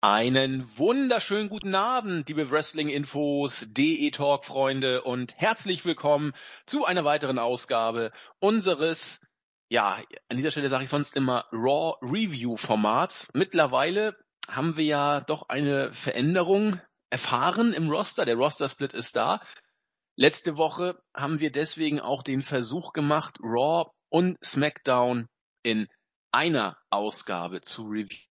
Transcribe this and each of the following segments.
Einen wunderschönen guten Abend, liebe Wrestling-Infos, DE-Talk-Freunde und herzlich willkommen zu einer weiteren Ausgabe unseres, ja, an dieser Stelle sage ich sonst immer Raw Review-Formats. Mittlerweile haben wir ja doch eine Veränderung erfahren im Roster. Der Roster-Split ist da. Letzte Woche haben wir deswegen auch den Versuch gemacht, Raw und SmackDown in einer Ausgabe zu reviewen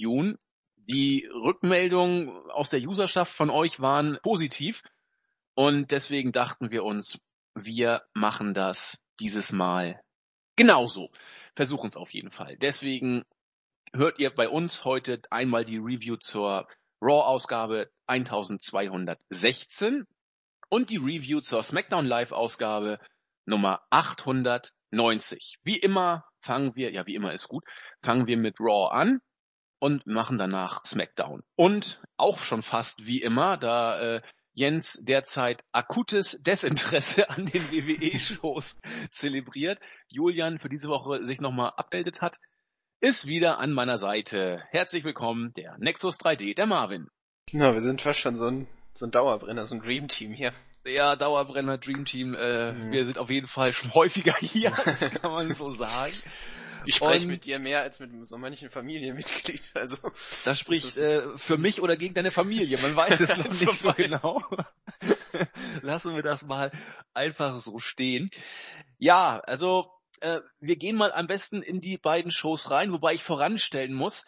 June. Die Rückmeldungen aus der Userschaft von euch waren positiv und deswegen dachten wir uns, wir machen das dieses Mal genauso. Versuchen es auf jeden Fall. Deswegen hört ihr bei uns heute einmal die Review zur Raw-Ausgabe 1216 und die Review zur SmackDown Live-Ausgabe Nummer 890. Wie immer fangen wir, ja wie immer ist gut, fangen wir mit Raw an und machen danach SmackDown. Und auch schon fast wie immer, da äh, Jens derzeit akutes Desinteresse an den WWE-Shows zelebriert, Julian für diese Woche sich nochmal updated hat, ist wieder an meiner Seite. Herzlich willkommen, der Nexus 3D, der Marvin. Genau, wir sind fast schon so ein, so ein Dauerbrenner, so ein Dream Team hier. Ja, Dauerbrenner, Dream Team, äh, mhm. wir sind auf jeden Fall schon häufiger hier, kann man so sagen. Ich spreche mit dir mehr als mit so manchen Familienmitglied. Also das spricht äh, für mich oder gegen deine Familie. Man weiß es noch nicht so genau. Lassen wir das mal einfach so stehen. Ja, also äh, wir gehen mal am besten in die beiden Shows rein, wobei ich voranstellen muss,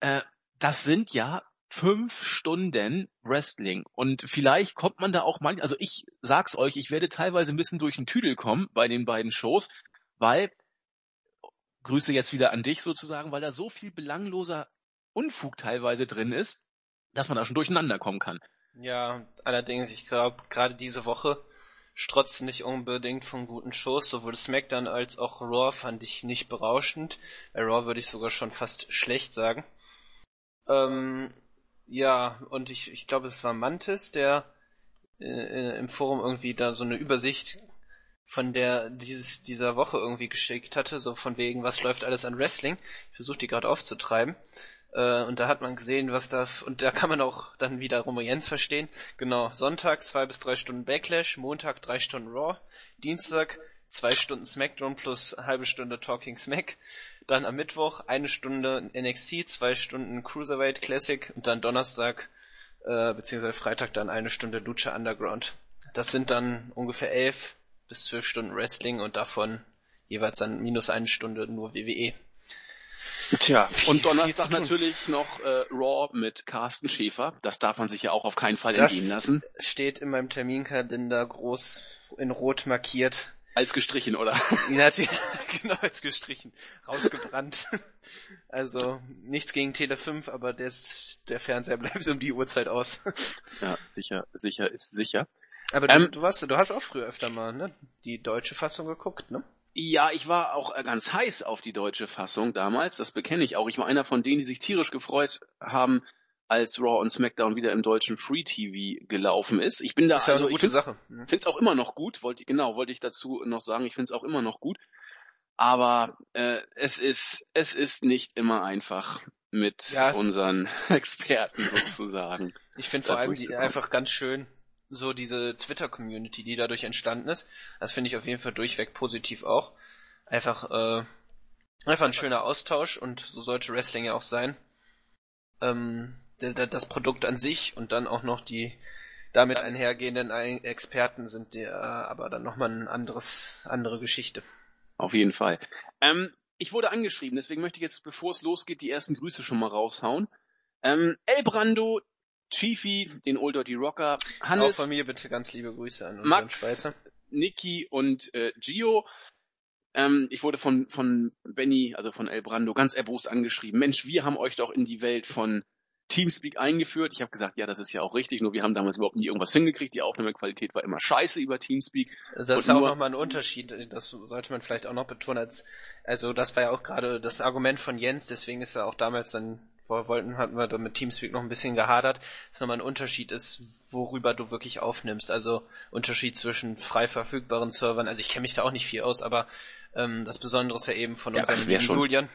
äh, das sind ja fünf Stunden Wrestling. Und vielleicht kommt man da auch mal, also ich sag's euch, ich werde teilweise ein bisschen durch den Tüdel kommen bei den beiden Shows, weil Grüße jetzt wieder an dich sozusagen, weil da so viel belangloser Unfug teilweise drin ist, dass man da schon durcheinander kommen kann. Ja, allerdings, ich glaube, gerade diese Woche strotzt nicht unbedingt von guten Shows. Sowohl SmackDown als auch Raw fand ich nicht berauschend. Bei Raw würde ich sogar schon fast schlecht sagen. Ähm, ja, und ich, ich glaube, es war Mantis, der äh, äh im Forum irgendwie da so eine Übersicht von der dieses, dieser Woche irgendwie geschickt hatte, so von wegen, was läuft alles an Wrestling. Ich versuche die gerade aufzutreiben. Äh, und da hat man gesehen, was da, und da kann man auch dann wiederum Jens verstehen. Genau, Sonntag zwei bis drei Stunden Backlash, Montag drei Stunden Raw, Dienstag zwei Stunden SmackDown plus halbe Stunde Talking Smack. Dann am Mittwoch eine Stunde NXT, zwei Stunden Cruiserweight Classic und dann Donnerstag äh, beziehungsweise Freitag dann eine Stunde Lucha Underground. Das sind dann ungefähr elf bis zwölf Stunden Wrestling und davon jeweils dann minus eine Stunde nur WWE. Tja, viel, und Donnerstag natürlich noch äh, Raw mit Carsten Schäfer. Das darf man sich ja auch auf keinen Fall das entgehen lassen. steht in meinem Terminkalender groß in Rot markiert. Als gestrichen, oder? Ja, genau, als gestrichen. Rausgebrannt. Also, nichts gegen Tele 5, aber des, der Fernseher bleibt um die Uhrzeit aus. Ja, sicher, sicher ist sicher. Aber du, ähm, du, warst, du hast auch früher öfter mal ne, die deutsche Fassung geguckt, ne? Ja, ich war auch äh, ganz heiß auf die deutsche Fassung damals, das bekenne ich auch. Ich war einer von denen, die sich tierisch gefreut haben, als Raw und SmackDown wieder im deutschen Free TV gelaufen ist. Ich bin da ist ja also, eine gute ich Sache. Finde es auch immer noch gut, wollte genau, wollte ich dazu noch sagen, ich finde es auch immer noch gut. Aber äh, es ist es ist nicht immer einfach mit ja. unseren Experten sozusagen. Ich finde vor allem die einfach ganz schön, so diese Twitter-Community, die dadurch entstanden ist. Das finde ich auf jeden Fall durchweg positiv auch. Einfach, äh, einfach ein schöner Austausch und so sollte Wrestling ja auch sein. Ähm, das Produkt an sich und dann auch noch die damit einhergehenden Experten sind der aber dann nochmal ein anderes, andere Geschichte. Auf jeden Fall. Ähm, ich wurde angeschrieben, deswegen möchte ich jetzt, bevor es losgeht, die ersten Grüße schon mal raushauen. Ähm, El Brando, Chiefy, den Old Dirty Rocker, Hannes. Auch von mir bitte ganz liebe Grüße an unseren Max, Schweizer. Niki und äh, Gio. Ähm, ich wurde von, von Benny, also von El Brando, ganz erbost angeschrieben. Mensch, wir haben euch doch in die Welt von Teamspeak eingeführt. Ich habe gesagt, ja, das ist ja auch richtig, nur wir haben damals überhaupt nie irgendwas hingekriegt. Die Aufnahmequalität war immer scheiße über Teamspeak. Das ist auch nochmal ein Unterschied, das sollte man vielleicht auch noch betonen, als also das war ja auch gerade das Argument von Jens, deswegen ist er auch damals dann wollten, hatten wir da mit Teamspeak noch ein bisschen gehadert, dass nochmal ein Unterschied ist, worüber du wirklich aufnimmst. Also Unterschied zwischen frei verfügbaren Servern, also ich kenne mich da auch nicht viel aus, aber Ähm, das Besondere ist ja eben von Ja, unserem lieben. Julian.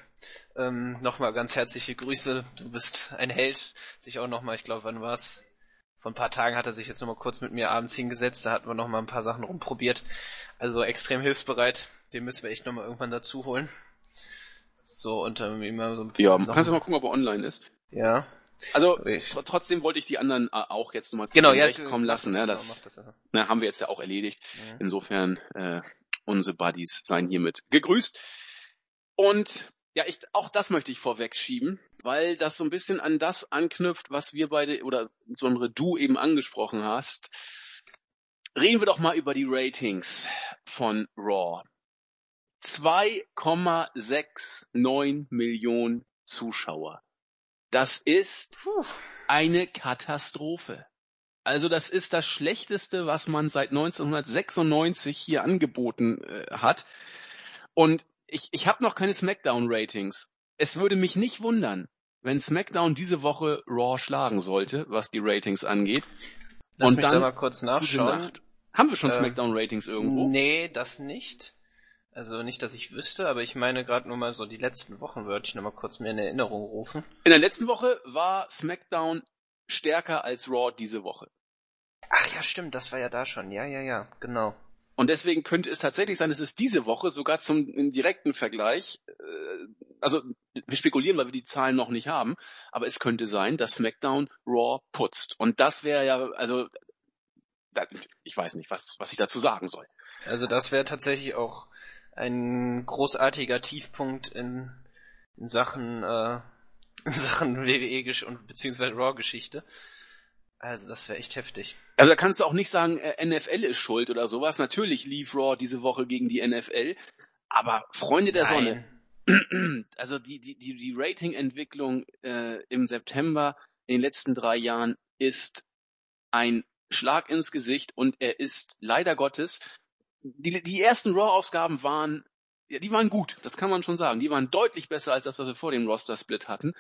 Ähm, nochmal ganz herzliche Grüße. Du bist ein Held. Sich auch nochmal, ich glaube, wann war's? Vor ein paar Tagen hat er sich jetzt nochmal kurz mit mir abends hingesetzt. Da hatten wir nochmal ein paar Sachen rumprobiert. Also extrem hilfsbereit. Den müssen wir echt nochmal irgendwann dazu holen. So, und ähm, immer so Ja, noch- kannst du mal gucken, ob er online ist. Ja. Also tr trotzdem wollte ich die anderen äh, auch jetzt nochmal Genau, ja. kommen lassen. das, Ne? genau, Das das, ja. ne, haben wir jetzt ja auch erledigt. Mhm. Insofern äh, unsere Buddies seien hiermit gegrüßt. Und ja, ich, auch das möchte ich vorwegschieben, weil das so ein bisschen an das anknüpft, was wir beide oder insbesondere du eben angesprochen hast. Reden wir doch mal über die Ratings von Raw. 2,69 Millionen Zuschauer. Das ist eine Katastrophe. Also das ist das Schlechteste, was man seit 1996 hier angeboten äh, hat. Und ich, ich habe noch keine SmackDown-Ratings. Es würde mich nicht wundern, wenn SmackDown diese Woche Raw schlagen sollte, was die Ratings angeht. Lass Und mich da dann mal kurz nachschauen. Nacht. Haben wir schon Ähm, SmackDown-Ratings irgendwo? Nee, das nicht. Also nicht, dass ich wüsste, aber ich meine gerade nur mal so die letzten Wochen würde ich noch mal kurz mir in Erinnerung rufen. In der letzten Woche war SmackDown stärker als Raw diese Woche. Ach ja, stimmt, das war ja da schon. Ja, ja, ja, genau. Und deswegen könnte es tatsächlich sein, dass es diese Woche sogar zum direkten Vergleich, äh, also wir spekulieren, weil wir die Zahlen noch nicht haben, aber es könnte sein, dass SmackDown Raw putzt. Und das wäre ja, also ich weiß nicht, was, was ich dazu sagen soll. Also das wäre tatsächlich auch ein großartiger Tiefpunkt in, in Sachen äh, in Sachen WWE und beziehungsweise Raw Geschichte. Also das wäre echt heftig. Also da kannst du auch nicht sagen, äh, NFL ist schuld oder sowas. Natürlich lief Raw diese Woche gegen die NFL, aber Freunde der Sonne, Nein. also die, die, die, die Rating-Entwicklung äh, im September in den letzten drei Jahren ist ein Schlag ins Gesicht und er ist leider Gottes, die, die ersten Raw-Ausgaben waren, ja, die waren gut, das kann man schon sagen. Die waren deutlich besser als das, was wir vor dem Roster-Split hatten.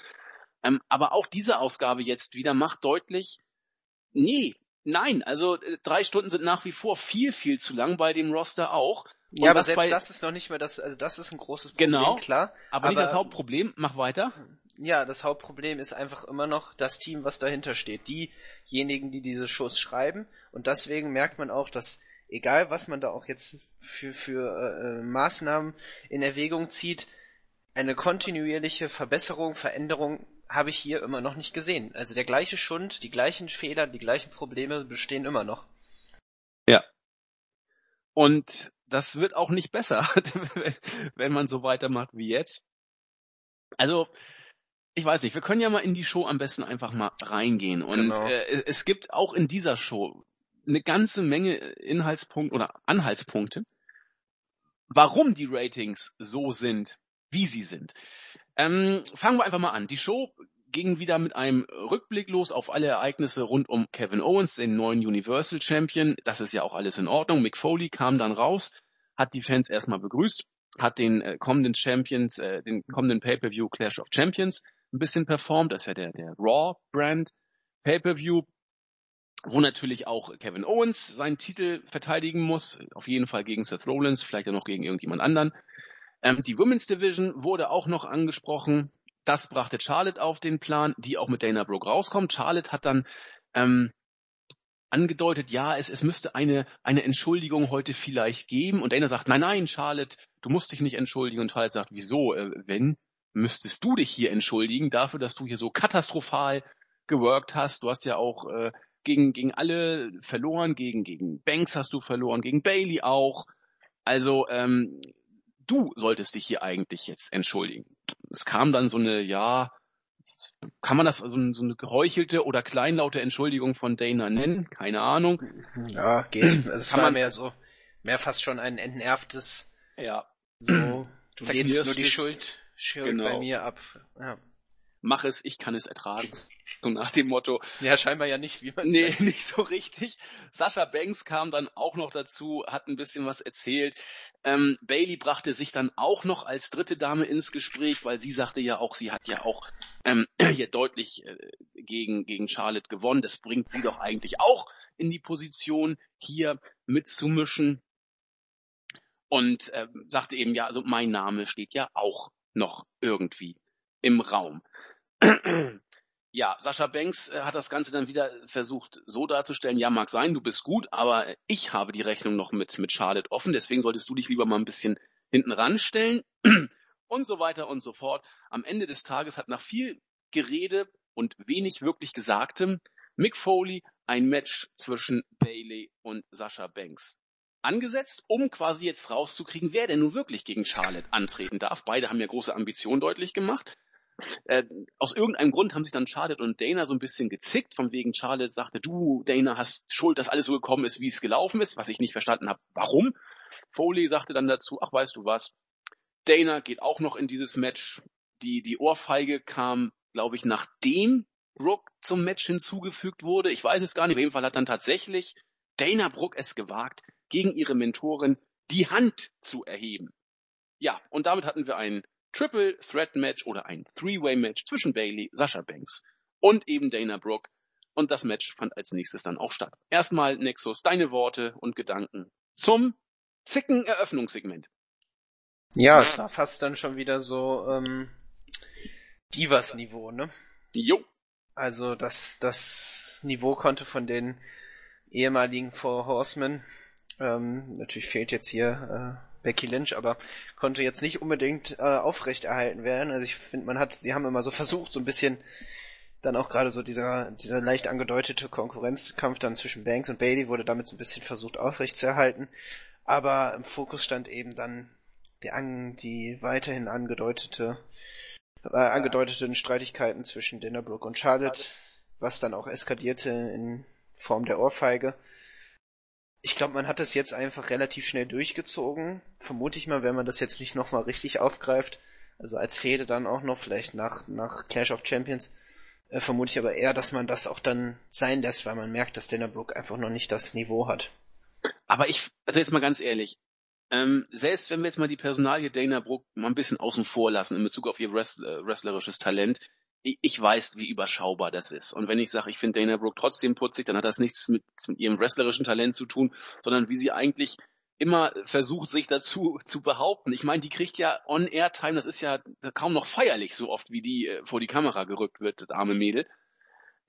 Ähm, aber auch diese Ausgabe jetzt wieder macht deutlich, nee, nein, also äh, drei Stunden sind nach wie vor viel, viel zu lang bei dem Roster auch. Ja, aber selbst bei- das ist noch nicht mehr das, also das ist ein großes Problem, Genau. klar. Aber, nicht Aber- das Hauptproblem, mach weiter. Ja, das Hauptproblem ist einfach immer noch das Team, was dahinter steht. Diejenigen, die diese Shows schreiben. Und deswegen merkt man auch, dass egal was man da auch jetzt für, für äh, äh, Maßnahmen in Erwägung zieht, eine kontinuierliche Verbesserung, Veränderung habe ich hier immer noch nicht gesehen. Also der gleiche Schund, die gleichen Fehler, die gleichen Probleme bestehen immer noch. Und das wird auch nicht besser, wenn man so weitermacht wie jetzt. Also, ich weiß nicht, wir können ja mal in die Show am besten einfach mal reingehen. Und Genau. äh, es gibt auch in dieser Show eine ganze Menge Inhaltspunkte oder Anhaltspunkte, warum die Ratings so sind, wie sie sind. Ähm, fangen wir einfach mal an. Die Show ging wieder mit einem Rückblick los auf alle Ereignisse rund um Kevin Owens, den neuen Universal Champion. Das ist ja auch alles in Ordnung. Mick Foley kam dann raus, hat die Fans erstmal begrüßt, hat den äh, kommenden Champions, äh, den kommenden Pay-per-View Clash of Champions ein bisschen performt. Das ist ja der, der Raw Brand Pay-per-View, wo natürlich auch Kevin Owens seinen Titel verteidigen muss. Auf jeden Fall gegen Seth Rollins, vielleicht ja noch gegen irgendjemand anderen. Ähm, die Women's Division wurde auch noch angesprochen. Das brachte Charlotte auf den Plan, die auch mit Dana Brooke rauskommt. Charlotte hat dann ähm, angedeutet, ja, es, es müsste eine, eine Entschuldigung heute vielleicht geben. Und Dana sagt, nein, nein, Charlotte, du musst dich nicht entschuldigen. Und Charlotte sagt, wieso? Äh, wenn, müsstest du dich hier entschuldigen dafür, dass du hier so katastrophal geworkt hast. Du hast ja auch äh, gegen, gegen alle verloren, gegen, gegen Banks hast du verloren, gegen Bailey auch. Also, ähm, du solltest dich hier eigentlich jetzt entschuldigen. Es kam dann so eine, ja, kann man das so, eine- so eine geheuchelte oder kleinlaute Entschuldigung von Dana nennen? Keine Ahnung. Ja, geht. Also es war man- mehr so, mehr fast schon ein entnervtes, Ja. so, du lehnst nur die. Schuld, Schuld Genau. bei mir ab. Ja. Mach es, ich kann es ertragen. So nach dem Motto. ja, scheinbar ja nicht, wie man Nee, weiß. nicht so richtig. Sascha Banks kam dann auch noch dazu, hat ein bisschen was erzählt. Ähm, Bailey brachte sich dann auch noch als dritte Dame ins Gespräch, weil sie sagte ja auch, sie hat ja auch ähm, hier deutlich äh, gegen, gegen Charlotte gewonnen. Das bringt sie doch eigentlich auch in die Position, hier mitzumischen. und äh, sagte eben, ja, also mein Name steht ja auch noch irgendwie im Raum. ja, Sascha Banks äh, hat das Ganze dann wieder versucht so darzustellen, ja, mag sein, du bist gut, aber ich habe die Rechnung noch mit, mit Charlotte offen, deswegen solltest du dich lieber mal ein bisschen hinten ranstellen und so weiter und so fort. Am Ende des Tages hat nach viel Gerede und wenig wirklich Gesagtem Mick Foley ein Match zwischen Bailey und Sascha Banks angesetzt, um quasi jetzt rauszukriegen, wer denn nun wirklich gegen Charlotte antreten darf. Beide haben ja große Ambitionen deutlich gemacht. Äh, aus irgendeinem Grund haben sich dann Charlotte und Dana so ein bisschen gezickt, von wegen Charlotte sagte, du, Dana, hast Schuld, dass alles so gekommen ist, wie es gelaufen ist, was ich nicht verstanden habe, warum. Foley sagte dann dazu, ach weißt du was, Dana geht auch noch in dieses Match. Die, die Ohrfeige kam, glaube ich, nachdem Brooke zum Match hinzugefügt wurde. Ich weiß es gar nicht. Auf jeden Fall hat dann tatsächlich Dana Brooke es gewagt, gegen ihre Mentorin die Hand zu erheben. Ja, und damit hatten wir ein Triple Threat Match oder ein Three-Way Match zwischen Bailey, Sasha Banks und eben Dana Brooke. Und das Match fand als nächstes dann auch statt. Erstmal, Nexus, deine Worte und Gedanken zum zicken Eröffnungssegment. Ja, es war fast dann schon wieder so ähm, Divas-Niveau, ne? Jo. Also das, das Niveau konnte von den ehemaligen Four Horsemen, ähm, natürlich fehlt jetzt hier äh, Becky Lynch, aber konnte jetzt nicht unbedingt äh, aufrechterhalten werden. Also ich finde, man hat, sie haben immer so versucht, so ein bisschen dann auch gerade so dieser, dieser leicht angedeutete Konkurrenzkampf dann zwischen Banks und Bailey wurde damit so ein bisschen versucht aufrechtzuerhalten. Aber im Fokus stand eben dann die, an, die weiterhin angedeutete, äh, angedeuteten Streitigkeiten zwischen Dinner Brooke und Charlotte, was dann auch eskalierte in Form der Ohrfeige. Ich glaube, man hat das jetzt einfach relativ schnell durchgezogen. Vermute ich mal, wenn man das jetzt nicht nochmal richtig aufgreift. Also als Fehde dann auch noch, vielleicht nach, nach Clash of Champions. Äh, vermute ich aber eher, dass man das auch dann sein lässt, weil man merkt, dass Dana Brooke einfach noch nicht das Niveau hat. Aber ich, also jetzt mal ganz ehrlich, ähm, selbst wenn wir jetzt mal die Personalie Dana Brooke mal ein bisschen außen vor lassen in Bezug auf ihr Wrestler, wrestlerisches Talent, ich weiß, wie überschaubar das ist. Und wenn ich sage, ich finde Dana Brooke trotzdem putzig, dann hat das nichts mit, mit ihrem wrestlerischen Talent zu tun, sondern wie sie eigentlich immer versucht, sich dazu zu behaupten. Ich meine, die kriegt ja On-Air-Time, das ist ja kaum noch feierlich, so oft wie die äh, vor die Kamera gerückt wird, das arme Mädel.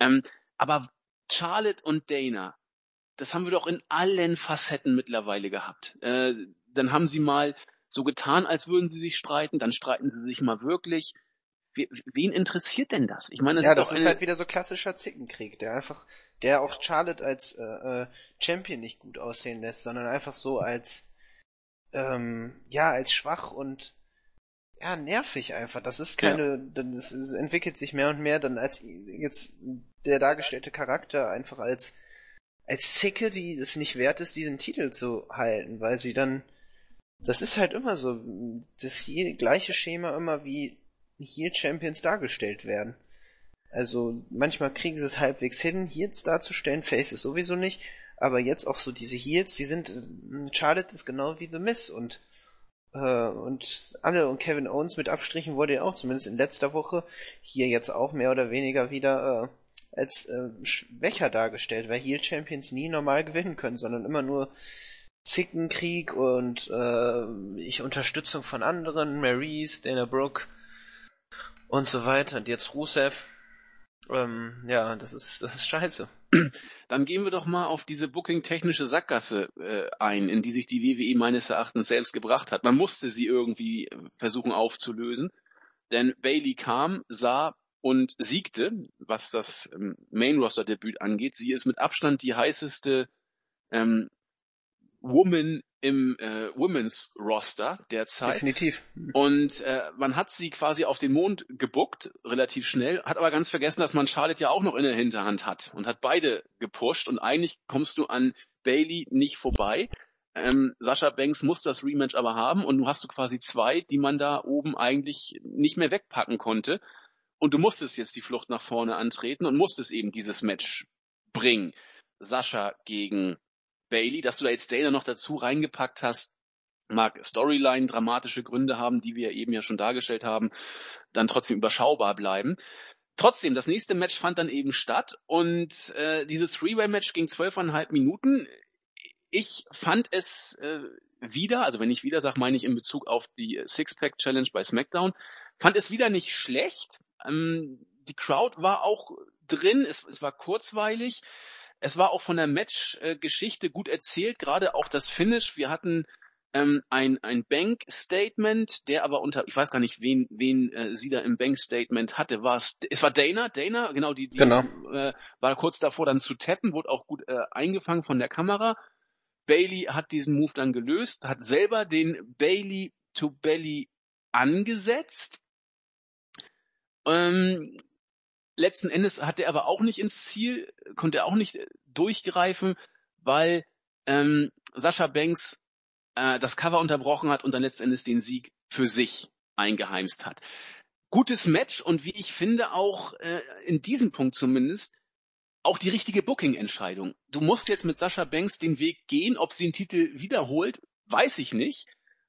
Ähm, aber Charlotte und Dana, das haben wir doch in allen Facetten mittlerweile gehabt. Äh, dann haben sie mal so getan, als würden sie sich streiten, dann streiten sie sich mal wirklich wen interessiert denn das? Ich meine, das ja, ist das ist halt wieder so klassischer Zickenkrieg, der einfach, der auch Charlotte als äh, äh, Champion nicht gut aussehen lässt, sondern einfach so als ähm, ja als schwach und ja nervig einfach. Das ist keine, ja. das, das entwickelt sich mehr und mehr dann als jetzt der dargestellte Charakter einfach als als Zicke, die es nicht wert ist, diesen Titel zu halten, weil sie dann das ist halt immer so das gleiche Schema immer wie Heel Champions dargestellt werden. Also manchmal kriegen sie es halbwegs hin, Heels darzustellen, Faces sowieso nicht, aber jetzt auch so diese Heels, die sind, äh, Charlotte ist genau wie The Miss und äh, und Anne und Kevin Owens mit Abstrichen wurde ja auch zumindest in letzter Woche hier jetzt auch mehr oder weniger wieder äh, als äh, schwächer dargestellt, weil Heel Champions nie normal gewinnen können, sondern immer nur Zickenkrieg und äh, ich Unterstützung von anderen, Maurice, Dana Brooke und so weiter. Und jetzt Rusev. Ähm, ja, das ist, das ist scheiße. Dann gehen wir doch mal auf diese Booking-technische Sackgasse äh, ein, in die sich die WWE meines Erachtens selbst gebracht hat. Man musste sie irgendwie versuchen aufzulösen, denn Bailey kam, sah und siegte, was das ähm, Main-Roster-Debüt angeht. Sie ist mit Abstand die heißeste ähm, Woman im äh, Women's Roster derzeit. Definitiv. Und äh, man hat sie quasi auf den Mond gebuckt, relativ schnell, hat aber ganz vergessen, dass man Charlotte ja auch noch in der Hinterhand hat und hat beide gepusht und eigentlich kommst du an Bailey nicht vorbei. Ähm, Sascha Banks muss das Rematch aber haben und du hast du quasi zwei, die man da oben eigentlich nicht mehr wegpacken konnte. Und du musstest jetzt die Flucht nach vorne antreten und musstest eben dieses Match bringen. Sascha gegen Bailey, dass du da jetzt Dana noch dazu reingepackt hast, mag Storyline dramatische Gründe haben, die wir eben ja schon dargestellt haben, dann trotzdem überschaubar bleiben. Trotzdem, das nächste Match fand dann eben statt und äh, diese Three-Way-Match ging zwölfeinhalb Minuten. Ich fand es äh, wieder, also wenn ich wieder sage, meine ich in Bezug auf die Sixpack Challenge bei SmackDown, fand es wieder nicht schlecht. Ähm, die Crowd war auch drin, es, es war kurzweilig. Es war auch von der Match-Geschichte gut erzählt, gerade auch das Finish. Wir hatten ähm, ein, ein Bank-Statement, der aber unter, ich weiß gar nicht, wen, wen äh, sie da im Bank-Statement hatte. War es, es war Dana, Dana, genau, die, die Genau. äh, war kurz davor dann zu tappen, wurde auch gut äh, eingefangen von der Kamera. Bailey hat diesen Move dann gelöst, hat selber den Bailey to Belly angesetzt. Ähm, letzten Endes hat er aber auch nicht ins Ziel, konnte er auch nicht äh, durchgreifen, weil ähm, Sascha Banks äh, das Cover unterbrochen hat und dann letzten Endes den Sieg für sich eingeheimst hat. Gutes Match und wie ich finde auch äh, in diesem Punkt zumindest auch die richtige Booking-Entscheidung. Du musst jetzt mit Sascha Banks den Weg gehen, ob sie den Titel wiederholt, weiß ich nicht.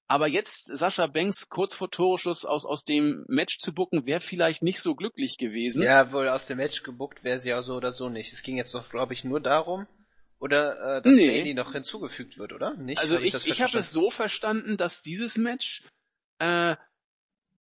Aber jetzt Sascha Banks kurz vor Toreschluss aus, aus dem Match zu booken, wäre vielleicht nicht so glücklich gewesen. Ja, wohl aus dem Match gebuckt wäre sie ja so oder so nicht. Es ging jetzt doch, glaube ich, nur darum, oder äh, dass Nee. Bailey noch hinzugefügt wird, oder? Nicht? Also Hab ich, ich, falsch habe es so verstanden, dass dieses Match, äh,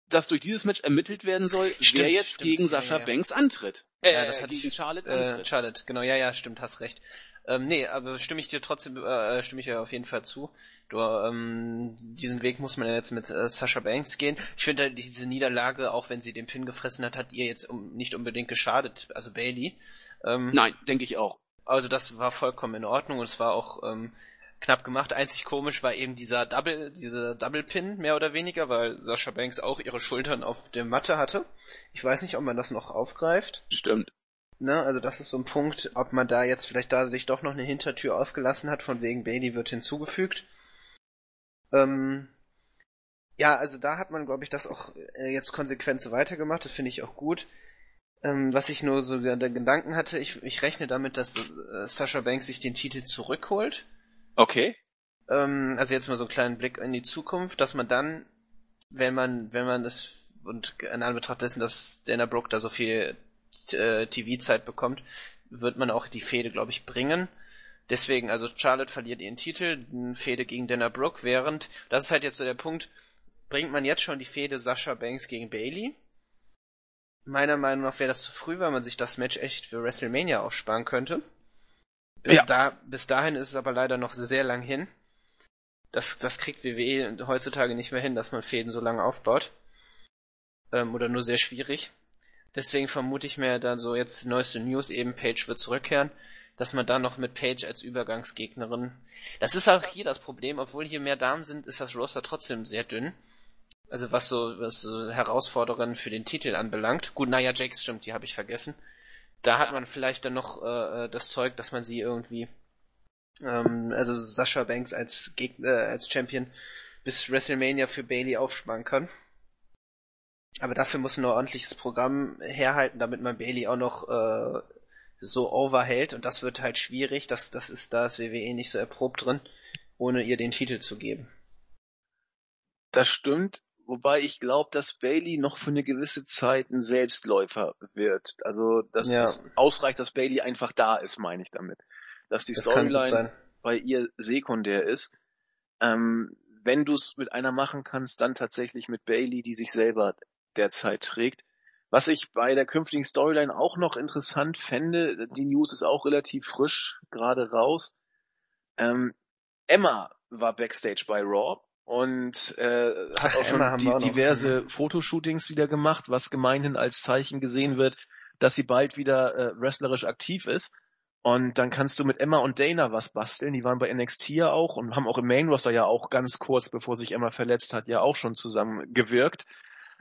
dass durch dieses Match ermittelt werden soll, Stimmt, wer jetzt stimmt, gegen ja, Sascha ja. Banks antritt. Ja, Äh, das hatte gegen ich, Charlotte äh, antritt. Charlotte, genau, ja, ja, stimmt, hast recht. Ähm, nee, aber stimme ich dir trotzdem, äh, stimme ich ja auf jeden Fall zu. Du, ähm, diesen Weg muss man ja jetzt mit äh, Sasha Banks gehen. Ich finde halt, diese Niederlage, auch wenn sie den Pin gefressen hat, hat ihr jetzt um, nicht unbedingt geschadet, also Bailey. Ähm, Nein, denke ich auch. Also das war vollkommen in Ordnung und es war auch ähm, knapp gemacht. Einzig komisch war eben dieser Double, dieser Double Pin mehr oder weniger, weil Sasha Banks auch ihre Schultern auf der Matte hatte. Ich weiß nicht, ob man das noch aufgreift. Stimmt. Ne, also das ist so ein Punkt, ob man da jetzt vielleicht da sich doch noch eine Hintertür aufgelassen hat, von wegen Bailey wird hinzugefügt. Ähm, ja, also da hat man, glaube ich, das auch äh, jetzt konsequent so weitergemacht, das finde ich auch gut. Ähm, was ich nur so der, der Gedanken hatte, ich, ich rechne damit, dass äh, Sasha Banks sich den Titel zurückholt. Okay. Ähm, also jetzt mal so einen kleinen Blick in die Zukunft, dass man dann, wenn man, wenn man es und in Anbetracht dessen, dass Dana Brooke da so viel äh, TV-Zeit bekommt, wird man auch die Fehde, glaube ich, bringen. Deswegen, also Charlotte verliert ihren Titel, eine Fehde gegen Dana Brooke, während, das ist halt jetzt so der Punkt, bringt man jetzt schon die Fehde Sasha Banks gegen Bailey? Meiner Meinung nach wäre das zu früh, weil man sich das Match echt für WrestleMania aufsparen könnte. Ja. Da, bis dahin ist es aber leider noch sehr lang hin. Das, das kriegt WWE heutzutage nicht mehr hin, dass man Fäden so lange aufbaut. Ähm, oder nur sehr schwierig. Deswegen vermute ich mir dann so jetzt neueste News eben, Page wird zurückkehren, dass man da noch mit Page als Übergangsgegnerin. Das ist auch hier das Problem, obwohl hier mehr Damen sind, ist das Roster trotzdem sehr dünn. Also was so, was so Herausforderungen für den Titel anbelangt. Gut, Nia Jax stimmt, die habe ich vergessen. Da hat man vielleicht dann noch äh, das Zeug, dass man sie irgendwie, ähm, also Sascha Banks als Gegner, äh, als Champion bis WrestleMania für Bailey aufsparen kann. Aber dafür muss ein ordentliches Programm herhalten, damit man Bailey auch noch äh, so overhält und das wird halt schwierig. Das, das ist da ist WWE nicht so erprobt drin, ohne ihr den Titel zu geben. Das stimmt, wobei ich glaube, dass Bailey noch für eine gewisse Zeit ein Selbstläufer wird. Also, dass Ja. es ausreicht, dass Bailey einfach da ist, meine ich damit. Dass die Das Storyline bei ihr sekundär ist. Ähm, wenn du es mit einer machen kannst, dann tatsächlich mit Bailey, die sich selber derzeit trägt. Was ich bei der künftigen Storyline auch noch interessant fände, die News ist auch relativ frisch gerade raus. Ähm, Emma war backstage bei Raw und äh, hat Ach, auch schon wir auch die, noch. diverse Fotoshootings wieder gemacht, was gemeinhin als Zeichen gesehen wird, dass sie bald wieder äh, wrestlerisch aktiv ist. Und dann kannst du mit Emma und Dana was basteln. Die waren bei NXT ja auch und haben auch im Main Roster ja auch ganz kurz, bevor sich Emma verletzt hat, ja auch schon zusammen gewirkt.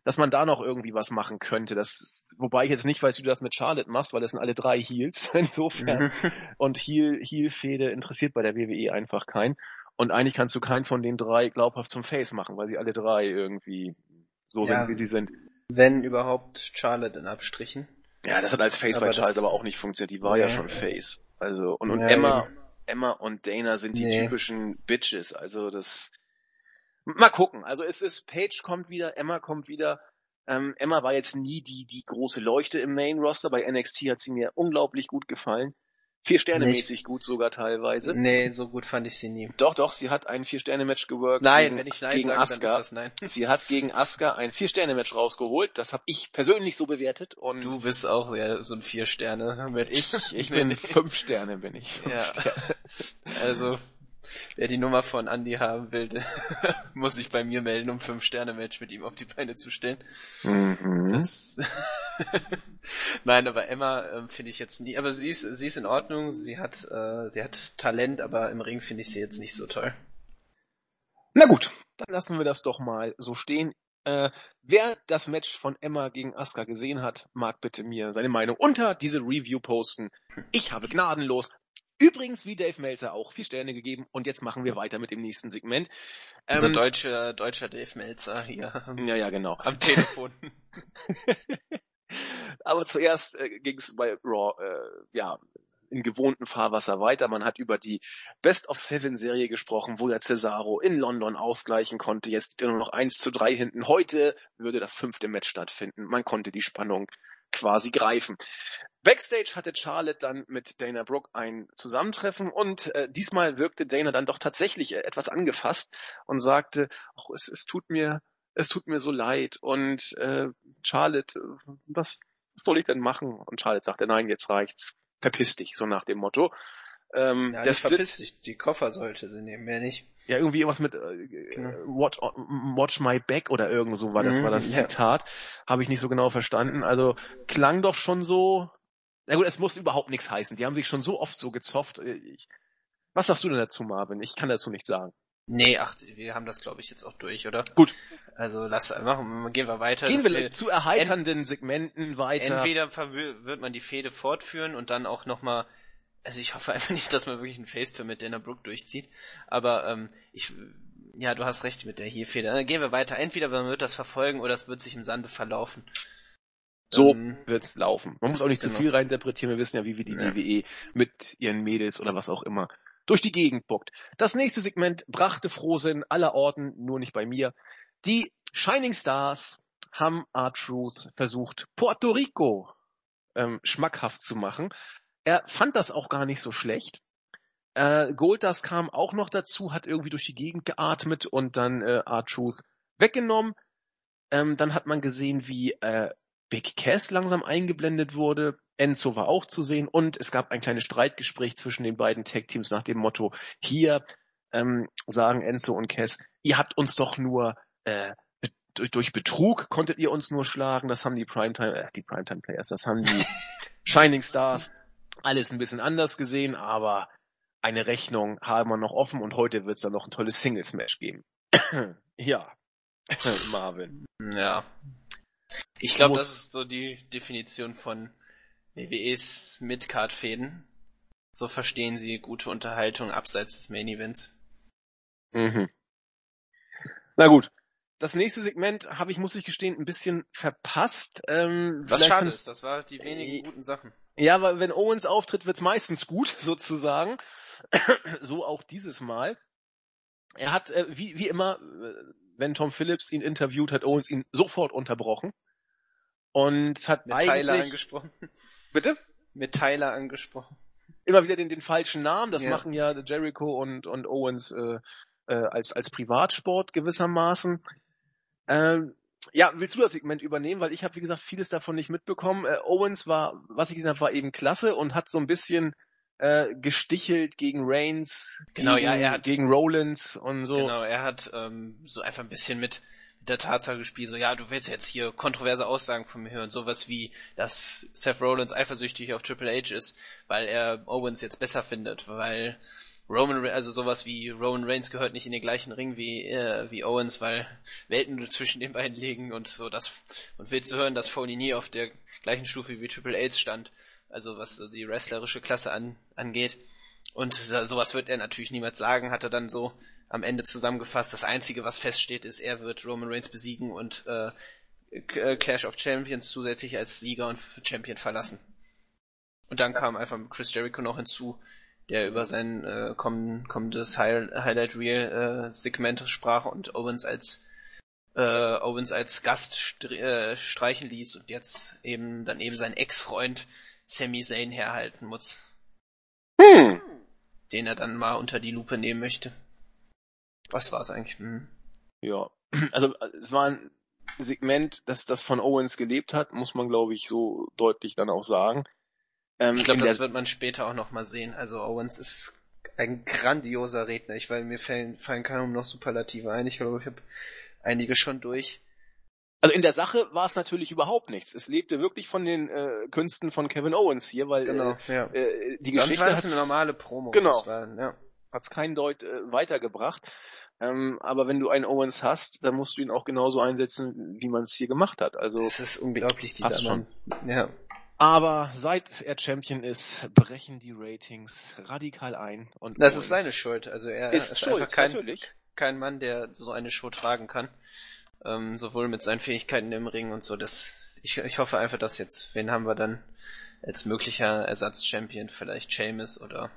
Dass man da noch irgendwie was machen könnte. Das, wobei ich jetzt nicht weiß, wie du das mit Charlotte machst, weil das sind alle drei Heels. Insofern. Und Heel, Heel-Fehde interessiert bei der WWE einfach keinen. Und eigentlich kannst du keinen von den drei glaubhaft zum Face machen, weil sie alle drei irgendwie so Ja. sind, wie sie sind. Wenn überhaupt Charlotte in Abstrichen. Ja, das hat als Face Aber bei Charles aber auch nicht funktioniert. Die war ja Nee. schon Face. Also, und, und Ja, Emma. Emma und Dana sind die Nee. typischen Bitches. Also das, mal gucken. Also es ist, Paige kommt wieder, Emma kommt wieder. Ähm, Emma war jetzt nie die, die große Leuchte im Main Roster. Bei NXT hat sie mir unglaublich gut gefallen. Vier Sterne mäßig gut sogar teilweise. Nee, so gut fand ich sie nie. Doch, doch, sie hat ein Vier-Sterne-Match geworkt. Nein, gegen, wenn ich Nein gegen sage, Asuka. dann ist das Nein. Sie hat gegen Asuka ein Vier-Sterne-Match rausgeholt. Das habe ich persönlich so bewertet. Und Du bist auch ja, so ein Vier-Sterne mit. ich, ich bin fünf Sterne, bin ich. Ja. Also, wer die Nummer von Andy haben will, der muss sich bei mir melden, um Fünf-Sterne-Match mit ihm auf die Beine zu stellen. Mhm. Das Nein, aber Emma ähm, finde ich jetzt nie, aber sie ist, sie ist in Ordnung, sie hat, äh, sie hat Talent, aber im Ring finde ich sie jetzt nicht so toll. Na gut, dann lassen wir das doch mal so stehen. Äh, wer das Match von Emma gegen Asuka gesehen hat, mag bitte mir seine Meinung unter diese Review posten. Ich habe gnadenlos. Übrigens, wie Dave Meltzer auch, vier Sterne gegeben. Und jetzt machen wir weiter mit dem nächsten Segment. Unser Ähm, deutscher, deutscher Dave Meltzer hier ja, ja, genau. am Telefon. Aber zuerst äh, ging es bei Raw äh, ja in gewohnten Fahrwasser weiter. Man hat über die Best of Seven Serie gesprochen, wo der Cesaro in London ausgleichen konnte. Jetzt er nur noch 1 zu 3 hinten. Heute würde das fünfte Match stattfinden. Man konnte die Spannung quasi greifen. Backstage hatte Charlotte dann mit Dana Brooke ein Zusammentreffen und äh, diesmal wirkte Dana dann doch tatsächlich äh, etwas angefasst und sagte, oh, es, es tut mir es tut mir so leid und äh, Charlotte, äh, was, was soll ich denn machen? Und Charlotte sagte, nein, jetzt reicht's, verpiss dich, so nach dem Motto. Ähm, Ja, der verpiss dich, die Koffer sollte sie nehmen, mehr nicht. ja, irgendwie was mit äh, Genau. watch, watch my back oder irgend so war das, Mhm, war das ja. Zitat. Habe ich nicht so genau verstanden. Also klang doch schon so. Na gut, es muss überhaupt nichts heißen. Die haben sich schon so oft so gezofft. Äh, Ich, was sagst du denn dazu, Marvin? Ich kann dazu nichts sagen. Nee, ach, wir haben das glaube ich jetzt auch durch, oder? Gut. Also lass machen, gehen wir weiter. Gehen wir will- zu erheiternden Segmenten weiter. Entweder wird man die Fehde fortführen und dann auch nochmal, also ich hoffe einfach nicht, dass man wirklich einen Faceturn mit Dana Brooke durchzieht, aber ähm, ich, ja, du hast recht mit der hier Fehde. Dann gehen wir weiter. Entweder man wird das verfolgen oder es wird sich im Sande verlaufen. So Ähm, wird's laufen. Man muss auch nicht genau. zu viel reininterpretieren. Wir wissen ja, wie wir die Ja. WWE mit ihren Mädels oder was auch immer durch die Gegend buckt. Das nächste Segment brachte Frohsinn aller Orten, nur nicht bei mir. Die Shining Stars haben R-Truth versucht, Puerto Rico ähm, schmackhaft zu machen. Er fand das auch gar nicht so schlecht. Äh, Goldust kam auch noch dazu, hat irgendwie durch die Gegend geatmet und dann äh, R-Truth weggenommen. Ähm, dann hat man gesehen, wie äh, Big Cass langsam eingeblendet wurde. Enzo war auch zu sehen und es gab ein kleines Streitgespräch zwischen den beiden Tag-Teams nach dem Motto, hier ähm, sagen Enzo und Cass, ihr habt uns doch nur äh, durch, durch Betrug konntet ihr uns nur schlagen, das haben die Primetime, äh, die Primetime Players, das haben die Shining Stars alles ein bisschen anders gesehen, aber eine Rechnung haben wir noch offen und heute wird es dann noch ein tolles Singles-Match geben. ja, Marvin. Ja. Ich glaube, das ist so die Definition von WWEs Midcard-Fäden. So verstehen sie gute Unterhaltung abseits des Main Events. Mhm. Na gut. Das nächste Segment habe ich, muss ich gestehen, ein bisschen verpasst. Ähm, Was schade ist, das war die wenigen guten Sachen. Ja, weil wenn Owens auftritt, wird's meistens gut, sozusagen. so auch dieses Mal. Er hat, äh, wie, wie immer, äh, wenn Tom Phillips ihn interviewt, hat Owens ihn sofort unterbrochen. Und hat Mit Tyler angesprochen. Bitte? Mit Tyler angesprochen. immer wieder den, den falschen Namen. Das Ja. machen ja Jericho und, und Owens äh, äh, als, als Privatsport gewissermaßen. Ähm, ja, willst du das Segment übernehmen? Weil ich habe, wie gesagt, vieles davon nicht mitbekommen. Äh, Owens war, was ich gesehen habe, war eben klasse und hat so ein bisschen äh, gestichelt gegen Reigns, Genau, gegen, ja, er hat- gegen Rollins und so. Genau, er hat ähm, so einfach ein bisschen mit der Tatsache gespielt, so ja, du willst jetzt hier kontroverse Aussagen von mir hören, sowas wie, dass Seth Rollins eifersüchtig auf Triple H ist, weil er Owens jetzt besser findet, weil Roman, also sowas wie Roman Reigns gehört nicht in den gleichen Ring wie äh, wie Owens, weil Welten zwischen den beiden liegen und so das und willst du hören, dass Foley nie auf der gleichen Stufe wie Triple H stand, also was so die wrestlerische Klasse an, angeht. Und so- sowas wird er natürlich niemals sagen, hat er dann so am Ende zusammengefasst. Das Einzige, was feststeht, ist, er wird Roman Reigns besiegen und äh, äh, Clash of Champions zusätzlich als Sieger und Champion verlassen. Und dann kam einfach Chris Jericho noch hinzu, der über sein äh, komm- kommendes High Highlight Reel äh, Segment sprach und Owens als äh, Owens als Gast str äh, streichen ließ und jetzt eben dann eben sein Ex-Freund Sami Zayn herhalten muss. Hm. den er dann mal unter die Lupe nehmen möchte. Was war's eigentlich? Hm. Ja. Also es war ein Segment, das das von Owens gelebt hat, muss man glaube ich so deutlich dann auch sagen. Ähm, Ich glaube, das wird man später auch noch mal sehen. Also Owens ist ein grandioser Redner. Ich weil mir fallen, fallen kaum noch Superlative ein. Ich glaube, ich habe einige schon durch. Also in der Sache war es natürlich überhaupt nichts. Es lebte wirklich von den äh, Künsten von Kevin Owens hier, weil Genau, ja. äh, äh, die Sonst Geschichte war das hat's- eine normale Promo. Genau. War, ja. Hat's keinen Deut äh, weitergebracht. Ähm, aber wenn du einen Owens hast, dann musst du ihn auch genauso einsetzen, wie man es hier gemacht hat. Also, Das ist unglaublich, dieser Mann. Ja. aber seit er Champion ist, brechen die Ratings radikal ein. Und Das Owens ist seine Schuld. Also er Ist, ist, schuld, einfach kein, natürlich. kein Mann, der so eine Show tragen kann. Ähm, sowohl mit seinen Fähigkeiten im Ring und so. Das, ich, ich hoffe einfach, dass jetzt, wen haben wir dann als möglicher Ersatz-Champion? Vielleicht Sheamus oder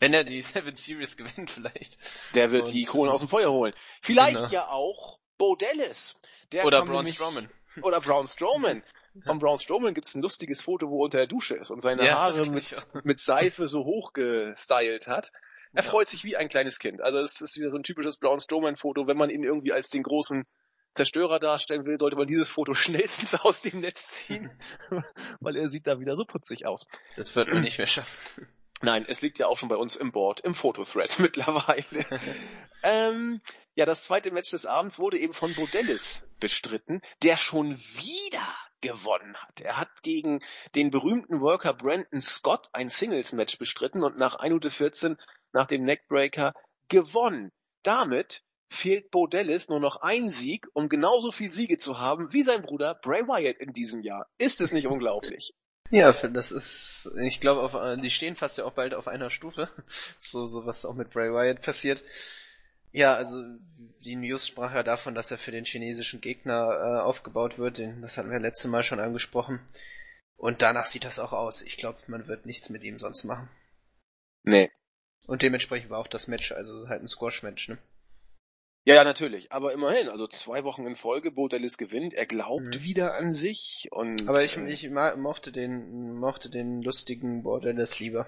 wenn er die Seven Series gewinnt, vielleicht. Der wird Und, die Krone aus dem Feuer holen. Vielleicht Genau. ja auch Bo Dallas. Der Oder Braun nämlich- Strowman. Oder Braun Strowman. Von Braun Strowman gibt's ein lustiges Foto, wo er unter der Dusche ist und seine Ja, Haare mit, mit Seife so hochgestylt hat. Er Ja. freut sich wie ein kleines Kind. Also es ist wieder so ein typisches Braun Strowman-Foto. Wenn man ihn irgendwie als den großen Zerstörer darstellen will, sollte man dieses Foto schnellstens aus dem Netz ziehen, weil er sieht da wieder so putzig aus. Das wird man nicht mehr schaffen. Nein, es liegt ja auch schon bei uns im Board, im Fotothread mittlerweile. ähm, ja, das zweite Match des Abends wurde eben von Bodellis bestritten, der schon wieder gewonnen hat. Er hat gegen den berühmten Worker Brandon Scott ein Singles-Match bestritten und nach 1 Minute 14 nach dem Neckbreaker gewonnen. Damit fehlt Bodellis nur noch ein Sieg, um genauso viel Siege zu haben wie sein Bruder Bray Wyatt in diesem Jahr. Ist es nicht unglaublich? Ja, das ist, ich glaube, auf, äh, die stehen fast ja auch bald auf einer Stufe. So, so was auch mit Bray Wyatt passiert. Ja, also die News sprach ja davon, dass er für den chinesischen Gegner äh, aufgebaut wird. Den, das hatten wir letzte Mal schon angesprochen. Und danach sieht das auch aus. Ich glaube, man wird nichts mit ihm sonst machen. Nee. Und dementsprechend war auch das Match, also halt ein Squash-Match, ne? Ja, ja, natürlich. Aber immerhin, also zwei Wochen in Folge, Bodelis gewinnt, er glaubt Mhm. wieder an sich und. Aber ich, äh, ich mochte den, mochte den lustigen Bordellis lieber.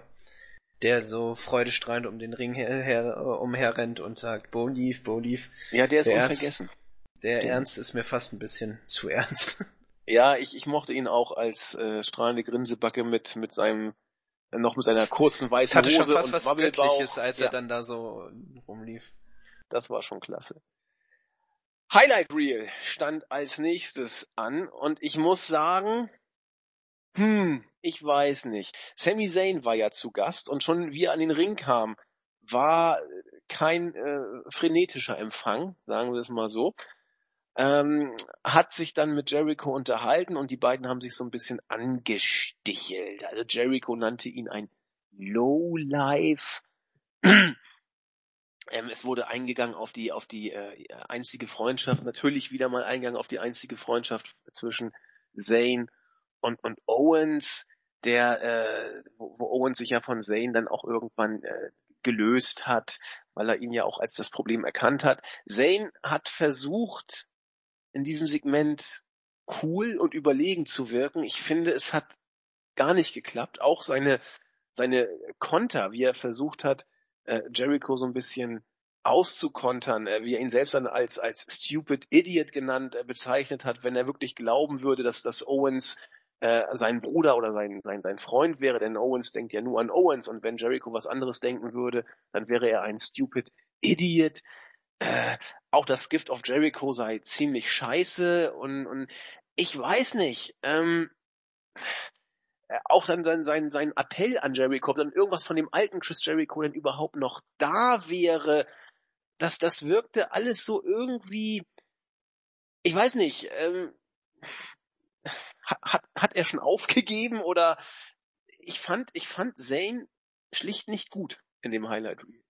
Der so freudestrahlend um den Ring her, her, umherrennt und sagt, Bo Leaf, Bo Leaf. ja, der ist der Ernst- unvergessen. Der Ja. Ernst ist mir fast ein bisschen zu ernst. Ja, ich, ich mochte ihn auch als äh, strahlende Grinsebacke mit mit seinem noch mit seiner kurzen weißen hatte Hose schon fast und was Wabbelbauch. Göttliches, als ja, er dann da so rumlief. Das war schon klasse. Highlight Reel stand als nächstes an und ich muss sagen, hm, ich weiß nicht. Sami Zayn war ja zu Gast und schon wie er an den Ring kam, war kein äh, frenetischer Empfang, sagen wir es mal so. Ähm, hat sich dann mit Jericho unterhalten und die beiden haben sich so ein bisschen angestichelt. Also Jericho nannte ihn ein Lowlife. Ähm, es wurde eingegangen auf die auf die äh, einstige Freundschaft, natürlich wieder mal eingegangen auf die einstige Freundschaft zwischen Zayn und und Owens, der äh, wo, wo Owens sich ja von Zayn dann auch irgendwann äh, gelöst hat, weil er ihn ja auch als das Problem erkannt hat. Zayn hat versucht in diesem Segment cool und überlegen zu wirken. Ich finde, es hat gar nicht geklappt. Auch seine seine Konter, wie er versucht hat, äh, Jericho so ein bisschen auszukontern, äh, wie er ihn selbst dann als, als stupid idiot genannt äh, bezeichnet hat, wenn er wirklich glauben würde, dass das Owens äh, sein Bruder oder sein, sein, sein Freund wäre, denn Owens denkt ja nur an Owens. Und wenn Jericho was anderes denken würde, dann wäre er ein stupid idiot. Äh, auch das Gift of Jericho sei ziemlich scheiße. Und, und ich weiß nicht, ähm, äh, auch dann sein, sein, sein Appell an Jericho, ob dann irgendwas von dem alten Chris Jericho denn überhaupt noch da wäre, dass das wirkte alles so irgendwie, ich weiß nicht, ähm, hat, hat er schon aufgegeben oder ich fand, ich fand Zane schlicht nicht gut in dem Highlight Reel.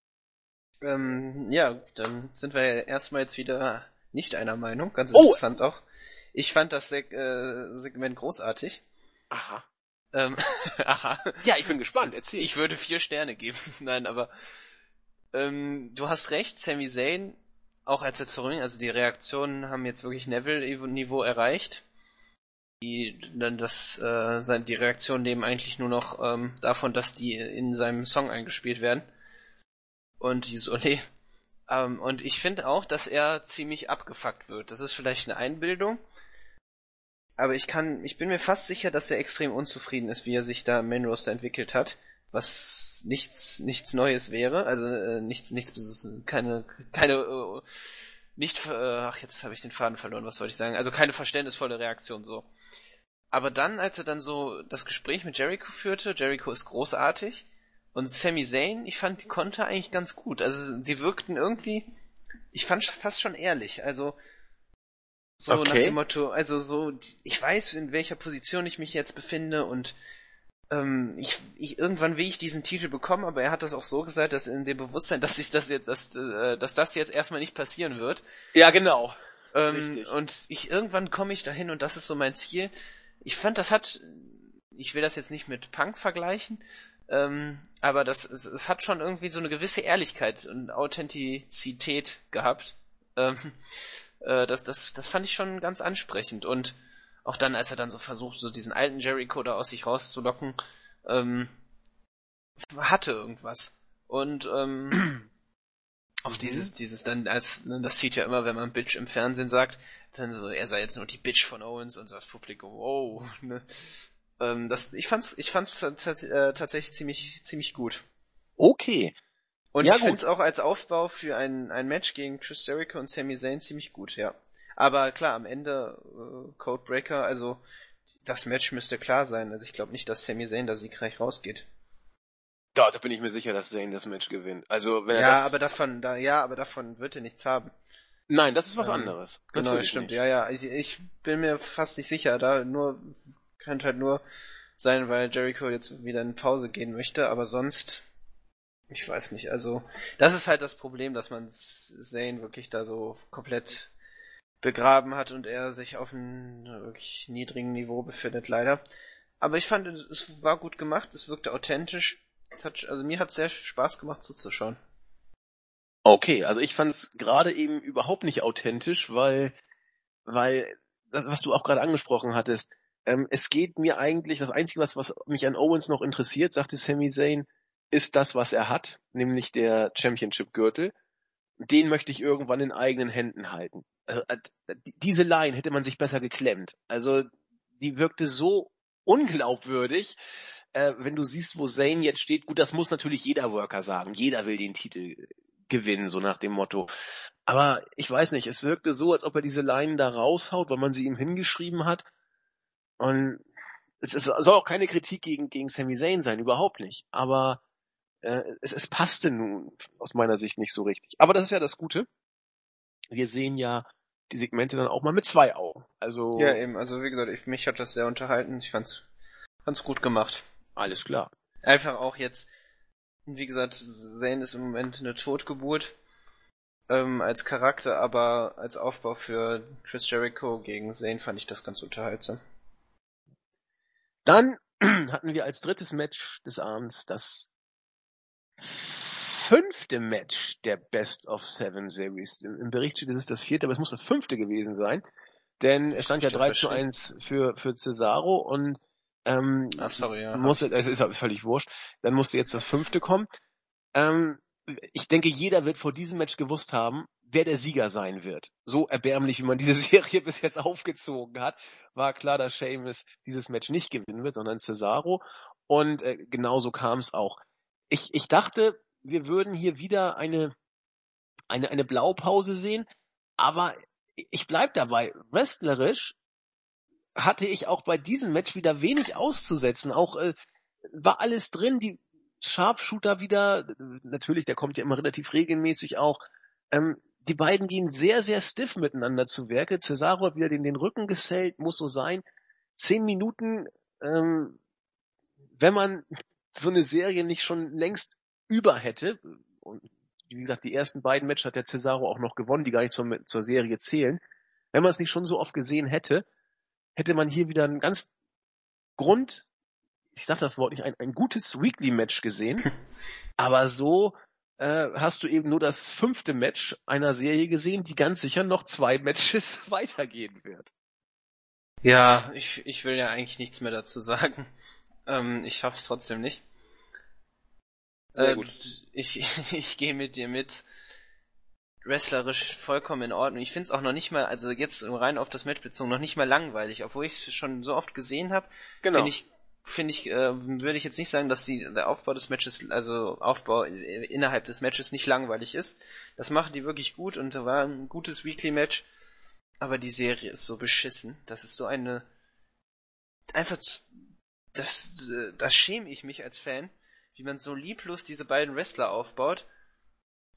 Ähm, ja, dann sind wir ja erstmal jetzt wieder nicht einer Meinung. Ganz Oh! interessant auch. Ich fand das Seg äh, Segment großartig. Aha. Ähm, aha. Ja, ich bin gespannt, erzähl. Ich würde vier Sterne geben. Nein, aber ähm, du hast recht, Sami Zayn, auch als er zurück, also die Reaktionen haben jetzt wirklich Neville-Niveau erreicht. die dann das äh, die Reaktion nehmen eigentlich nur noch ähm, davon, dass die in seinem Song eingespielt werden und die Olé. Ähm, und ich finde auch, dass er ziemlich abgefuckt wird. Das ist vielleicht eine Einbildung, aber ich kann, ich bin mir fast sicher, dass er extrem unzufrieden ist, wie er sich da im Main Roster entwickelt hat, was nichts nichts Neues wäre, also äh, nichts nichts keine keine äh, nicht, äh, ach, jetzt habe ich den Faden verloren, was wollte ich sagen? Also keine verständnisvolle Reaktion so. Aber dann, als er dann so das Gespräch mit Jericho führte, Jericho ist großartig und Sami Zayn, ich fand, die konnte eigentlich ganz gut. Also sie wirkten irgendwie, ich fand fast schon ehrlich. Also so okay. nach dem Motto, also so, ich weiß, in welcher Position ich mich jetzt befinde und ähm, ich, ich, irgendwann will ich diesen Titel bekommen, aber er hat das auch so gesagt, dass in dem Bewusstsein, dass ich das jetzt, dass, äh, dass das jetzt erstmal nicht passieren wird. Ja, genau. Ähm, und ich irgendwann komme ich dahin und das ist so mein Ziel. Ich fand, das hat, ich will das jetzt nicht mit Punk vergleichen, ähm, aber das, es, es, hat schon irgendwie so eine gewisse Ehrlichkeit und Authentizität gehabt. Ähm, äh, das, das, das fand ich schon ganz ansprechend und auch dann, als er dann so versucht, so diesen alten Jericho da aus sich rauszulocken, ähm, hatte irgendwas. Und ähm, auch mhm. dieses, dieses dann, als ne, das sieht ja immer, wenn man Bitch im Fernsehen sagt, dann so, er sei jetzt nur die Bitch von Owens und so das Publikum, wow. Ne? Ähm, das, ich fand's, ich fand's äh, tatsächlich ziemlich, ziemlich gut. Okay. Und ja, ich finde es auch als Aufbau für ein, ein Match gegen Chris Jericho und Sami Zayn ziemlich gut, ja. Aber klar, am Ende äh, Codebreaker, also das Match müsste klar sein. Also ich glaube nicht, dass Sami Zayn da siegreich rausgeht. Ja, da bin ich mir sicher, dass Zayn das Match gewinnt. Also wenn er ja, aber davon, da, ja, aber davon wird er nichts haben. Nein, das ist was ähm, anderes. Genau, Natürlich stimmt. Nicht. Ja, ja. Ich, ich bin mir fast nicht sicher. Da nur könnte halt nur sein, weil Jericho jetzt wieder in Pause gehen möchte. Aber sonst, ich weiß nicht. Also das ist halt das Problem, dass man Zane wirklich da so komplett begraben hat und er sich auf einem wirklich niedrigen Niveau befindet, leider. Aber ich fand, es war gut gemacht, es wirkte authentisch. Es hat, also mir hat es sehr Spaß gemacht zuzuschauen. Okay, also ich fand es gerade eben überhaupt nicht authentisch, weil, weil das, was du auch gerade angesprochen hattest, ähm, es geht mir eigentlich, das Einzige, was, was mich an Owens noch interessiert, sagte Sami Zayn, ist das, was er hat, nämlich der Championship-Gürtel den möchte ich irgendwann in eigenen Händen halten. Also, äh, diese Line hätte man sich besser geklemmt. Also die wirkte so unglaubwürdig, äh, wenn du siehst, wo Zane jetzt steht. Gut, das muss natürlich jeder Worker sagen. Jeder will den Titel gewinnen, so nach dem Motto. Aber ich weiß nicht, es wirkte so, als ob er diese Line da raushaut, weil man sie ihm hingeschrieben hat. Und es, es soll auch keine Kritik gegen, gegen Sami Zayn sein, überhaupt nicht. Aber äh, es, es passte nun aus meiner Sicht nicht so richtig. Aber das ist ja das Gute. Wir sehen ja die Segmente dann auch mal mit zwei Augen. Also ja eben. Also wie gesagt, ich, mich hat das sehr unterhalten. Ich fand's fand's gut gemacht. Alles klar. Einfach auch jetzt, wie gesagt, Zane ist im Moment eine Totgeburt ähm, als Charakter, aber als Aufbau für Chris Jericho gegen Zane fand ich das ganz unterhaltsam. Dann hatten wir als drittes Match des Abends das fünfte Match der Best of Seven Series. Im Bericht steht, es ist das vierte, aber es muss das fünfte gewesen sein. Denn es stand ja 3 zu 1 für, für Cesaro und ähm, Ach, sorry, ja. musste, es ist völlig wurscht. Dann musste jetzt das fünfte kommen. Ähm, ich denke, jeder wird vor diesem Match gewusst haben, wer der Sieger sein wird. So erbärmlich, wie man diese Serie bis jetzt aufgezogen hat, war klar, dass Sheamus dieses Match nicht gewinnen wird, sondern Cesaro. Und äh, genauso kam es auch ich, ich dachte, wir würden hier wieder eine, eine, eine Blaupause sehen, aber ich bleib dabei. Wrestlerisch hatte ich auch bei diesem Match wieder wenig auszusetzen. Auch äh, war alles drin, die Sharpshooter wieder, natürlich, der kommt ja immer relativ regelmäßig auch. Ähm, die beiden gehen sehr, sehr stiff miteinander zu Werke. Cesaro hat wieder den, den Rücken gesellt, muss so sein. Zehn Minuten, ähm, wenn man so eine Serie nicht schon längst über hätte. Und wie gesagt, die ersten beiden Matches hat der Cesaro auch noch gewonnen, die gar nicht zur, zur Serie zählen. Wenn man es nicht schon so oft gesehen hätte, hätte man hier wieder ein ganz Grund, ich sag das Wort nicht, ein, ein gutes Weekly-Match gesehen. Aber so äh, hast du eben nur das fünfte Match einer Serie gesehen, die ganz sicher noch zwei Matches weitergehen wird. Ja, ich, ich will ja eigentlich nichts mehr dazu sagen. Ähm, ich schaff's trotzdem nicht. Sehr Äh, gut. Ich, ich gehe mit dir mit. Wrestlerisch vollkommen in Ordnung. Ich find's auch noch nicht mal, also jetzt rein auf das Match bezogen, noch nicht mal langweilig, obwohl ich es schon so oft gesehen habe. Genau. Finde ich, finde ich, äh, würde ich jetzt nicht sagen, dass die, der Aufbau des Matches, also Aufbau innerhalb des Matches nicht langweilig ist. Das machen die wirklich gut und da war ein gutes Weekly Match. Aber die Serie ist so beschissen. Das ist so eine, einfach, zu- das, äh, das schäme ich mich als Fan, wie man so lieblos diese beiden Wrestler aufbaut.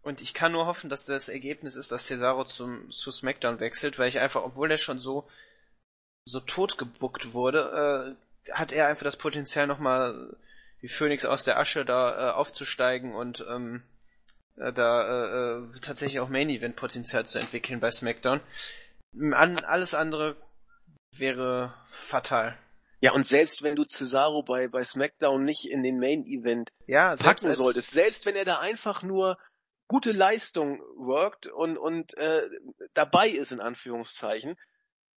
Und ich kann nur hoffen, dass das Ergebnis ist, dass Cesaro zum, zu SmackDown wechselt, weil ich einfach, obwohl er schon so, so tot gebuckt wurde, äh, hat er einfach das Potenzial nochmal wie Phoenix aus der Asche da äh, aufzusteigen und ähm, äh, da äh, äh, tatsächlich auch Main Event Potenzial zu entwickeln bei SmackDown. An, alles andere wäre fatal. Ja, und selbst wenn du Cesaro bei, bei SmackDown nicht in den Main Event Ja, selbst packen als- solltest, selbst wenn er da einfach nur gute Leistung workt und, und äh, dabei ist, in Anführungszeichen.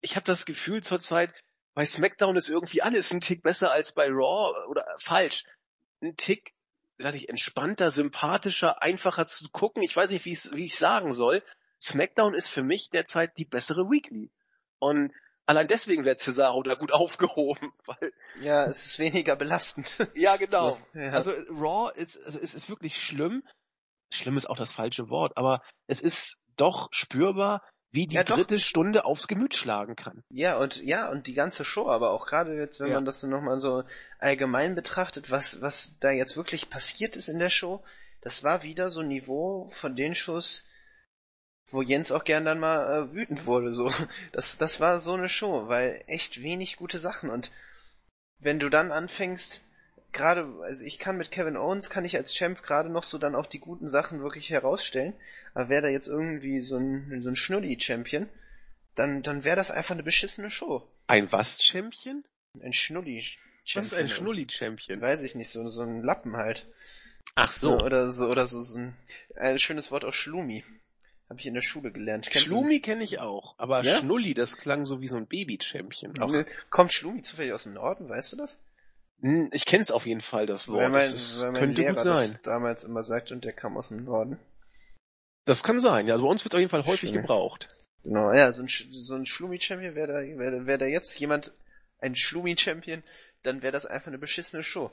Ich habe das Gefühl zurzeit, bei SmackDown ist irgendwie alles ein Tick besser als bei Raw oder äh, falsch. Ein Tick, weiß ich, entspannter, sympathischer, einfacher zu gucken. Ich weiß nicht, wie ich wie ich sagen soll. SmackDown ist für mich derzeit die bessere Weekly. Und allein deswegen wäre Cesaro da gut aufgehoben, weil Ja, es ist weniger belastend. ja, genau. So, ja. Also Raw ist, also es ist wirklich schlimm. Schlimm ist auch das falsche Wort, aber es ist doch spürbar, wie die Ja, doch. dritte Stunde aufs Gemüt schlagen kann. Ja, und ja, und die ganze Show, aber auch gerade jetzt, wenn Ja. man das so nochmal so allgemein betrachtet, was, was da jetzt wirklich passiert ist in der Show, das war wieder so ein Niveau von den Shows, wo Jens auch gern dann mal äh, wütend wurde, so. Das, das war so eine Show, weil echt wenig gute Sachen und wenn du dann anfängst, gerade, also ich kann mit Kevin Owens, kann ich als Champ gerade noch so dann auch die guten Sachen wirklich herausstellen, aber wäre da jetzt irgendwie so ein, so ein Schnulli-Champion, dann, dann wäre das einfach eine beschissene Show. Ein was-Champion? Ein Schnulli. Was ist ein Schnulli-Champion? Weiß ich nicht, so, so ein Lappen halt. Ach so. Oder so, oder so, so ein, ein schönes Wort auch Schlumi. Habe ich in der Schule gelernt. Kennst Schlumi kenne ich auch, aber Ja? Schnulli, das klang so wie so ein Baby-Champion. Kommt Schlumi zufällig aus dem Norden, weißt du das? Hm, Ich kenne es auf jeden Fall, das Wort. weil mein, das weil mein könnte Lehrer gut sein. das damals immer sagt und der kam aus dem Norden. Das kann sein, ja. Also bei uns wird auf jeden Fall häufig Schlimme. gebraucht. Genau, ja, so ein, so ein Schlumi-Champion wäre da, wäre wär da jetzt jemand, ein Schlumi-Champion, dann wäre das einfach eine beschissene Show.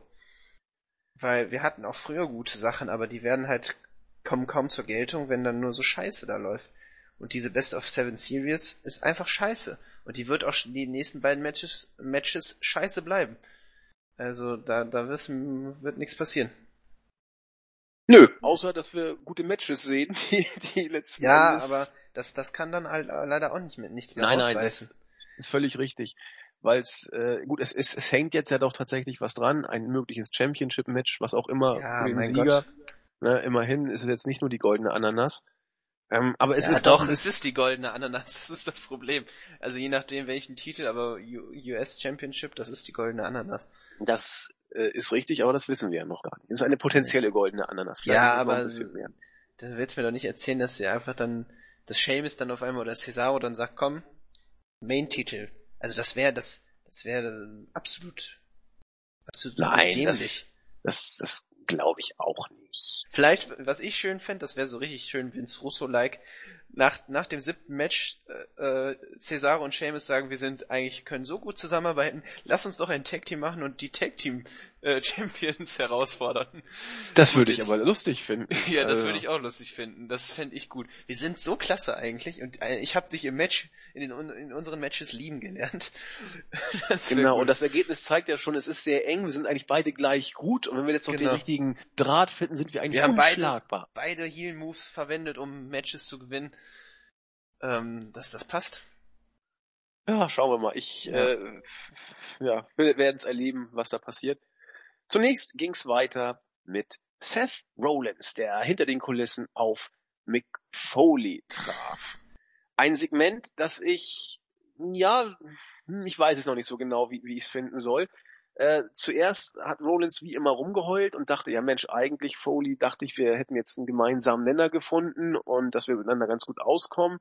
Weil wir hatten auch früher gute Sachen, aber die werden halt, kommen kaum zur Geltung, wenn dann nur so Scheiße da läuft. Und diese Best of Seven Series ist einfach scheiße. Und die wird auch schon die nächsten beiden Matches, Matches scheiße bleiben. Also da, da wir's, wird nichts passieren. Nö. Außer, dass wir gute Matches sehen, die, die letzten Ja, Endes- aber das, das kann dann halt leider auch nicht mit nichts mehr Nein, nein, ausreißen. das ist völlig richtig. Weil es, äh, gut, es, es, es hängt jetzt ja doch tatsächlich was dran, ein mögliches Championship-Match, was auch immer Ja, für den Sieger. Gott. Ne, immerhin ist es jetzt nicht nur die goldene Ananas. Ähm, aber es ja, ist doch, es ist die goldene Ananas, das ist das Problem. Also je nachdem welchen Titel, aber US Championship, das ist die goldene Ananas. das äh, ist richtig, aber das wissen wir ja noch gar nicht. Es ist eine potenzielle goldene Ananas. Vielleicht Ja, ist aber ein bisschen mehr. Da willst du mir doch nicht erzählen, dass sie einfach dann, das Sheamus dann auf einmal oder Cesaro dann sagt, komm, Main-Titel. Also das wäre das, das wäre absolut, absolut Nein, dämlich. Das, das glaube ich auch nicht. Vielleicht, was ich schön fände, das wäre so richtig schön Vince Russo-like, nach, nach dem siebten Match äh, äh, Cesaro und Sheamus sagen, wir sind eigentlich, können so gut zusammenarbeiten, lass uns doch ein Tag-Team machen und die Tag-Team äh, Champions herausfordern. Das würde ich aber lustig finden. Ja, das Also, würde ich auch lustig finden. Das fände ich gut. Wir sind so klasse eigentlich und äh, ich habe dich im Match, in, den, in unseren Matches lieben gelernt. Genau, gut. und das Ergebnis zeigt ja schon, es ist sehr eng, wir sind eigentlich beide gleich gut und wenn wir jetzt noch Genau. den richtigen Draht finden, sind wir eigentlich Wir haben beide- unschlagbar. beide Heal-Moves verwendet, um Matches zu gewinnen. Ähm, dass das passt. Ja, schauen wir mal. Ich Ja. äh, ja, wir werden es erleben, was da passiert. Zunächst ging's weiter mit Seth Rollins, der hinter den Kulissen auf Mick Foley traf. Ein Segment, das ich, ja, hm, ich weiß es noch nicht so genau, wie, wie ich es finden soll. Äh, zuerst hat Rollins wie immer rumgeheult und dachte, ja Mensch, eigentlich Foley dachte ich, wir hätten jetzt einen gemeinsamen Nenner gefunden und dass wir miteinander ganz gut auskommen.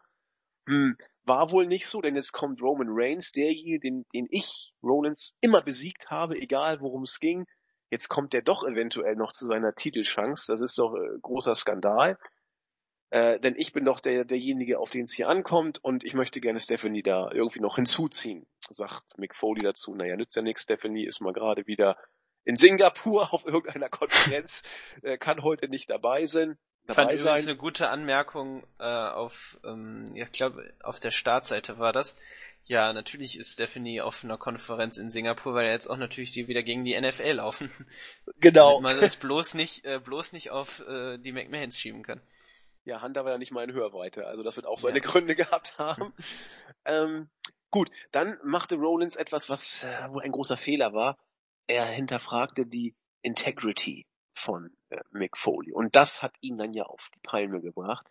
Hm, war wohl nicht so, denn jetzt kommt Roman Reigns, derjenige, den, den ich, Rollins, immer besiegt habe, egal worum es ging. Jetzt kommt der doch eventuell noch zu seiner Titelchance. Das ist doch äh, großer Skandal. Äh, denn ich bin doch der, derjenige, auf den es hier ankommt und ich möchte gerne Stephanie da irgendwie noch hinzuziehen, sagt Mick Foley dazu. Naja, nützt ja nichts, Stephanie ist mal gerade wieder in Singapur auf irgendeiner Konferenz, äh, kann heute nicht dabei sein. Dabei fand sein. eine gute Anmerkung äh, auf, ähm, ich glaube, auf der Startseite war das. Ja, natürlich ist Stephanie auf einer Konferenz in Singapur, weil jetzt auch natürlich die wieder gegen die NFL laufen. Genau. Man es bloß nicht, äh, bloß nicht auf äh, die McMahons schieben kann. Ja, Hunter war ja nicht mal in Hörweite, also das wird auch seine ja. Gründe gehabt haben. ähm, gut, dann machte Rollins etwas, was äh, wohl ein großer Fehler war. Er hinterfragte die Integrity von äh, Mick Foley. Und das hat ihn dann ja auf die Palme gebracht.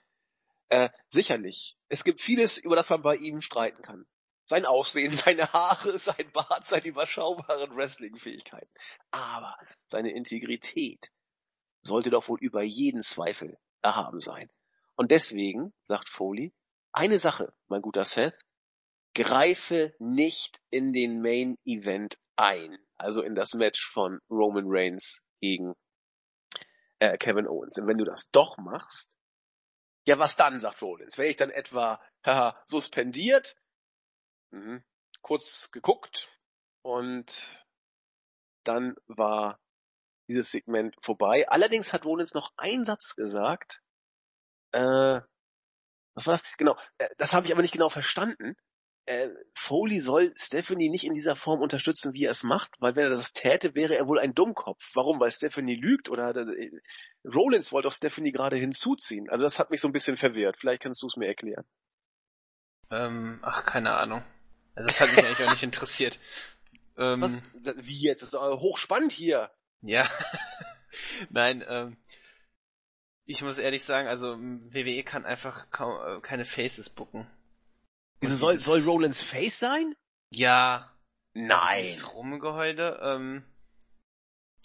Äh, sicherlich. Es gibt vieles, über das man bei ihm streiten kann. Sein Aussehen, seine Haare, sein Bart, seine überschaubaren Wrestling-Fähigkeiten. Aber seine Integrität sollte doch wohl über jeden Zweifel erhaben sein. Und deswegen, sagt Foley, eine Sache, mein guter Seth, greife nicht in den Main Event ein. Also in das Match von Roman Reigns gegen äh, Kevin Owens. Und wenn du das doch machst, ja, was dann, sagt Rollins? Wäre ich dann etwa haha, suspendiert? Mhm. Kurz geguckt und dann war dieses Segment vorbei. Allerdings hat Rollins noch einen Satz gesagt, äh, was war das? Genau, äh, das habe ich aber nicht genau verstanden. Äh, Foley soll Stephanie nicht in dieser Form unterstützen, wie er es macht, weil wenn er das täte, wäre er wohl ein Dummkopf. Warum? Weil Stephanie lügt oder äh, Rollins wollte doch Stephanie gerade hinzuziehen. Also das hat mich so ein bisschen verwirrt. Vielleicht kannst du es mir erklären. Ähm, ach, keine Ahnung. Also das hat mich eigentlich auch nicht interessiert. Ähm, Was? Wie jetzt? Das ist hochspannend hier. Ja. Nein, ähm, ich muss ehrlich sagen, also WWE kann einfach kaum, äh, keine Faces booken. Wieso soll, soll Rollins Face sein? Ja. Nein. Also dieses Rumgeheule, ähm,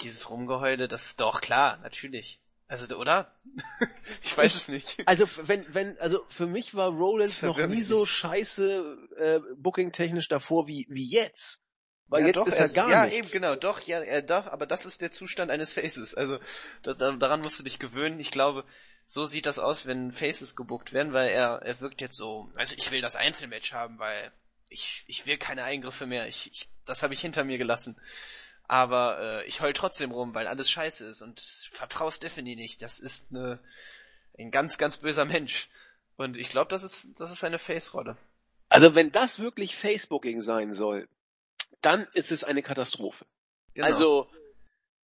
dieses Rumgeheule, das ist doch klar, natürlich. Also, oder? ich weiß es nicht. Also, wenn, wenn, also für mich war Rollins noch nie so scheiße äh, booking-technisch davor wie, wie jetzt. Weil ja, jetzt doch, ist er, gar ja, nichts. Ja, eben, genau, doch, ja, er doch, aber das ist der Zustand eines Faces. Also da, da, daran musst du dich gewöhnen. Ich glaube, so sieht das aus, wenn Faces gebuckt werden, weil er, er wirkt jetzt so, also ich will das Einzelmatch haben, weil ich, ich will keine Eingriffe mehr. Ich, ich das habe ich hinter mir gelassen. Aber äh, ich heul trotzdem rum, weil alles scheiße ist und vertrau Stephanie nicht. Das ist eine, ein ganz, ganz böser Mensch. Und ich glaube, das ist, das ist eine Face-Rolle. Also wenn das wirklich Facebooking sein soll, dann ist es eine Katastrophe. Genau. Also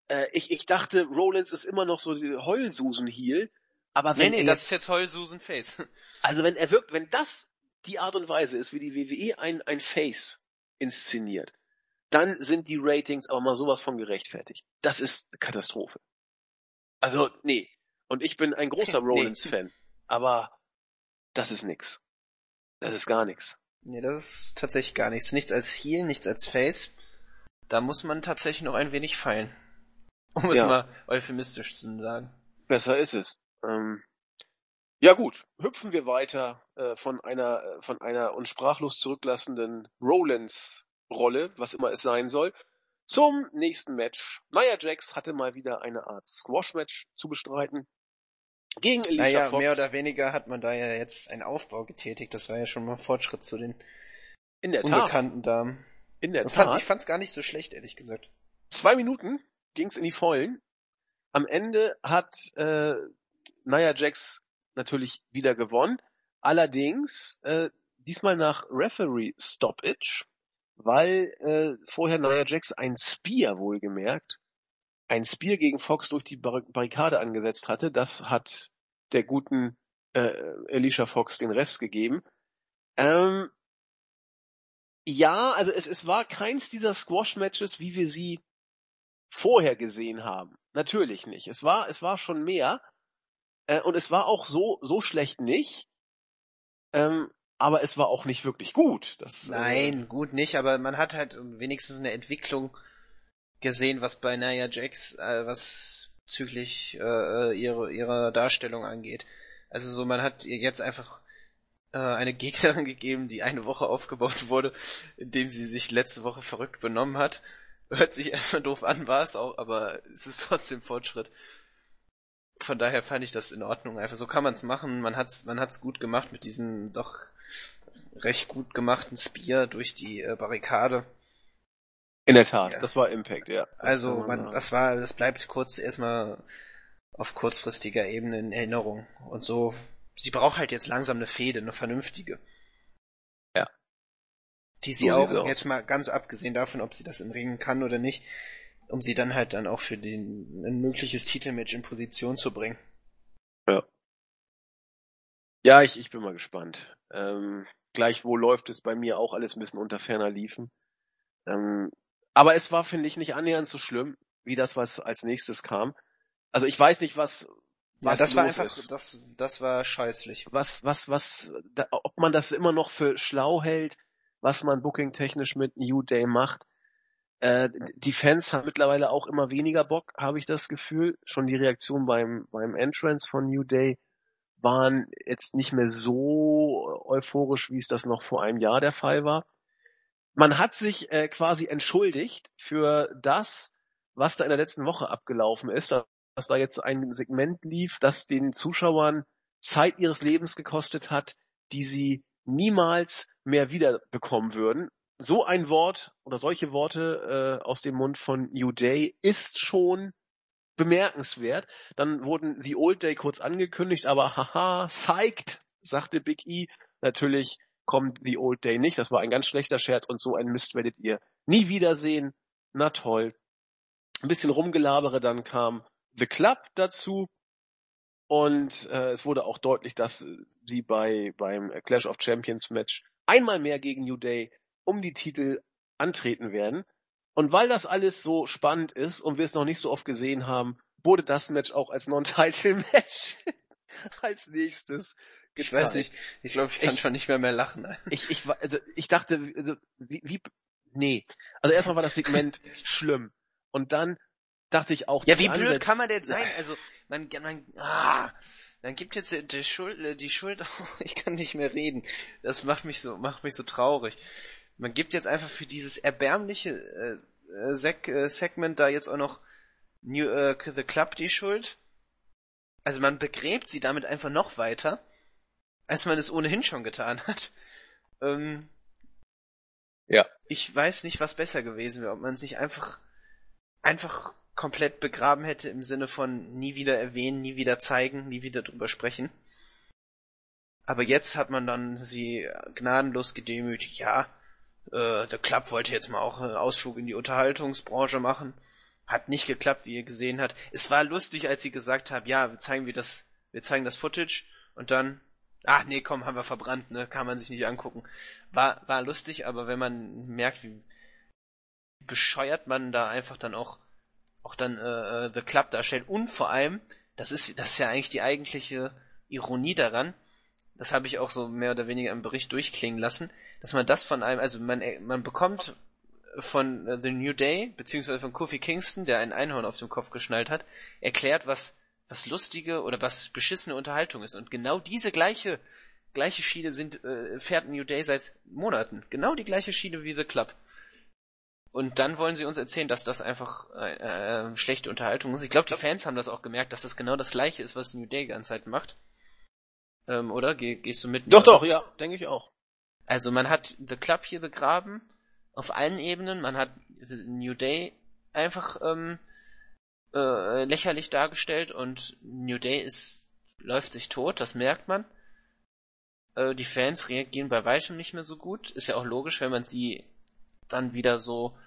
äh, ich, ich dachte, Rollins ist immer noch so die Heulsusen-Heel, aber wenn nee, nee, er das ist jetzt Heulsusen-Face. Also wenn er wirkt, wenn das die Art und Weise ist, wie die WWE ein, ein Face inszeniert, dann sind die Ratings aber mal sowas von gerechtfertigt. Das ist Katastrophe. Also, nee. Und ich bin ein großer Rollins-Fan. Nee. Aber das ist nix. Das ist gar nichts. Nee, das ist tatsächlich gar nichts. Nichts als Heal, nichts als Face. Da muss man tatsächlich noch ein wenig feilen. Um es mal euphemistisch zu sagen. Besser ist es. Ähm, ja gut, hüpfen wir weiter äh, von einer äh, von einer uns sprachlos zurücklassenden Rollins Rolle, was immer es sein soll, zum nächsten Match. Nia Jax hatte mal wieder eine Art Squash Match zu bestreiten. Gegen Alicia naja, Fox. mehr oder weniger hat man da ja jetzt einen Aufbau getätigt. Das war ja schon mal Fortschritt zu den In der unbekannten Tat. Damen. In der Tat. ich fand's gar nicht so schlecht, ehrlich gesagt. Zwei Minuten ging's in die Vollen. Am Ende hat äh, Nia Jax natürlich wieder gewonnen. Allerdings äh, diesmal nach Referee Stoppage, weil äh, vorher Nia Jax ein Spear wohlgemerkt ein Spear gegen Fox durch die Barrikade angesetzt hatte. Das hat der guten äh, Alicia Fox den Rest gegeben. Ähm, ja, also es, es war keins dieser Squash-Matches, wie wir sie vorher gesehen haben. Natürlich nicht. Es war, es war schon mehr. Äh, und es war auch so, so schlecht nicht. Ähm, aber es war auch nicht wirklich gut. Das, äh, Nein, äh, gut nicht, aber man hat halt wenigstens eine Entwicklung gesehen, was bei Nia Jax, äh, was züglich äh, ihre, ihre Darstellung angeht. Also so, man hat ihr jetzt einfach äh, eine Gegnerin gegeben, die eine Woche aufgebaut wurde, indem sie sich letzte Woche verrückt benommen hat. Hört sich erstmal doof an, war es auch, aber es ist trotzdem Fortschritt. Von daher fand ich das in Ordnung. Einfach so kann man es machen. Man hat's, man hat's gut gemacht mit diesem doch recht gut gemachten Spear durch die äh, Barrikade. In der Tat, ja. das war Impact, ja. Also man, das war, das bleibt kurz erstmal auf kurzfristiger Ebene in Erinnerung. Und so, sie braucht halt jetzt langsam eine Fehde, eine vernünftige. Ja. Die sie so auch, jetzt mal ganz abgesehen davon, ob sie das im Ringen kann oder nicht, um sie dann halt dann auch für den, ein mögliches Titelmatch in Position zu bringen. Ja. Ja, ich, ich bin mal gespannt. Ähm, gleichwohl läuft es bei mir auch alles ein bisschen unter ferner Liefen. Ähm, aber es war, finde ich, nicht annähernd so schlimm, wie das, was als nächstes kam. Also ich weiß nicht, was, was ja, das war einfach, ist. das, das war scheußlich. Was, was, was, da, ob man das immer noch für schlau hält, was man booking-technisch mit New Day macht. Äh, die Fans haben mittlerweile auch immer weniger Bock, habe ich das Gefühl. Schon die Reaktion beim, beim Entrance von New Day waren jetzt nicht mehr so euphorisch, wie es das noch vor einem Jahr der Fall war. Man hat sich äh, quasi entschuldigt für das, was da in der letzten Woche abgelaufen ist, dass da jetzt ein Segment lief, das den Zuschauern Zeit ihres Lebens gekostet hat, die sie niemals mehr wiederbekommen würden. So ein Wort oder solche Worte äh, aus dem Mund von New Day ist schon bemerkenswert. Dann wurden The Old Day kurz angekündigt, aber haha, psyched, sagte Big E. Natürlich kommt The Old Day nicht. Das war ein ganz schlechter Scherz und so ein Mist werdet ihr nie wiedersehen. Na toll. Ein bisschen rumgelabere, dann kam The Club dazu und äh, es wurde auch deutlich, dass sie bei beim Clash of Champions Match einmal mehr gegen New Day um die Titel antreten werden. Und weil das alles so spannend ist und wir es noch nicht so oft gesehen haben, wurde das Match auch als Non-Title-Match als nächstes gezeigt. Ich weiß nicht, ich glaube, ich kann ich, schon nicht mehr mehr lachen. Ich, ich, also, ich dachte, also, wie, wie, nee. Also erstmal war das Segment schlimm. Und dann dachte ich auch. Ja, wie blöd Ansätze, kann man denn sein? Also, man, man, ah, dann gibt jetzt die Schuld, die Schuld, ich kann nicht mehr reden. Das macht mich so, macht mich so traurig man gibt jetzt einfach für dieses erbärmliche äh, Seg äh, Segment da jetzt auch noch New, äh, The Club die Schuld. Also man begräbt sie damit einfach noch weiter, als man es ohnehin schon getan hat. Ähm, ja. Ich weiß nicht, was besser gewesen wäre, ob man es nicht einfach, einfach komplett begraben hätte im Sinne von nie wieder erwähnen, nie wieder zeigen, nie wieder drüber sprechen. Aber jetzt hat man dann sie gnadenlos gedemütigt. Ja, äh, der Club wollte jetzt mal auch einen Ausflug in die Unterhaltungsbranche machen. Hat nicht geklappt, wie ihr gesehen habt. Es war lustig, als sie gesagt haben, ja, wir zeigen wir das, wir zeigen das Footage und dann, ach nee, komm, haben wir verbrannt, ne, kann man sich nicht angucken. War, war lustig, aber wenn man merkt, wie bescheuert man da einfach dann auch, auch dann äh, äh The Club darstellt und vor allem, das ist, das ist ja eigentlich die eigentliche Ironie daran, das habe ich auch so mehr oder weniger im Bericht durchklingen lassen, dass man das von einem, also man, man bekommt von äh, The New Day, beziehungsweise von Kofi Kingston, der ein Einhorn auf dem Kopf geschnallt hat, erklärt, was, was lustige oder was beschissene Unterhaltung ist. Und genau diese gleiche, gleiche Schiene sind, äh, fährt New Day seit Monaten. Genau die gleiche Schiene wie The Club. Und dann wollen sie uns erzählen, dass das einfach äh, äh, schlechte Unterhaltung ist. Ich glaube, die Fans haben das auch gemerkt, dass das genau das gleiche ist, was New Day die ganze Zeit macht. Ähm, oder? Geh, gehst du mit? Doch, doch, ja, denke ich auch. Also man hat The Club hier begraben, auf allen Ebenen. Man hat New Day einfach ähm, äh, lächerlich dargestellt und New Day ist läuft sich tot, das merkt man. Äh, die Fans reagieren bei weitem nicht mehr so gut. Ist ja auch logisch, wenn man sie dann wieder so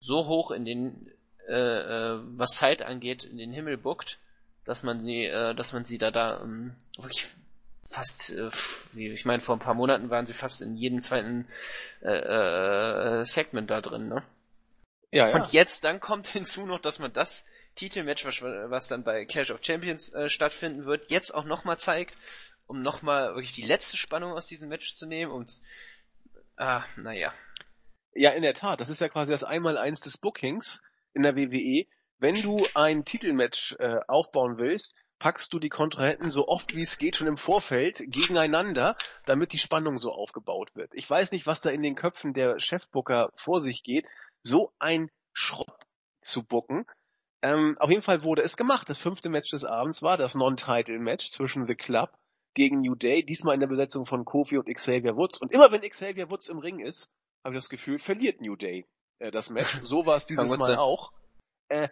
so hoch in den äh, äh, was Zeit angeht in den Himmel buckt dass man sie, äh, dass man sie da da ähm, wirklich fast, äh, ich meine, vor ein paar Monaten waren sie fast in jedem zweiten äh, äh, Segment da drin, ne? Ja, ja. Und jetzt dann kommt hinzu noch, dass man das Titelmatch, was, was dann bei Clash of Champions äh, stattfinden wird, jetzt auch nochmal zeigt, um nochmal wirklich die letzte Spannung aus diesem Match zu nehmen und ah, naja. Ja, in der Tat, das ist ja quasi das Einmaleins des Bookings in der WWE wenn du ein Titelmatch äh, aufbauen willst, packst du die Kontrahenten so oft wie es geht schon im Vorfeld gegeneinander, damit die Spannung so aufgebaut wird. Ich weiß nicht, was da in den Köpfen der Chefbooker vor sich geht, so ein Schrott zu bucken. Ähm, auf jeden Fall wurde es gemacht. Das fünfte Match des Abends war das Non-Title-Match zwischen The Club gegen New Day, diesmal in der Besetzung von Kofi und Xavier Woods. Und immer wenn Xavier Woods im Ring ist, habe ich das Gefühl, verliert New Day äh, das Match. So war es dieses Mal auch. Äh,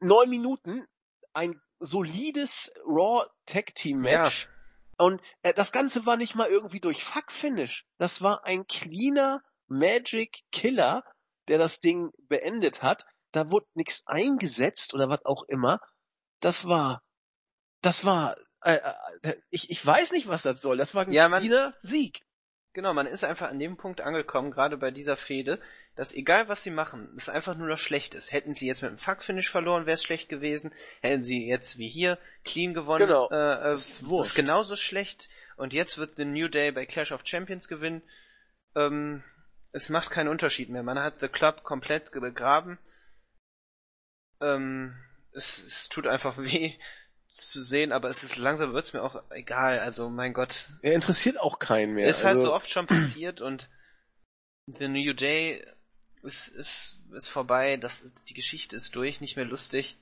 neun Minuten, ein solides Raw Tag Team Match. Ja. Und äh, das Ganze war nicht mal irgendwie durch Fuck Finish. Das war ein cleaner Magic Killer, der das Ding beendet hat. Da wurde nichts eingesetzt oder was auch immer. Das war, das war, äh, äh, ich, ich weiß nicht, was das soll. Das war ein ja, cleaner Sieg. Genau, man ist einfach an dem Punkt angekommen, gerade bei dieser Fehde, dass egal was sie machen, es einfach nur noch schlecht ist. Hätten sie jetzt mit einem Fuck-Finish verloren, wäre es schlecht gewesen. Hätten sie jetzt wie hier clean gewonnen, genau. äh, äh, ist, ist genauso schlecht. Und jetzt wird The New Day bei Clash of Champions gewinnen. Ähm, es macht keinen Unterschied mehr. Man hat The Club komplett begraben. Ähm, es, es tut einfach weh zu sehen, aber es ist langsam wird's mir auch egal. Also mein Gott. Er interessiert auch keinen mehr. Ist halt also... halt so oft schon passiert und The New Day ist, ist, ist vorbei, das ist, die Geschichte ist durch, nicht mehr lustig.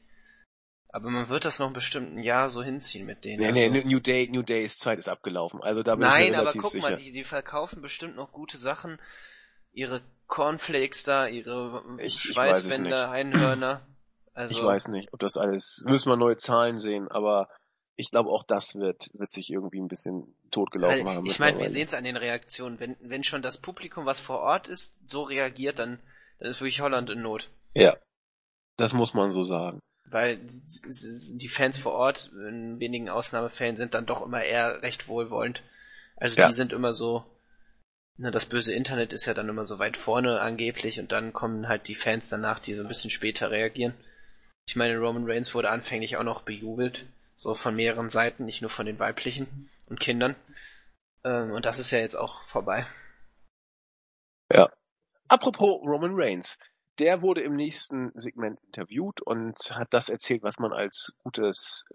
Aber man wird das noch bestimmt ein Jahr so hinziehen mit denen. Nee, also. nee, New Day, New Days Zeit ist abgelaufen. Also da bin Nein, ich mir aber guck sicher. mal, die, die verkaufen bestimmt noch gute Sachen. Ihre Cornflakes da, ihre ich, Schweißwände, Einhörner. Also, ich weiß nicht, ob das alles, müssen wir neue Zahlen sehen, aber ich glaube auch das wird, wird sich irgendwie ein bisschen totgelaufen haben. Ich meine, wir sehen es an den Reaktionen. Wenn, wenn schon das Publikum, was vor Ort ist, so reagiert, dann, dann ist wirklich Holland in Not. Ja. Das muss man so sagen. Weil die Fans vor Ort, in wenigen Ausnahmefällen, sind dann doch immer eher recht wohlwollend. Also ja. die sind immer so, ne, das böse Internet ist ja dann immer so weit vorne angeblich und dann kommen halt die Fans danach, die so ein bisschen später reagieren. Ich meine, Roman Reigns wurde anfänglich auch noch bejubelt, so von mehreren Seiten, nicht nur von den weiblichen und Kindern. Ähm, und das ist ja jetzt auch vorbei. Ja. Apropos Roman Reigns. Der wurde im nächsten Segment interviewt und hat das erzählt, was man als gutes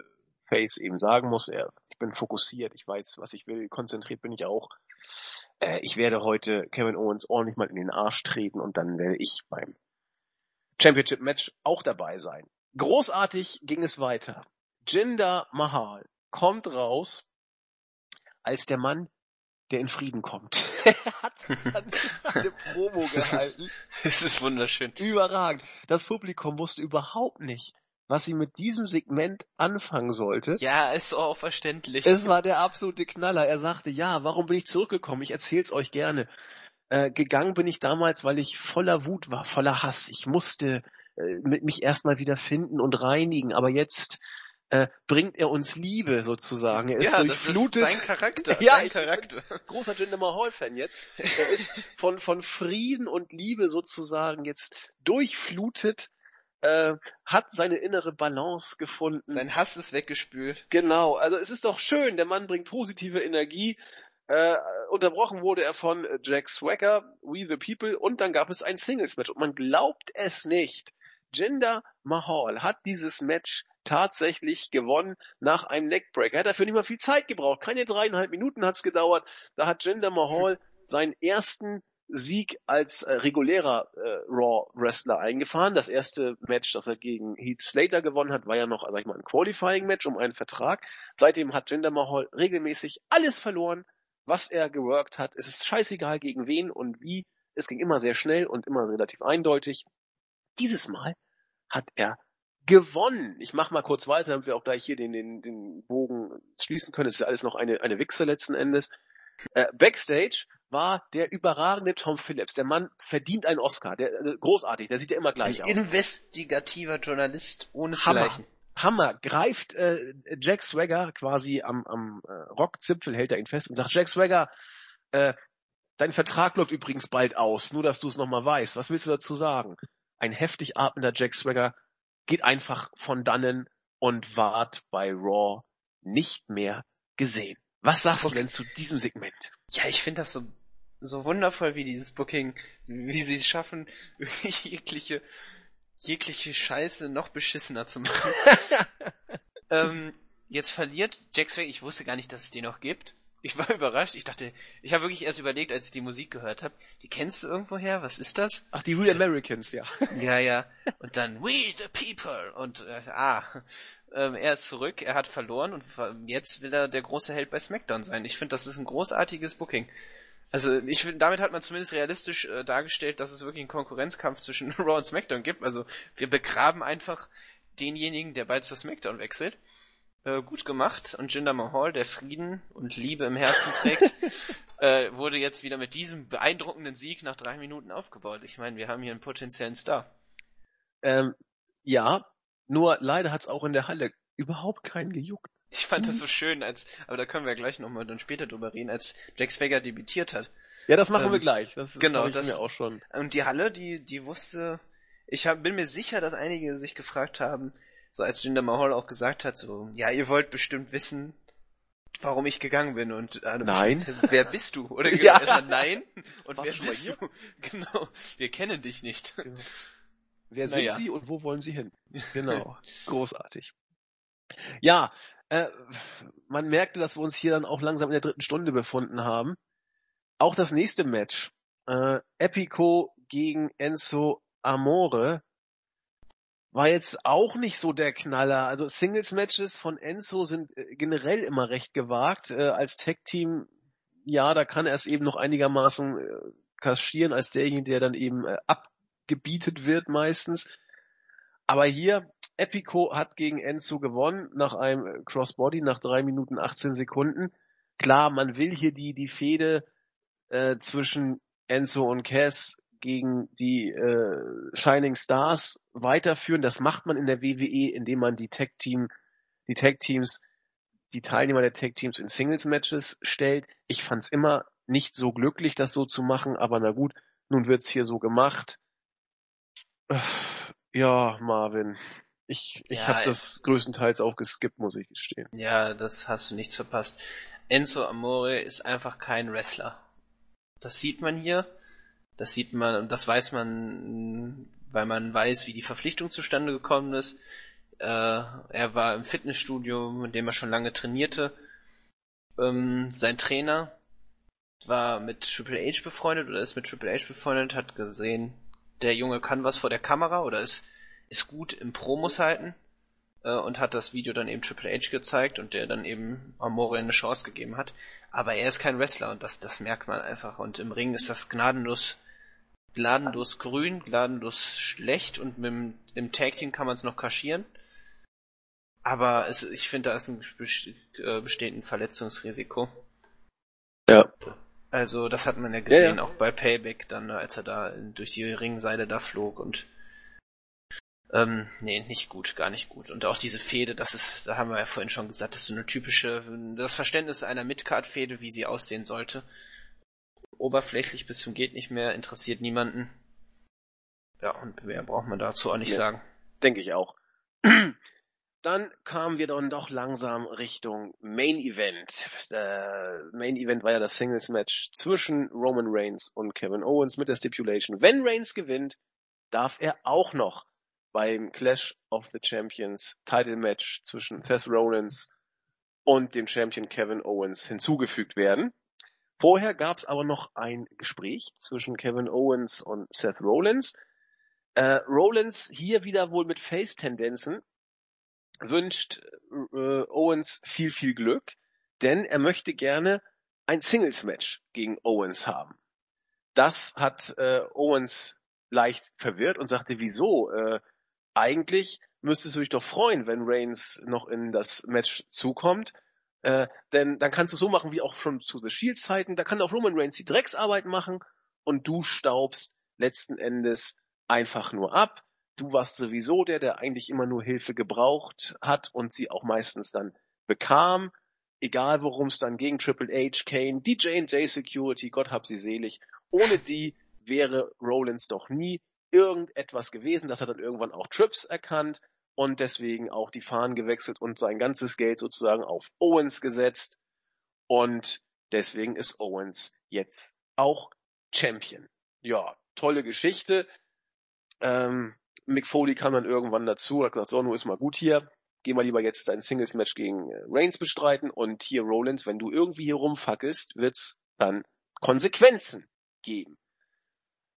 Face eben sagen muss. Er, ich bin fokussiert, ich weiß, was ich will, konzentriert bin ich auch. Äh, ich werde heute Kevin Owens ordentlich mal in den Arsch treten und dann werde ich beim Championship Match auch dabei sein. Großartig ging es weiter. Jinder Mahal kommt raus als der Mann, der in Frieden kommt. er hat eine Promo gehalten. Es ist wunderschön. Überragend. Das Publikum wusste überhaupt nicht, was sie mit diesem Segment anfangen sollte. Ja, ist auch verständlich. Es war der absolute Knaller. Er sagte, ja, warum bin ich zurückgekommen? Ich erzähl's euch gerne. Äh, gegangen bin ich damals, weil ich voller Wut war, voller Hass. Ich musste äh, mich erstmal wieder finden und reinigen, aber jetzt äh, bringt er uns Liebe sozusagen. Er ist ja, durchflutet. Das ist dein Charakter. ja, dein Charakter. großer Jinder Mahal-Fan jetzt. Er ist von, von Frieden und Liebe sozusagen jetzt durchflutet, äh, hat seine innere Balance gefunden. Sein Hass ist weggespült. Genau, also es ist doch schön, der Mann bringt positive Energie. Äh, unterbrochen wurde er von Jack Swagger, We the People, und dann gab es ein Singles-Match. Und man glaubt es nicht. Jinder Mahal hat dieses Match tatsächlich gewonnen nach einem Neckbreaker. Er hat dafür nicht mal viel Zeit gebraucht. Keine dreieinhalb Minuten hat's gedauert. Da hat Jinder Mahal seinen ersten Sieg als äh, regulärer äh, Raw Wrestler eingefahren. Das erste Match, das er gegen Heath Slater gewonnen hat, war ja noch, sag ich mal, ein Qualifying Match um einen Vertrag. Seitdem hat Jinder Mahal regelmäßig alles verloren, was er geworkt hat. Es ist scheißegal gegen wen und wie. Es ging immer sehr schnell und immer relativ eindeutig. Dieses Mal hat er gewonnen. Ich mach mal kurz weiter, damit wir auch gleich hier den, den, den Bogen schließen können. Es ist ja alles noch eine, eine Wichse letzten Endes. Äh, Backstage war der überragende Tom Phillips. Der Mann verdient einen Oscar. Der, also großartig, der sieht ja immer gleich Ein aus. Investigativer Journalist ohne Hammer. Hammer. Greift äh, Jack Swagger quasi am, am äh, Rockzipfel, hält er ihn fest und sagt, Jack Swagger, äh, dein Vertrag läuft übrigens bald aus, nur dass du es nochmal weißt. Was willst du dazu sagen? Ein heftig atmender Jack Swagger geht einfach von dannen und ward bei Raw nicht mehr gesehen. Was sagst du denn zu diesem Segment? Ja, ich finde das so, so wundervoll, wie dieses Booking, wie sie es schaffen, jegliche, jegliche Scheiße noch beschissener zu machen. ähm, jetzt verliert Jack Swagger, ich wusste gar nicht, dass es den noch gibt. Ich war überrascht. Ich dachte, ich habe wirklich erst überlegt, als ich die Musik gehört habe, die kennst du irgendwoher? Was ist das? Ach, die Real Americans, ja. Ja, ja. Und dann We the People und äh, ah, ähm, er ist zurück, er hat verloren und jetzt will er der große Held bei SmackDown sein. Ich finde, das ist ein großartiges Booking. Also ich finde, damit hat man zumindest realistisch äh, dargestellt, dass es wirklich einen Konkurrenzkampf zwischen Raw und SmackDown gibt. Also wir begraben einfach denjenigen, der bald zur SmackDown wechselt. Äh, gut gemacht und Jinder Mahal, der Frieden und Liebe im Herzen trägt, äh, wurde jetzt wieder mit diesem beeindruckenden Sieg nach drei Minuten aufgebaut. Ich meine, wir haben hier einen potenziellen Star. Ähm, ja, nur leider hat's auch in der Halle überhaupt keinen gejuckt. Ich fand das so schön, als, aber da können wir gleich nochmal dann später drüber reden, als Jack Swagger debütiert hat. Ja, das machen Ähm, wir gleich. Das, das genau, das- mir auch schon. Und die Halle, die, die wusste, ich hab, bin mir sicher, dass einige sich gefragt haben, so als Jinder Mahal auch gesagt hat, so, ja, ihr wollt bestimmt wissen, warum ich gegangen bin und alle Nein. bestimmt, wer bist du? Oder genau, Ja. erstmal nein und Warst wer bist du? Genau, wir kennen dich nicht. Wer sind Naja. Sie und wo wollen Sie hin? Genau. Großartig. Ja, äh, man merkte, dass wir uns hier dann auch langsam in der dritten Stunde befunden haben. Auch das nächste Match. Äh, Epico gegen Enzo Amore war jetzt auch nicht so der Knaller. Also Singles-Matches von Enzo sind äh, generell immer recht gewagt. Äh, als Tag-Team, ja, da kann er es eben noch einigermaßen äh, kaschieren als derjenige, der dann eben äh, abgebietet wird meistens. Aber hier, Epico hat gegen Enzo gewonnen nach einem äh, Crossbody nach drei Minuten 18 Sekunden. Klar, man will hier die, die Fehde äh, zwischen Enzo und Cass gegen die äh, Shining Stars weiterführen. Das macht man in der WWE, indem man die Tag Team, die Tag Teams, die Teilnehmer der Tag Teams in Singles Matches stellt. Ich fand's immer nicht so glücklich, das so zu machen, aber na gut, nun wird's hier so gemacht. Äh, Ja, Marvin. Ich, ich Ja, habe das größtenteils auch geskippt, muss ich gestehen. Ja, das hast du nichts verpasst. Enzo Amore ist einfach kein Wrestler. Das sieht man hier. Das sieht man und das weiß man, weil man weiß, wie die Verpflichtung zustande gekommen ist. Äh, er war im Fitnessstudio, mit dem er schon lange trainierte. Ähm, sein Trainer war mit Triple H befreundet oder ist mit Triple H befreundet, hat gesehen, der Junge kann was vor der Kamera oder ist, ist gut im Promos halten äh, und hat das Video dann eben Triple H gezeigt und der dann eben Amore eine Chance gegeben hat. Aber er ist kein Wrestler und das, das merkt man einfach. Und im Ring ist das gnadenlos, gnadenlos grün, gnadenlos schlecht und mit dem, im Tag Team kann man es noch kaschieren. Aber es, ich finde, da ist ein äh, besteht ein Verletzungsrisiko. Ja. Also das hat man ja gesehen, Ja, ja. auch bei Payback dann, als er da durch die Ringseile da flog und ähm, nee, nicht gut, gar nicht gut. Und auch diese Fehde, das ist, da haben wir ja vorhin schon gesagt, das ist so eine typische, das Verständnis einer Midcard-Fehde, wie sie aussehen sollte. Oberflächlich bis zum geht nicht mehr, interessiert niemanden. Ja, und mehr braucht man dazu auch nicht Ja. sagen. Denke ich auch. Dann kamen wir dann doch langsam Richtung Main Event. Äh, Main Event war ja das Singles Match zwischen Roman Reigns und Kevin Owens mit der Stipulation. Wenn Reigns gewinnt, darf er auch noch beim Clash of the Champions Title Match zwischen Seth Rollins und dem Champion Kevin Owens hinzugefügt werden. Vorher gab es aber noch ein Gespräch zwischen Kevin Owens und Seth Rollins. Äh, Rollins hier wieder wohl mit Face-Tendenzen wünscht äh, Owens viel, viel Glück, denn er möchte gerne ein Singles-Match gegen Owens haben. Das hat äh, Owens leicht verwirrt und sagte, wieso? Äh, eigentlich müsstest du dich doch freuen, wenn Reigns noch in das Match zukommt. Äh, denn dann kannst du so machen wie auch schon zu The Shield Zeiten. Da kann auch Roman Reigns die Drecksarbeit machen und du staubst letzten Endes einfach nur ab. Du warst sowieso der, der eigentlich immer nur Hilfe gebraucht hat und sie auch meistens dann bekam. Egal worum es dann ging, Triple H, Kane, die J&J Security, Gott hab sie selig. Ohne die wäre Rollins doch nie irgendetwas gewesen. Das hat dann irgendwann auch Trips erkannt und deswegen auch die Fahnen gewechselt und sein ganzes Geld sozusagen auf Owens gesetzt. Und deswegen ist Owens jetzt auch Champion. Ja, tolle Geschichte. Ähm, Mick Foley kam dann irgendwann dazu, hat gesagt, so, nun ist mal gut hier. geh mal lieber jetzt dein Singles-Match gegen äh, Reigns bestreiten und hier Rollins, wenn du irgendwie hier rumfackelst, wird's dann Konsequenzen geben.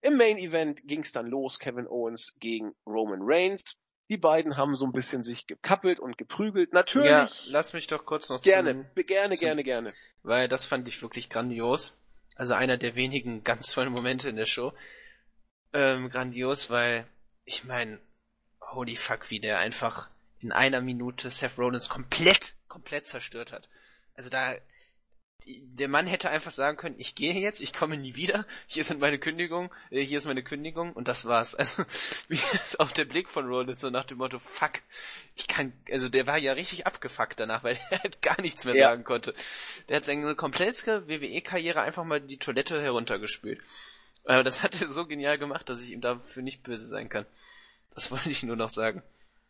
Im Main Event ging's dann los, Kevin Owens gegen Roman Reigns. Die beiden haben so ein bisschen sich gekappelt und geprügelt. Natürlich. Ja, lass mich doch kurz noch gerne, zum, gerne, zum- gerne, gerne. weil das fand ich wirklich grandios. Also einer der wenigen ganz tollen Momente in der Show. Ähm, grandios, weil ich meine, holy fuck, wie der einfach in einer Minute Seth Rollins komplett, komplett zerstört hat. Also da, der Mann hätte einfach sagen können, ich gehe jetzt, ich komme nie wieder, hier sind meine Kündigung, äh, hier ist meine Kündigung und das war's. Also, wie ist auch der Blick von Rollins so nach dem Motto, fuck, ich kann, also der war ja richtig abgefuckt danach, weil er halt gar nichts mehr Ja. sagen konnte. Der hat seine komplette WWE-Karriere einfach mal die Toilette heruntergespült. Aber das hat er so genial gemacht, dass ich ihm dafür nicht böse sein kann. Das wollte ich nur noch sagen.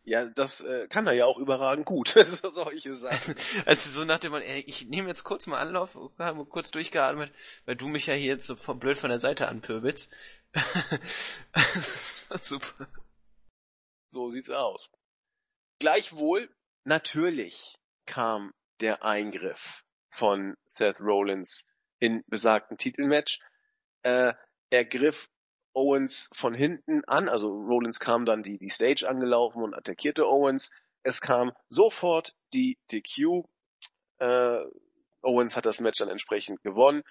Ja, das äh, kann er ja auch überragend gut. Solche Sachen. Also so nach dem Motto, ey, ich nehme jetzt kurz mal Anlauf, habe kurz durchgeatmet, weil du mich ja hier jetzt so von blöd von der Seite anpöbelst. das war super. So sieht's aus. Gleichwohl, natürlich kam der Eingriff von Seth Rollins in besagten Titelmatch. Äh, er griff Owens von hinten an, also Rollins kam dann die, die Stage angelaufen und attackierte Owens. Es kam sofort die DQ. Äh, Owens hat das Match dann entsprechend gewonnen.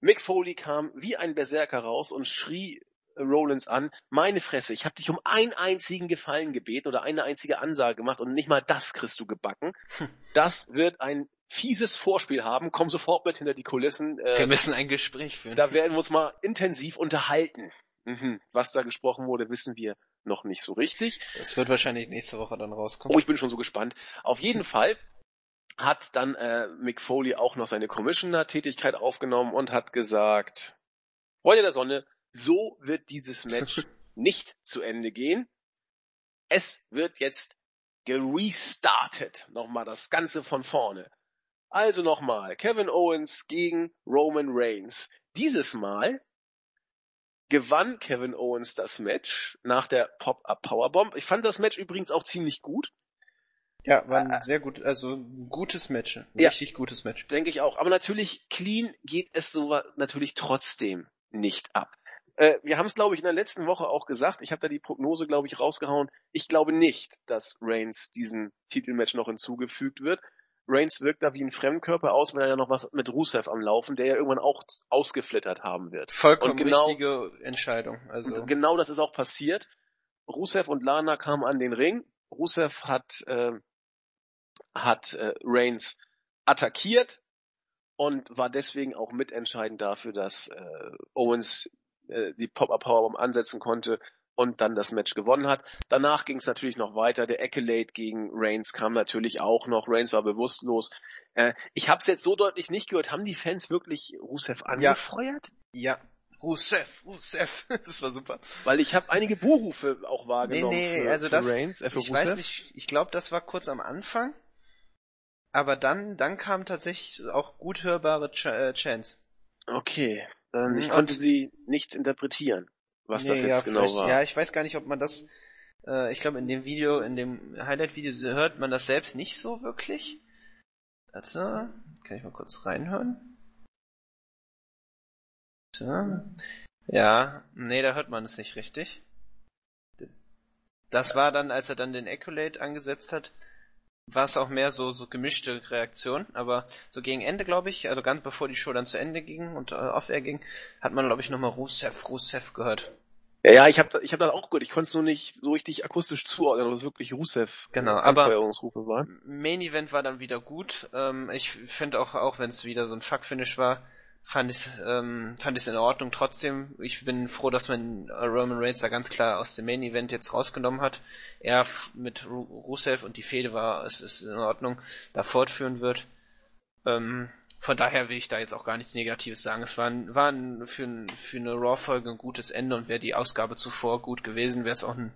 Mick Foley kam wie ein Berserker raus und schrie Rollins an, meine Fresse, ich habe dich um einen einzigen Gefallen gebeten oder eine einzige Ansage gemacht und nicht mal das kriegst du gebacken. Das wird ein fieses Vorspiel haben. Komm sofort mit hinter die Kulissen. Wir Äh, müssen ein Gespräch führen. da werden wir uns mal intensiv unterhalten. Mhm. Was da gesprochen wurde, wissen wir noch nicht so richtig. Das wird wahrscheinlich nächste Woche dann rauskommen. Oh, ich bin schon so gespannt. Auf jeden Fall hat dann äh, Mick Foley auch noch seine Commissioner-Tätigkeit aufgenommen und hat gesagt, Freunde der Sonne, so wird dieses Match nicht zu Ende gehen. Es wird jetzt gerestartet. Nochmal das Ganze von vorne. Also nochmal, Kevin Owens gegen Roman Reigns. Dieses Mal gewann Kevin Owens das Match nach der Pop-Up Powerbomb. Ich fand das Match übrigens auch ziemlich gut. Ja, war ein sehr gut, also ein gutes Match. Ein Ja. Richtig gutes Match. Denke ich auch. Aber natürlich, clean geht es so natürlich trotzdem nicht ab. Äh, wir haben es, glaube ich, in der letzten Woche auch gesagt. Ich habe da die Prognose, glaube ich, rausgehauen. Ich glaube nicht, dass Reigns diesem Titelmatch noch hinzugefügt wird. Reigns wirkt da wie ein Fremdkörper aus, wenn er ja noch was mit Rusev am Laufen, der ja irgendwann auch ausgeflittert haben wird. Vollkommen genau- richtige Entscheidung. Also genau das ist auch passiert. Rusev und Lana kamen an den Ring. Rusev hat, äh, hat äh, Reigns attackiert und war deswegen auch mitentscheidend dafür, dass äh, Owens äh, die Pop-Up Powerbomb ansetzen konnte und dann das Match gewonnen hat. Danach ging es natürlich noch weiter. Der Accolade gegen Reigns kam natürlich auch noch. Reigns war bewusstlos. Äh, ich habe es jetzt so deutlich nicht gehört. Haben die Fans wirklich Rusev angefeuert? ja. Rusev, Rusev. das war super. Weil ich habe einige Buhrufe auch wahrgenommen Nee, nee, für, also das- Reigns, äh, für Ich Rusev. weiß nicht, ich glaube, das war kurz am Anfang. Aber dann, dann kam tatsächlich auch gut hörbare Ch äh, Chance. Okay, ähm, ich Mhm, konnte sie nicht interpretieren, was das Nee, jetzt ja, genau war. Ja, ich weiß gar nicht, ob man das, äh, ich glaube in dem Video, in dem Highlight-Video hört man das selbst nicht so wirklich. Warte, kann ich mal kurz reinhören? Warte. Ja, nee, da hört man es nicht richtig. Das war dann, als er dann den Accolade angesetzt hat, war es auch mehr so, so gemischte Reaktion, aber so gegen Ende, glaube ich, also ganz bevor die Show dann zu Ende ging und äh, off-air ging, hat man, glaube ich, nochmal Rusev, Rusev gehört. Ja, ja, ich habe ich hab das auch gehört. Ich konnte es nur nicht so richtig akustisch zuordnen, ob es wirklich Rusev Genau, äh, aber- Anfeuerungsrufe war. Main Event war dann wieder gut. Ähm, ich finde auch, auch wenn es wieder so ein Fuck-Finish war, fand ich ähm, fand ich in Ordnung. Trotzdem, ich bin froh, dass man äh, Roman Reigns da ganz klar aus dem Main Event jetzt rausgenommen hat. Er mit Ru Rusev und die Fehde war, es ist in Ordnung, da fortführen wird. Ähm, von daher will ich da jetzt auch gar nichts Negatives sagen. Es war, ein, war ein, für, ein, für eine Raw-Folge ein gutes Ende und wäre die Ausgabe zuvor gut gewesen, wäre es auch ein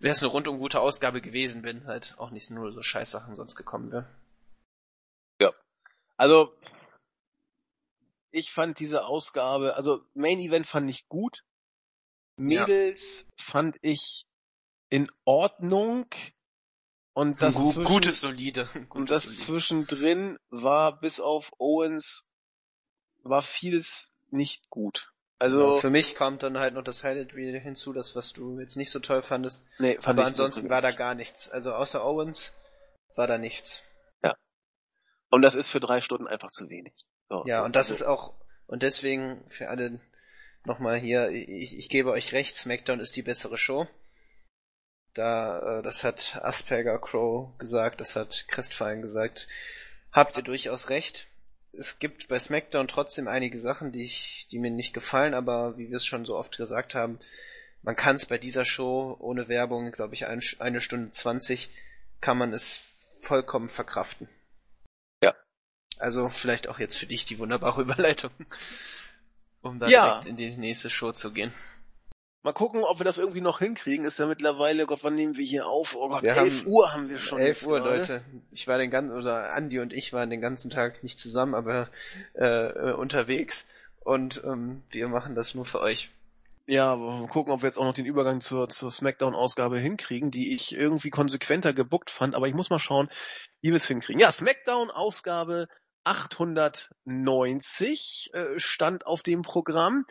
wäre es eine rundum gute Ausgabe gewesen, wenn halt auch nicht nur so Scheißsachen sonst gekommen wären. Also, ich fand diese Ausgabe, also Main Event fand ich gut. Mädels fand ich in Ordnung. Und das, Gu zwischen, gutes, solide. Gutes, und das solide. zwischendrin war bis auf Owens war vieles nicht gut. Also, Ja, für mich kommt dann halt noch das Highlight wieder hinzu, das was du jetzt nicht so toll fandest. nee, fand Aber ich ansonsten wirklich war da gar nichts. Also außer Owens war da nichts. Und das ist für drei Stunden einfach zu wenig. So, Ja, und das also, ist auch, und deswegen für alle nochmal hier, ich, ich gebe euch recht, SmackDown ist die bessere Show. Da, äh, das hat Asperger Crow gesagt, das hat Christfallen gesagt. Habt ihr durchaus recht. Es gibt bei SmackDown trotzdem einige Sachen, die ich, die mir nicht gefallen, aber wie wir es schon so oft gesagt haben, man kann es bei dieser Show ohne Werbung, glaube ich, ein, eine Stunde zwanzig, kann man es vollkommen verkraften. Ja. Also vielleicht auch jetzt für dich die wunderbare Überleitung, um dann Ja. direkt in die nächste Show zu gehen. Mal gucken, ob wir das irgendwie noch hinkriegen. Ist ja mittlerweile, Gott, wann nehmen wir hier auf? Oh Gott, Wir 11 haben Uhr haben wir schon. 11 jetzt Uhr, gerade. Leute. Ich war den ganzen, oder Andi und ich waren den ganzen Tag nicht zusammen, aber äh, äh, unterwegs. Und ähm, wir machen das nur für euch. Ja, aber mal gucken, ob wir jetzt auch noch den Übergang zur, zur Smackdown-Ausgabe hinkriegen, die ich irgendwie konsequenter gebuckt fand, aber ich muss mal schauen, wie wir es hinkriegen. Ja, Smackdown-Ausgabe 890 äh, stand auf dem Programm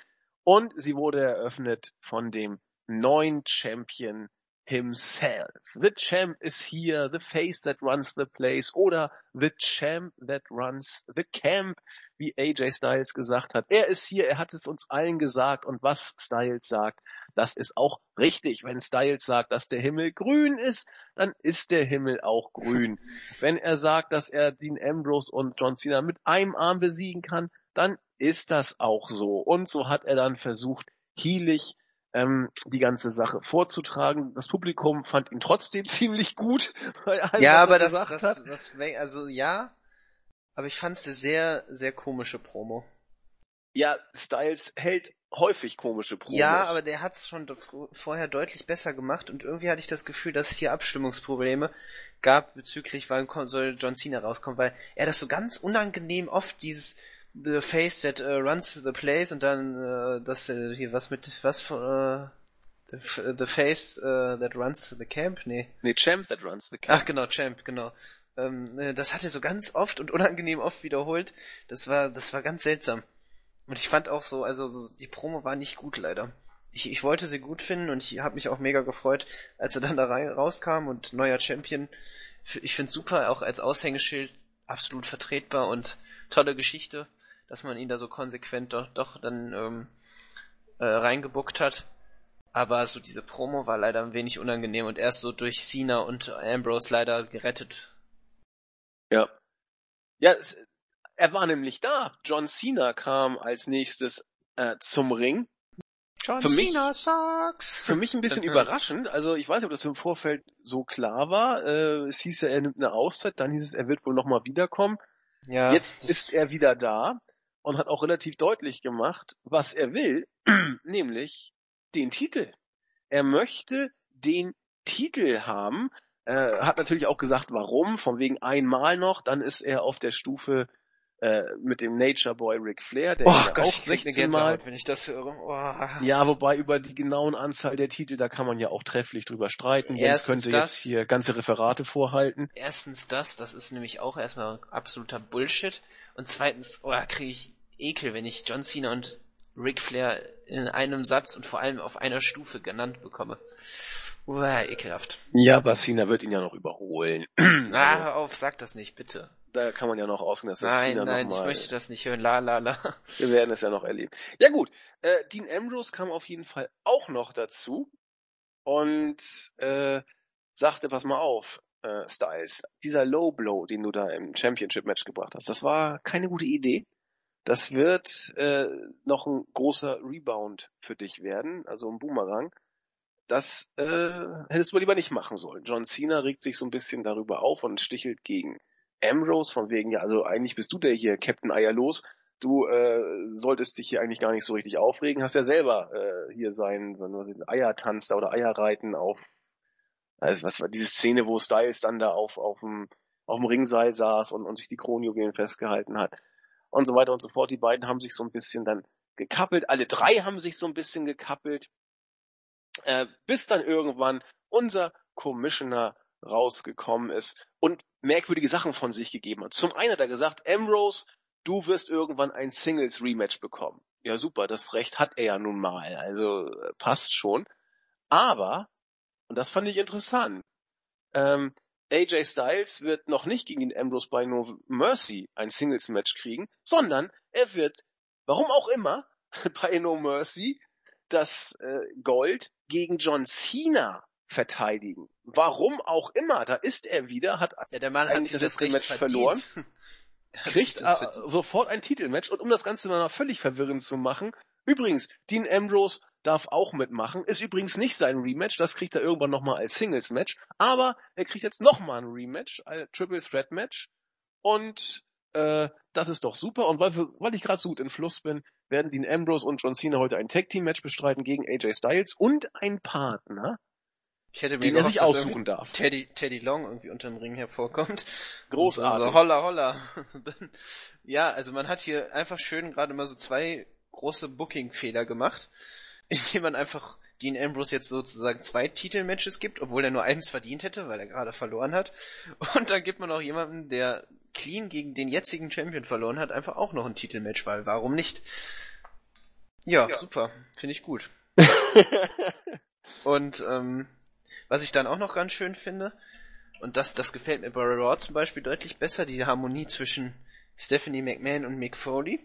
und sie wurde eröffnet von dem neuen Champion himself. The champ is here, the face that runs the place oder the champ that runs the camp wie AJ Styles gesagt hat. Er ist hier, er hat es uns allen gesagt und was Styles sagt, das ist auch richtig. Wenn Styles sagt, dass der Himmel grün ist, dann ist der Himmel auch grün. Wenn er sagt, dass er Dean Ambrose und John Cena mit einem Arm besiegen kann, dann ist das auch so. Und so hat er dann versucht, heelig ähm, die ganze Sache vorzutragen. Das Publikum fand ihn trotzdem ziemlich gut. Bei allem, ja, aber er das, das, hat. das, also ja, aber ich fand es eine sehr, sehr komische Promo. Ja, Styles hält häufig komische Promos. Ja, aber der hat es schon vorher deutlich besser gemacht und irgendwie hatte ich das Gefühl, dass es hier Abstimmungsprobleme gab bezüglich, wann soll John Cena rauskommen, weil er das so ganz unangenehm oft dieses The Face that uh, runs the place und dann äh, das äh, hier was mit was für äh, the, the Face äh, that runs the camp, nee. nee, Champ that runs the camp. Ach genau, Champ, genau. Ähm, äh, das hat er so ganz oft und unangenehm oft wiederholt. Das war, das war ganz seltsam. Und ich fand auch so, also so, die Promo war nicht gut leider. Ich, ich wollte sie gut finden und ich habe mich auch mega gefreut, als er dann da rein, rauskam und neuer Champion. Ich finde super, auch als Aushängeschild absolut vertretbar und tolle Geschichte, dass man ihn da so konsequent doch, doch dann ähm, äh, reingebuckt hat. Aber so diese Promo war leider ein wenig unangenehm und erst so durch Cena und Ambrose leider gerettet. Ja. Ja, es, er war nämlich da. John Cena kam als nächstes äh, zum Ring. John Für mich- sucks. Für mich ein bisschen überraschend. Also ich weiß nicht, ob das im Vorfeld so klar war. Äh, es hieß ja, er nimmt eine Auszeit, dann hieß es, er wird wohl nochmal wiederkommen. Ja, Jetzt ist er wieder da und hat auch relativ deutlich gemacht, was er will, nämlich den Titel. Er möchte den Titel haben, äh, hat natürlich auch gesagt, warum, von wegen einmal noch, dann ist er auf der Stufe äh, mit dem Nature Boy Ric Flair, der Oh ja Gott, auch ich krieg eine 16 Mal. Wenn ich das höre. Oh. Ja, wobei über die genauen Anzahl der Titel, da kann man ja auch trefflich drüber streiten. Jens Erstens könnte das. jetzt hier ganze Referate vorhalten. Erstens das, das ist nämlich auch erstmal absoluter Bullshit. Und zweitens, oh, kriege ich Ekel, wenn ich John Cena und Ric Flair in einem Satz und vor allem auf einer Stufe genannt bekomme. Uah, ekelhaft. Ja, aber Cena wird ihn ja noch überholen. Ah, hör auf, sag das nicht, bitte. Da kann man ja noch ausgehen, dass das Nein, Cena nein, noch ich möchte das nicht hören. La, la, la. Wir werden es ja noch erleben. Ja gut, äh, Dean Ambrose kam auf jeden Fall auch noch dazu und äh, sagte, pass mal auf, äh, Styles, dieser Low Blow, den du da im Championship Match gebracht hast, das war keine gute Idee. Das wird äh, noch ein großer Rebound für dich werden, also ein Boomerang. Das äh, hättest du lieber nicht machen sollen. John Cena regt sich so ein bisschen darüber auf und stichelt gegen Ambrose von wegen, ja, also eigentlich bist du der hier, Captain Eierlos. Du äh, solltest dich hier eigentlich gar nicht so richtig aufregen. Hast ja selber äh, hier seinen, so einen Eiertanz da oder Eierreiten auf, also was war diese Szene, wo Styles dann da auf auf dem auf dem Ringseil saß und, und sich die Kronjuwelen festgehalten hat und so weiter und so fort. Die beiden haben sich so ein bisschen dann gekappelt. Alle drei haben sich so ein bisschen gekappelt, äh, bis dann irgendwann unser Commissioner rausgekommen ist und merkwürdige Sachen von sich gegeben hat. Zum einen hat er gesagt, Ambrose, du wirst irgendwann ein Singles Rematch bekommen. Ja, super, das Recht hat er ja nun mal, also äh, passt schon. Aber, und das fand ich interessant, ähm, AJ Styles wird noch nicht gegen den Ambrose bei No Mercy ein Singles Match kriegen, sondern er wird, warum auch immer, bei No Mercy das äh, Gold gegen John Cena verteidigen. Warum auch immer, da ist er wieder, hat ja, der Mann hat sich das Recht Match verdient. verloren, kriegt äh, sofort ein Titelmatch und um das Ganze mal völlig verwirrend zu machen, übrigens, Dean Ambrose darf auch mitmachen, ist übrigens nicht sein Rematch, das kriegt er irgendwann nochmal als Singles Match, aber er kriegt jetzt nochmal ein Rematch, ein Triple Threat Match und äh, das ist doch super und weil, weil ich gerade so gut in Fluss bin, werden Dean Ambrose und John Cena heute ein Tag Team Match bestreiten gegen AJ Styles und ein Partner, ich hätte mir den er gehofft, sich dass aussuchen darf. Teddy, Teddy Long irgendwie unter dem Ring hervorkommt. Großartig. So, holla, holla. Ja, also man hat hier einfach schön gerade mal so zwei große Booking-Fehler gemacht, indem man einfach Dean Ambrose jetzt sozusagen zwei Titelmatches gibt, obwohl er nur eins verdient hätte, weil er gerade verloren hat. Und dann gibt man auch jemanden, der clean gegen den jetzigen Champion verloren hat, einfach auch noch ein Titelmatch, weil warum nicht? Ja, Ja. super. Finde ich gut. Und ähm, was ich dann auch noch ganz schön finde, und das, das gefällt mir bei Raw zum Beispiel deutlich besser, die Harmonie zwischen Stephanie McMahon und Mick Foley.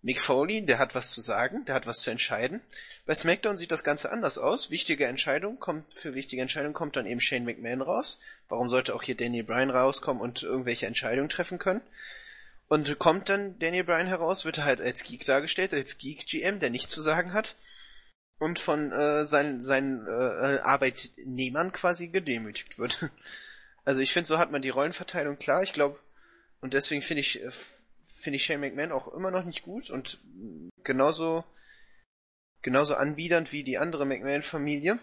Mick Foley, der hat was zu sagen, der hat was zu entscheiden. Bei SmackDown sieht das Ganze anders aus. Wichtige Entscheidung kommt, für wichtige Entscheidungen kommt dann eben Shane McMahon raus. Warum sollte auch hier Daniel Bryan rauskommen und irgendwelche Entscheidungen treffen können? Und kommt dann Daniel Bryan heraus, wird er halt als Geek dargestellt, als Geek-GM, der nichts zu sagen hat und von äh, seinen, seinen äh, Arbeitnehmern quasi gedemütigt wird. Also ich finde, so hat man die Rollenverteilung klar. Ich glaube, und deswegen finde ich, äh, finde ich Shane McMahon auch immer noch nicht gut und genauso, genauso anbiedernd wie die andere McMahon-Familie.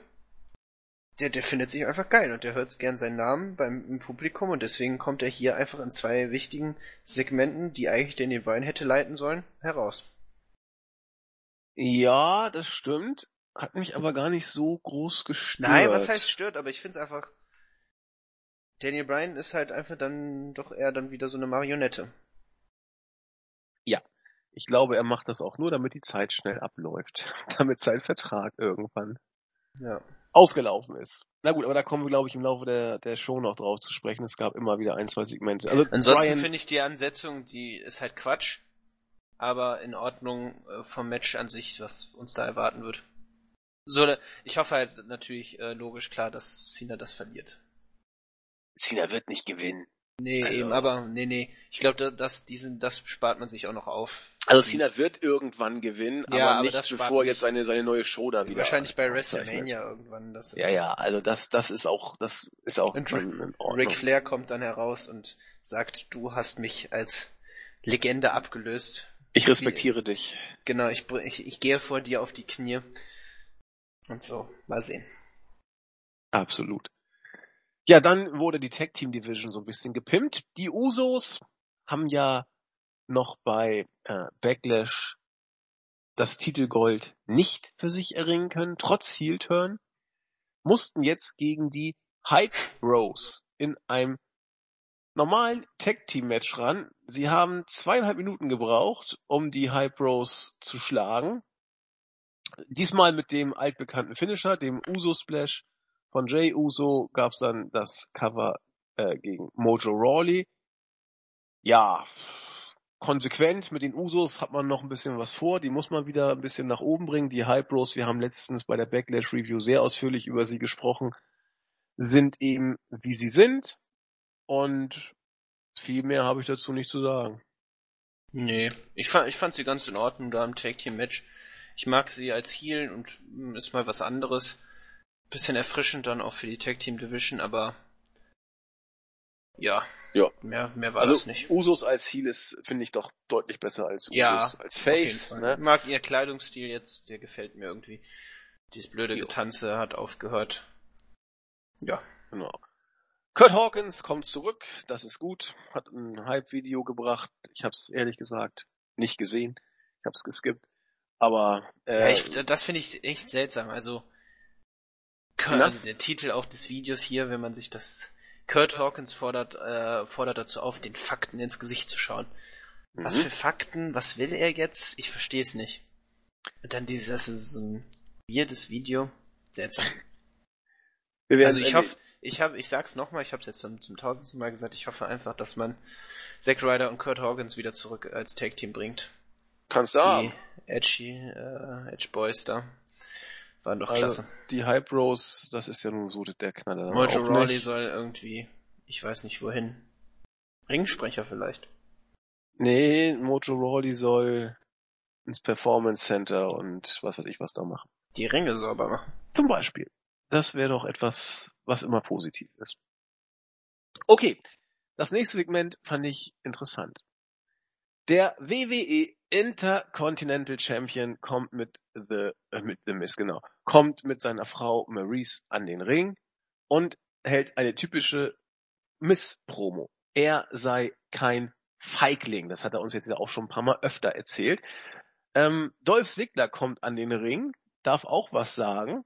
Der, der findet sich einfach geil und der hört gern seinen Namen beim im Publikum und deswegen kommt er hier einfach in zwei wichtigen Segmenten, die eigentlich Daniel Bryan hätte leiten sollen, heraus. Ja, das stimmt. Hat mich aber gar nicht so groß gestört. Nein, was heißt stört, aber ich find's einfach. Daniel Bryan ist halt einfach dann doch eher dann wieder so eine Marionette. Ich glaube, er macht das auch nur, damit die Zeit schnell abläuft. damit sein Vertrag irgendwann Ja. ausgelaufen ist. Na gut, aber da kommen wir, glaube ich, im Laufe der, der Show noch drauf zu sprechen. Es gab immer wieder ein, zwei Segmente. Also Ansonsten finde ich die Ansetzung, die ist halt Quatsch, aber in Ordnung äh, vom Match an sich, was uns da erwarten wird. So, ich hoffe halt natürlich äh, logisch klar, dass Cena das verliert. Cena wird nicht gewinnen. Nee, Also- eben, aber nee, nee. Ich glaube, das, diesen, das spart man sich auch noch auf. Also Cena wird irgendwann gewinnen, Ja, aber aber nicht bevor jetzt seine, seine neue Show da wieder. Wahrscheinlich bei aufzeichnet. WrestleMania irgendwann. Das Ja, ja, also das, das ist auch, das ist auch Und in Ordnung. Ric Flair kommt dann heraus und sagt, du hast mich als Legende abgelöst. Ich respektiere dich. Genau, ich, ich, ich gehe vor dir auf die Knie. Und so, mal sehen. Absolut. Ja, dann wurde die Tag Team Division so ein bisschen gepimpt. Die Usos haben ja noch bei äh, Backlash das Titelgold nicht für sich erringen können, trotz Heel Turn, mussten jetzt gegen die Hype Bros in einem normalen Tag Team Match ran. Sie haben zweieinhalb Minuten gebraucht, um die Hype Bros zu schlagen. Diesmal mit dem altbekannten Finisher, dem Uso Splash von Jay Uso gab's dann das Cover äh, gegen Mojo Rawley. Ja, konsequent mit den Usos hat man noch ein bisschen was vor. Die muss man wieder ein bisschen nach oben bringen. Die Hype Bros, wir haben letztens bei der Backlash Review sehr ausführlich über sie gesprochen, sind eben wie sie sind. Und viel mehr habe ich dazu nicht zu sagen. Nee, ich fand, ich fand sie ganz in Ordnung da im Tag Team Match. Ich mag sie als Heel und ist mal was anderes. Bisschen erfrischend dann auch für die Tag Team Division, aber ja, Ja. mehr, mehr war also das nicht. Usos als Heel ist, finde ich doch deutlich besser als Usos Ja, als Face. Ne? Ich mag ihr Kleidungsstil jetzt, der gefällt mir irgendwie. Dieses blöde Jo. Getanze hat aufgehört. Ja. Genau. Kurt Hawkins kommt zurück, das ist gut, hat ein Hype-Video gebracht. Ich habe es ehrlich gesagt nicht gesehen, ich habe es geskippt. Aber äh, ja ich, das finde ich echt seltsam. Also, Na? also der Titel auch des Videos hier, wenn man sich das Kurt Hawkins fordert, äh, fordert dazu auf, den Fakten ins Gesicht zu schauen. Mhm. Was für Fakten? Was will er jetzt? Ich verstehe es nicht. Und dann dieses, das ist so ein weirdes Video. Seltsam. also ich hoffe, ich habe, ich sag's nochmal, ich habe es jetzt zum, zum tausendsten Mal gesagt, ich hoffe einfach, dass man Zack Ryder und Kurt Hawkins wieder zurück als Tag Team bringt. Kannst du haben. Edgy, äh, Edge Boys da. Waren doch Also, klasse. die Hype Bros, das ist ja nun so der Knaller. Mojo Rawley soll irgendwie, ich weiß nicht wohin. Ringsprecher vielleicht. Nee, Mojo Rawley soll ins Performance Center und was weiß ich was da machen. Die Ringe sauber machen. Zum Beispiel. Das wäre doch etwas, was immer positiv ist. Okay, das nächste Segment fand ich interessant. Der WWE Intercontinental Champion kommt mit The, äh, mit The Miz, genau, kommt mit seiner Frau Maurice an den Ring und hält eine typische Miss-Promo. Er sei kein Feigling. Das hat er uns jetzt ja auch schon ein paar Mal öfter erzählt. Ähm, Dolph Ziggler kommt an den Ring, darf auch was sagen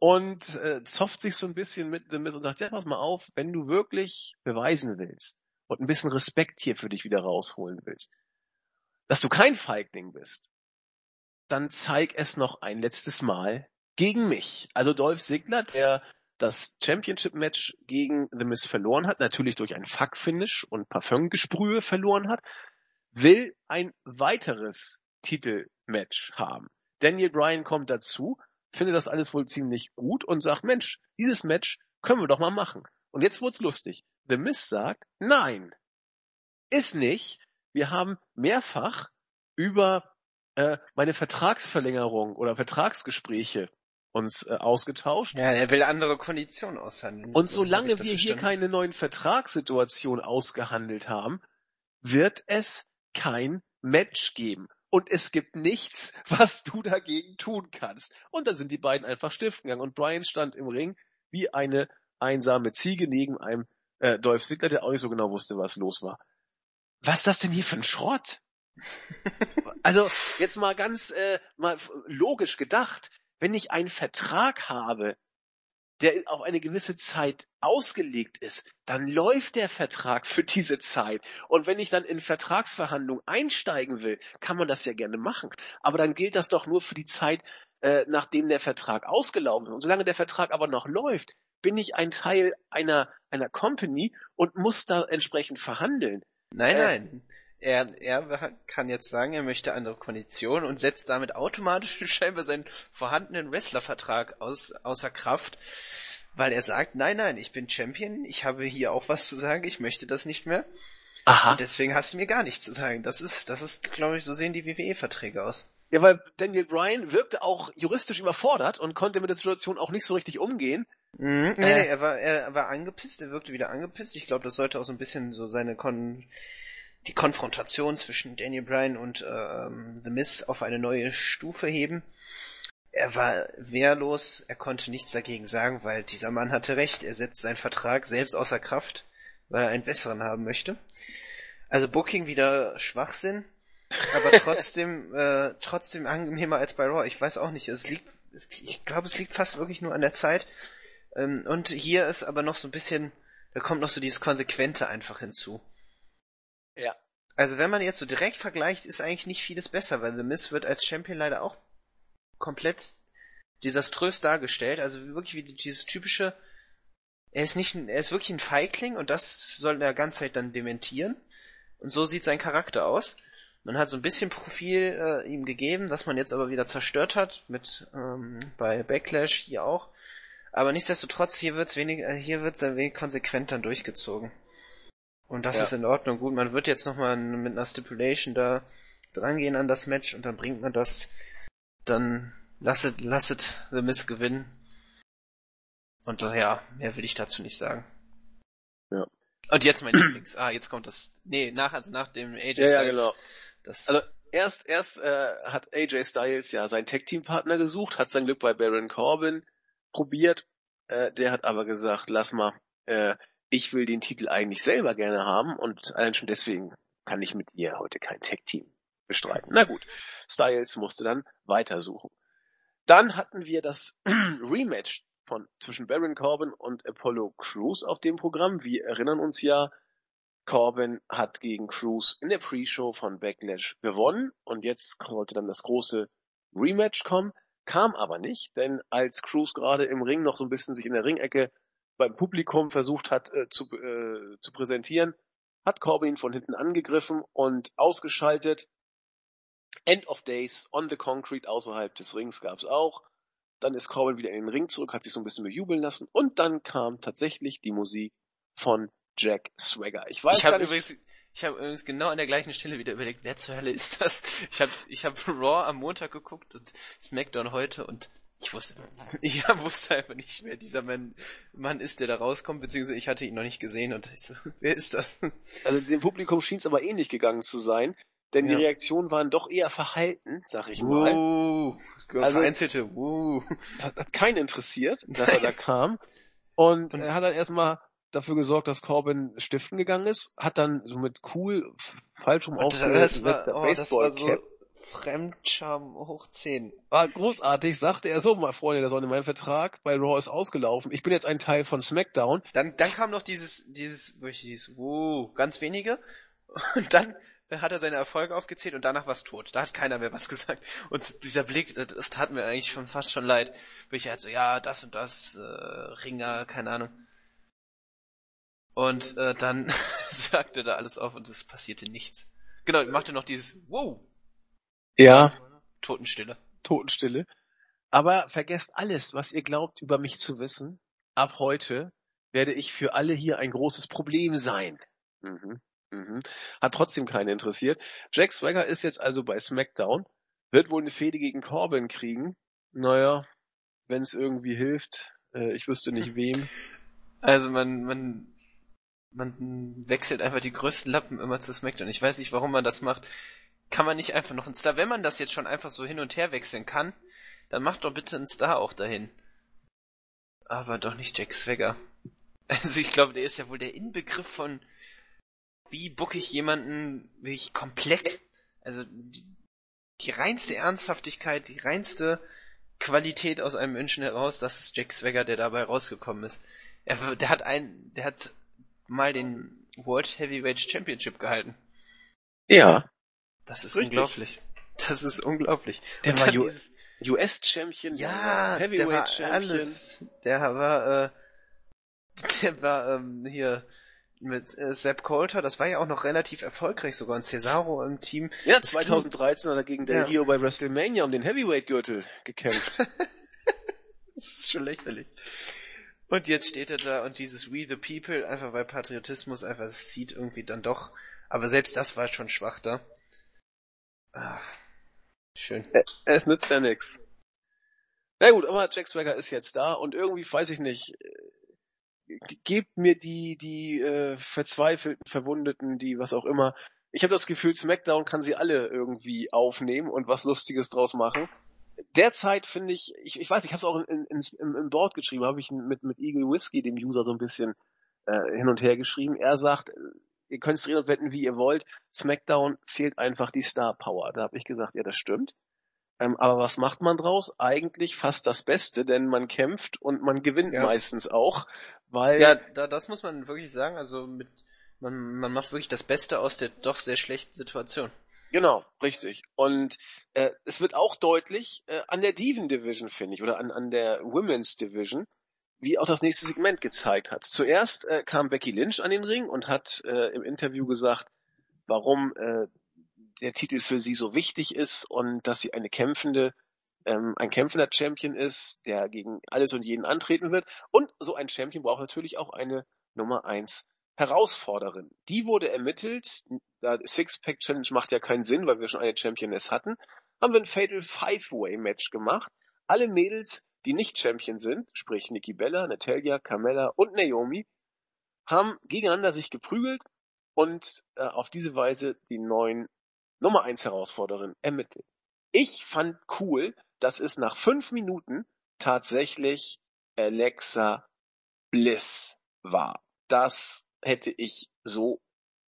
und äh, zofft sich so ein bisschen mit The Miz und sagt, ja, pass mal auf, wenn du wirklich beweisen willst und ein bisschen Respekt hier für dich wieder rausholen willst, dass du kein Feigling bist, dann zeig es noch ein letztes Mal gegen mich. Also Dolph Ziggler, der das Championship-Match gegen The Miz verloren hat, natürlich durch ein Fuck-Finish und Parfümgesprühe verloren hat, will ein weiteres Titelmatch haben. Daniel Bryan kommt dazu, findet das alles wohl ziemlich gut und sagt, Mensch, dieses Match können wir doch mal machen. Und jetzt wird's lustig. The Miz sagt, nein, ist nicht. Wir haben mehrfach über äh, meine Vertragsverlängerung oder Vertragsgespräche uns äh, ausgetauscht. Ja, er will andere Konditionen aushandeln. Und So solange wir hier verstanden. keine neuen Vertragssituationen ausgehandelt haben, wird es kein Match geben. Und es gibt nichts, was du dagegen tun kannst. Und dann sind die beiden einfach stiften gegangen. Und Brian stand im Ring wie eine einsame Ziege neben einem äh, Dolph Ziggler, der auch nicht so genau wusste, was los war. Was ist das denn hier für ein Schrott? also jetzt mal ganz äh, mal logisch gedacht, wenn ich einen Vertrag habe, der auf eine gewisse Zeit ausgelegt ist, dann läuft der Vertrag für diese Zeit. Und wenn ich dann in Vertragsverhandlungen einsteigen will, kann man das ja gerne machen. Aber dann gilt das doch nur für die Zeit, äh, nachdem der Vertrag ausgelaufen ist. Und solange der Vertrag aber noch läuft, bin ich ein Teil einer, einer Company und muss da entsprechend verhandeln. Nein, Äh, nein. Er, er kann jetzt sagen, er möchte andere Konditionen und setzt damit automatisch scheinbar seinen vorhandenen Wrestlervertrag aus, außer Kraft, weil er sagt, nein, nein, ich bin Champion, ich habe hier auch was zu sagen, ich möchte das nicht mehr. Aha. Und deswegen hast du mir gar nichts zu sagen. Das ist, das ist, glaube ich, so sehen die WWE-Verträge aus. Ja, weil Daniel Bryan wirkte auch juristisch überfordert und konnte mit der Situation auch nicht so richtig umgehen. Mhm. Nee, Äh. nee, er war, er war angepisst, er wirkte wieder angepisst. Ich glaube, das sollte auch so ein bisschen so seine Kon die Konfrontation zwischen Daniel Bryan und ähm, The Miz auf eine neue Stufe heben. Er war wehrlos, er konnte nichts dagegen sagen, weil dieser Mann hatte recht. Er setzt seinen Vertrag selbst außer Kraft, weil er einen besseren haben möchte. Also Booking wieder Schwachsinn, aber trotzdem, äh, trotzdem angenehmer als bei Raw. Ich weiß auch nicht, es liegt, es, ich glaube, es liegt fast wirklich nur an der Zeit. Ähm, und hier ist aber noch so ein bisschen, da kommt noch so dieses Konsequente einfach hinzu. Ja. Also wenn man jetzt so direkt vergleicht, ist eigentlich nicht vieles besser, weil The Miz wird als Champion leider auch komplett desaströs dargestellt. Also wirklich wie dieses typische, er ist nicht, ein, er ist wirklich ein Feigling und das soll er ganz Zeit dann dementieren. Und so sieht sein Charakter aus. Man hat so ein bisschen Profil äh, ihm gegeben, das man jetzt aber wieder zerstört hat, mit ähm, bei Backlash hier auch. Aber nichtsdestotrotz, hier wird's wenig, äh, hier wird's ein wenig konsequent dann durchgezogen. Und das Ja. ist in Ordnung. Gut, man wird jetzt nochmal mit einer Stipulation da drangehen an das Match und dann bringt man das, dann lasset, lasset The Miz gewinnen. Und äh, ja, mehr will ich dazu nicht sagen. Ja. Und jetzt mein Lieblings. Ah, jetzt kommt das. Nee, nach, also nach dem AJ Ja, ja, Styles. genau. Das, Also erst erst äh, hat AJ Styles ja seinen Tag Team Partner gesucht, hat sein Glück bei Baron Corbin probiert. Äh, der hat aber gesagt, lass mal, äh, ich will den Titel eigentlich selber gerne haben und allein schon deswegen kann ich mit ihr heute kein Tag Team bestreiten. Na gut, Styles musste dann weitersuchen. Dann hatten wir das Rematch von zwischen Baron Corbin und Apollo Crews auf dem Programm. Wir erinnern uns ja, Corbin hat gegen Crews in der Pre-Show von Backlash gewonnen und jetzt sollte dann das große Rematch kommen, kam aber nicht, denn als Crews gerade im Ring noch so ein bisschen sich in der Ringecke beim Publikum versucht hat äh, zu, äh, zu präsentieren, hat Corbin ihn von hinten angegriffen und ausgeschaltet. End of Days on the Concrete außerhalb des Rings gab's auch. Dann ist Corbin wieder in den Ring zurück, hat sich so ein bisschen bejubeln lassen und dann kam tatsächlich die Musik von Jack Swagger. Ich weiß ich gar habe nicht. übrigens, ich habe übrigens genau an der gleichen Stelle wieder überlegt, wer zur Hölle ist das? Ich habe ich hab Raw am Montag geguckt und SmackDown heute und ich wusste, ich wusste einfach nicht, wer dieser Mann, Mann ist, der da rauskommt, beziehungsweise ich hatte ihn noch nicht gesehen und ich so, wer ist das? Also dem Publikum schien es aber ähnlich gegangen zu sein, denn die Ja. Reaktionen waren doch eher verhalten, sag ich mal. Wow, Also- vereinzelte, wow. Das hat keinen interessiert, dass er da kam. Und Und- er hat dann erstmal dafür gesorgt, dass Corbin stiften gegangen ist, hat dann so mit cool, falsch rum Das war, aufgesetzter oh, das war so Baseball-Cap. Fremdscham hoch 10. War großartig, sagte er so, mal Freunde der Sonne, mein Vertrag bei Raw ist ausgelaufen. Ich bin jetzt ein Teil von SmackDown. Dann, dann kam noch dieses, dieses, wirklich dieses, wow, ganz wenige. Und dann hat er seine Erfolge aufgezählt und danach war es tot. Da hat keiner mehr was gesagt. Und dieser Blick, das, das tat mir eigentlich schon fast schon leid. Weil ich halt so, ja, das und das, äh, Ringer, keine Ahnung. Und äh, dann sagte da alles auf und es passierte nichts. Genau, machte noch dieses Wow, Ja, Totenstille. Totenstille. Aber vergesst alles, was ihr glaubt, über mich zu wissen. Ab heute werde ich für alle hier ein großes Problem sein. Mhm. Mhm. Hat trotzdem keinen interessiert. Jack Swagger ist jetzt also bei SmackDown, wird wohl eine Fehde gegen Corbin kriegen. Naja, wenn es irgendwie hilft. Äh, ich wüsste nicht wem. Also man, man, man wechselt einfach die größten Lappen immer zu SmackDown. Ich weiß nicht, warum man das macht. Kann man nicht einfach noch einen Star, wenn man das jetzt schon einfach so hin und her wechseln kann, dann macht doch bitte einen Star auch dahin. Aber doch nicht Jack Swagger. Also ich glaube, der ist ja wohl der Inbegriff von, wie bucke ich jemanden wirklich komplett, also die, die reinste Ernsthaftigkeit, die reinste Qualität aus einem Menschen heraus, das ist Jack Swagger, der dabei rausgekommen ist. Er, der hat ein, der hat mal den World Heavyweight Championship gehalten. Ja, Das ist Richtig. unglaublich. Das ist unglaublich. Der Und war US-Champion, ja, der Heavyweight war Champion. alles. Der war, äh, der war ähm, hier mit äh, Sepp Coulter, das war ja auch noch relativ erfolgreich sogar, und Cesaro im Team. Ja, Das 2013 hat er gegen Del Ja. Rio bei WrestleMania um den Heavyweight-Gürtel gekämpft. Das ist schon lächerlich. Und jetzt steht er da und dieses We the People, einfach weil Patriotismus einfach es zieht irgendwie dann doch. Aber selbst das war schon schwach da. Ah, schön. Es nützt ja nix. Na gut, aber Jack Swagger ist jetzt da und irgendwie, weiß ich nicht, äh, ge- gebt mir die, die äh, verzweifelten, Verwundeten, die was auch immer. Ich habe das Gefühl, SmackDown kann sie alle irgendwie aufnehmen und was Lustiges draus machen. Derzeit finde ich, ich, ich weiß, ich habe es auch in, in, im, im Board geschrieben, habe ich mit, mit Eagle Whiskey, dem User, so ein bisschen äh, hin und her geschrieben. Er sagt, äh, ihr könnt es drehen und wetten, wie ihr wollt. SmackDown fehlt einfach die Star Power. Da habe ich gesagt, ja, das stimmt. Ähm, aber was macht man draus? Eigentlich fast das Beste, denn man kämpft und man gewinnt Ja. meistens auch, weil Ja, da, das muss man wirklich sagen. Also mit, man, man macht wirklich das Beste aus der doch sehr schlechten Situation. Genau, richtig. Und äh, es wird auch deutlich äh, an der Diven Division, finde ich, oder an, an der Women's Division, wie auch das nächste Segment gezeigt hat. Zuerst äh, kam Becky Lynch an den Ring und hat äh, im Interview gesagt, warum äh, der Titel für sie so wichtig ist und dass sie eine kämpfende, ähm, ein kämpfender Champion ist, der gegen alles und jeden antreten wird. Und so ein Champion braucht natürlich auch eine Nummer eins Herausforderin. Die wurde ermittelt. Da Six-Pack Challenge macht ja keinen Sinn, weil wir schon eine Championess hatten. Haben wir ein Fatal Five-Way Match gemacht. Alle Mädels, die nicht Champion sind, sprich Nikki Bella, Natalia, Carmella und Naomi, haben gegeneinander sich geprügelt und äh, auf diese Weise die neuen Nummer eins Herausforderin ermittelt. Ich fand cool, dass es nach fünf Minuten tatsächlich Alexa Bliss war. Das hätte ich so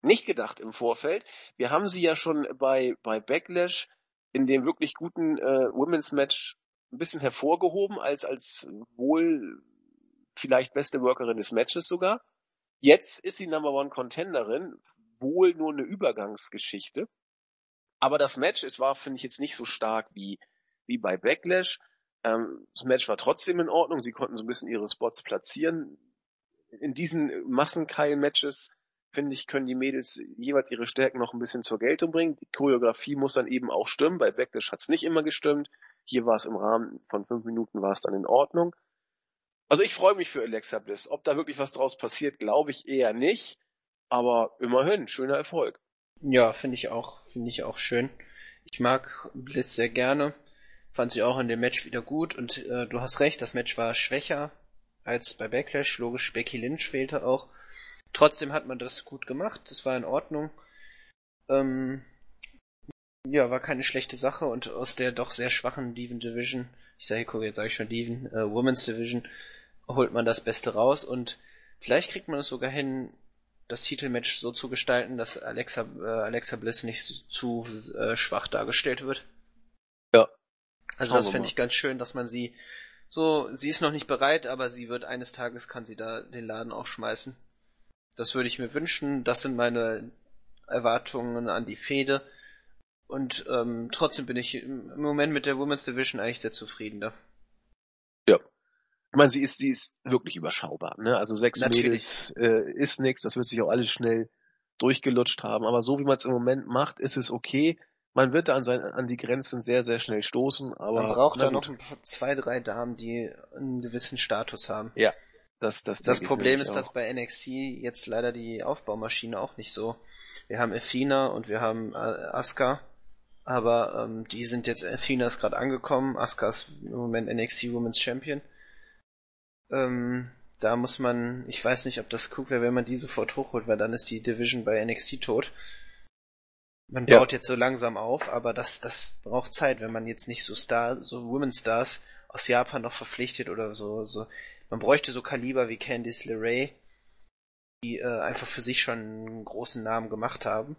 nicht gedacht im Vorfeld. Wir haben sie ja schon bei, bei Backlash in dem wirklich guten äh, Women's Match ein bisschen hervorgehoben als, als wohl vielleicht beste Workerin des Matches sogar. Jetzt ist sie Number One Contenderin, wohl nur eine Übergangsgeschichte. Aber das Match, es war, finde ich, jetzt nicht so stark wie, wie bei Backlash. Ähm, das Match war trotzdem in Ordnung. Sie konnten so ein bisschen ihre Spots platzieren. In diesen Massenkeil-Matches, finde ich, können die Mädels jeweils ihre Stärken noch ein bisschen zur Geltung bringen. Die Choreografie muss dann eben auch stimmen. Bei Backlash hat es nicht immer gestimmt. Hier war es im Rahmen von fünf Minuten war es dann in Ordnung. Also ich freue mich für Alexa Bliss. Ob da wirklich was draus passiert, glaube ich eher nicht. Aber immerhin, schöner Erfolg. Ja, finde ich auch, finde ich auch schön. Ich mag Bliss sehr gerne. Fand sie auch in dem Match wieder gut und äh, du hast recht, das Match war schwächer als bei Backlash. Logisch, Becky Lynch fehlte auch. Trotzdem hat man das gut gemacht, das war in Ordnung. Ähm, ja, war keine schlechte Sache und aus der doch sehr schwachen Diven Division, ich sage, guck, jetzt sage ich schon Diven, äh, Women's Division, holt man das Beste raus und vielleicht kriegt man es sogar hin, das Titelmatch so zu gestalten, dass Alexa, äh, Alexa Bliss nicht zu äh, schwach dargestellt wird. Ja. Also das finde ich ganz schön, dass man sie so, sie ist noch nicht bereit, aber sie wird eines Tages kann sie da den Laden auch schmeißen. Das würde ich mir wünschen. Das sind meine Erwartungen an die Fehde. Und ähm, trotzdem bin ich im Moment mit der Women's Division eigentlich sehr zufrieden da. Ja. Ich meine, sie ist, sie ist wirklich überschaubar. Ne? Also sechs Natürlich. Mädels äh, ist nichts, das wird sich auch alles schnell durchgelutscht haben. Aber so wie man es im Moment macht, ist es okay. Man wird da an, sein, an die Grenzen sehr, sehr schnell stoßen. Aber man braucht da noch ein paar, zwei, drei Damen, die einen gewissen Status haben. Ja. Das, das, das Problem ist, auch. dass bei NXT jetzt leider die Aufbaumaschine auch nicht so. Wir haben Athena und wir haben äh, Asuka aber ähm, die sind jetzt, Athena ist gerade angekommen, Asuka ist im Moment NXT Women's Champion. Ähm, da muss man, ich weiß nicht, ob das cool wäre, wenn man die sofort hochholt, weil dann ist die Division bei NXT tot. Man ja. baut jetzt so langsam auf, aber das, das braucht Zeit, wenn man jetzt nicht so Star, so Women's Stars aus Japan noch verpflichtet oder so, so. Man bräuchte so Kaliber wie Candice LeRae, die äh, einfach für sich schon einen großen Namen gemacht haben.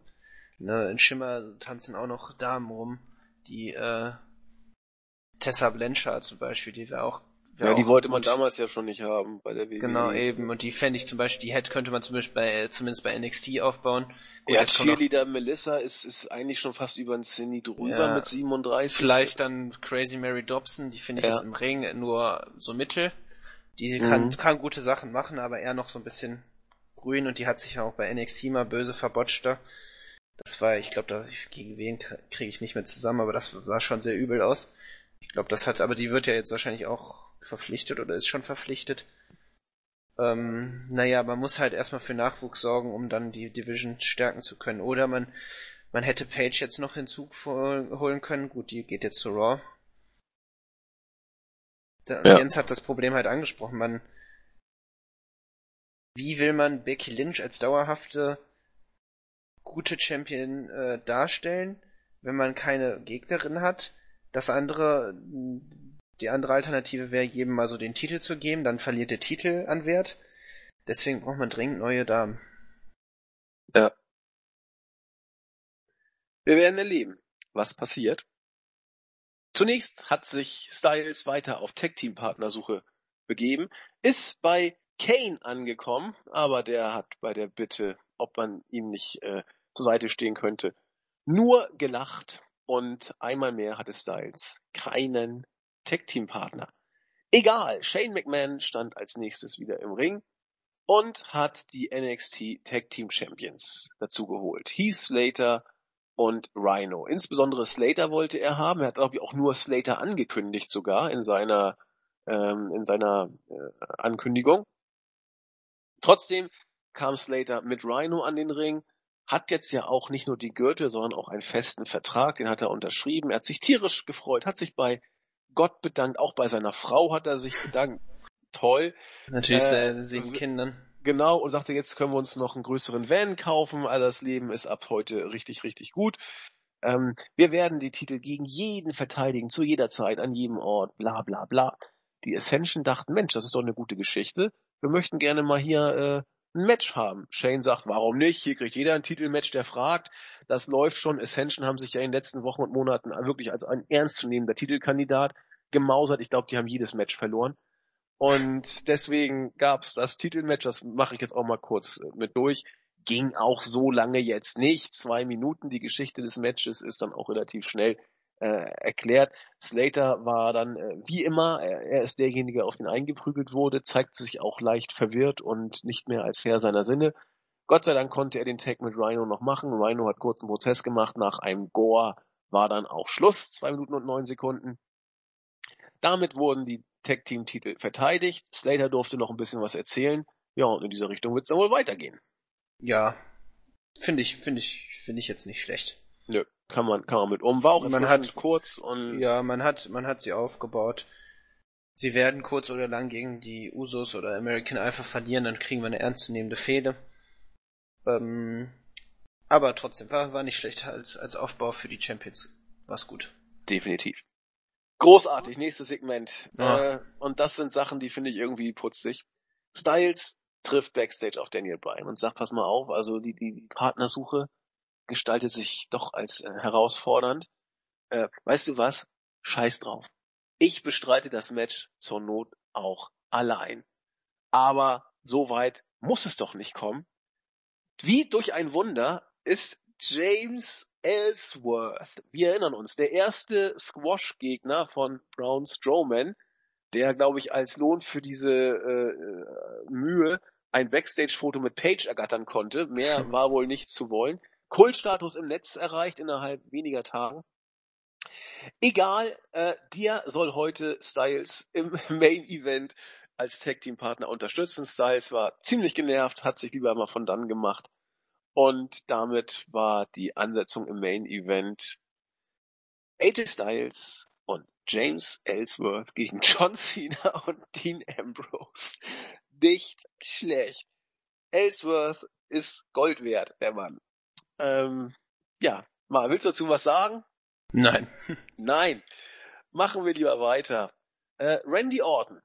Ne, in Schimmer tanzen auch noch Damen rum, die äh, Tessa Blanchard zum Beispiel, die wäre auch ja, die wollte man damals ja schon nicht haben bei der WWE. Genau, eben. Und die fände ich zum Beispiel, die hätte, könnte man zum Beispiel bei, zumindest bei NXT aufbauen. Gut, ja, Cheerleader Melissa ist, ist eigentlich schon fast über ein Zinni drüber ja, mit 37. Vielleicht dann Crazy Mary Dobson, die finde ich ja. jetzt im Ring nur so mittel. Die kann, mhm. kann gute Sachen machen, aber eher noch so ein bisschen grün und die hat sich ja auch bei NXT mal böse verbotscht da. Das war, ich glaube, da gegen wen kriege ich nicht mehr zusammen, aber das sah schon sehr übel aus. Ich glaube, das hat, aber die wird ja jetzt wahrscheinlich auch verpflichtet oder ist schon verpflichtet. Ähm, naja, man muss halt erstmal für Nachwuchs sorgen, um dann die Division stärken zu können. Oder man, man hätte Page jetzt noch hinzuholen können. Gut, die geht jetzt zu Raw. Der, ja. Jens hat das Problem halt angesprochen. Man, wie will man Becky Lynch als dauerhafte gute Champion äh, darstellen, wenn man keine Gegnerin hat. Das andere, die andere Alternative wäre, jedem mal so den Titel zu geben, dann verliert der Titel an Wert. Deswegen braucht man dringend neue Damen. Ja. Wir werden erleben, was passiert. Zunächst hat sich Styles weiter auf Tag-Team-Partnersuche begeben, ist bei Kane angekommen, aber der hat bei der Bitte, ob man ihm nicht äh, zur Seite stehen könnte, nur gelacht und einmal mehr hatte Styles keinen Tag-Team-Partner. Egal, Shane McMahon stand als nächstes wieder im Ring und hat die NXT Tag Team Champions dazu geholt. Heath Slater und Rhino. Insbesondere Slater wollte er haben. Er hat, glaube ich, auch nur Slater angekündigt sogar in seiner, ähm, in seiner äh, Ankündigung. Trotzdem kam Slater mit Rhino an den Ring hat jetzt ja auch nicht nur die Gürtel, sondern auch einen festen Vertrag, den hat er unterschrieben. Er hat sich tierisch gefreut, hat sich bei Gott bedankt, auch bei seiner Frau hat er sich bedankt. Toll. Natürlich äh, sieben Kindern. Genau, und sagte, jetzt können wir uns noch einen größeren Van kaufen, also das Leben ist ab heute richtig, richtig gut. Ähm, wir werden die Titel gegen jeden verteidigen, zu jeder Zeit, an jedem Ort, bla bla bla. Die Ascension dachten, Mensch, das ist doch eine gute Geschichte. Wir möchten gerne mal hier äh, ein Match haben. Shane sagt, warum nicht? Hier kriegt jeder ein Titelmatch, der fragt. Das läuft schon. Ascension haben sich ja in den letzten Wochen und Monaten wirklich als ein ernstzunehmender Titelkandidat gemausert. Ich glaube, die haben jedes Match verloren. Und deswegen gab's das Titelmatch, das mache ich jetzt auch mal kurz äh, mit durch. Ging auch so lange jetzt nicht. Zwei Minuten. Die Geschichte des Matches ist dann auch relativ schnell äh, erklärt. Slater war dann äh, wie immer, er, er ist derjenige, auf den eingeprügelt wurde, zeigt sich auch leicht verwirrt und nicht mehr als Herr seiner Sinne. Gott sei Dank konnte er den Tag mit Rhino noch machen. Rhino hat kurzen Prozess gemacht. Nach einem Gore war dann auch Schluss. Zwei Minuten und neun Sekunden. Damit wurden die Tag Team Titel verteidigt. Slater durfte noch ein bisschen was erzählen. Ja, und in dieser Richtung wird es dann wohl weitergehen. Ja. Finde ich, finde ich, finde ich jetzt nicht schlecht. Nö, kann man, kann man mit um. War auch Man hat- kurz und Ja, man hat, man hat sie aufgebaut. Sie werden kurz oder lang gegen die Usos oder American Alpha verlieren, dann kriegen wir eine ernstzunehmende Fehde. Ähm, aber trotzdem, war, war nicht schlecht als, als Aufbau für die Champions. War's gut. definitiv. Großartig, nächstes Segment. Ja. Äh, und das sind Sachen, die finde ich irgendwie putzig. Styles trifft Backstage auf Daniel Bryan und sagt, pass mal auf, also die, die, die Partnersuche gestaltet sich doch als äh, herausfordernd. Äh, weißt du was? Scheiß drauf. Ich bestreite das Match zur Not auch allein. Aber so weit muss es doch nicht kommen. Wie durch ein Wunder ist James Ellsworth, wir erinnern uns, der erste Squash-Gegner von Braun Strowman, der, glaube ich, als Lohn für diese äh, äh, Mühe ein Backstage-Foto mit Paige ergattern konnte. Mehr war wohl nicht zu wollen. Kultstatus im Netz erreicht innerhalb weniger Tagen. Egal, äh, dir soll heute Styles im Main Event als Tag Team Partner unterstützen. Styles war ziemlich genervt, hat sich lieber mal von dann gemacht. Und damit war die Ansetzung im Main Event AJ Styles und James Ellsworth gegen John Cena und Dean Ambrose. Nicht schlecht. Ellsworth ist Gold wert, der Mann. Ähm, ja, mal, willst du dazu was sagen? Nein. Nein. Machen wir lieber weiter. Äh, Randy Orton.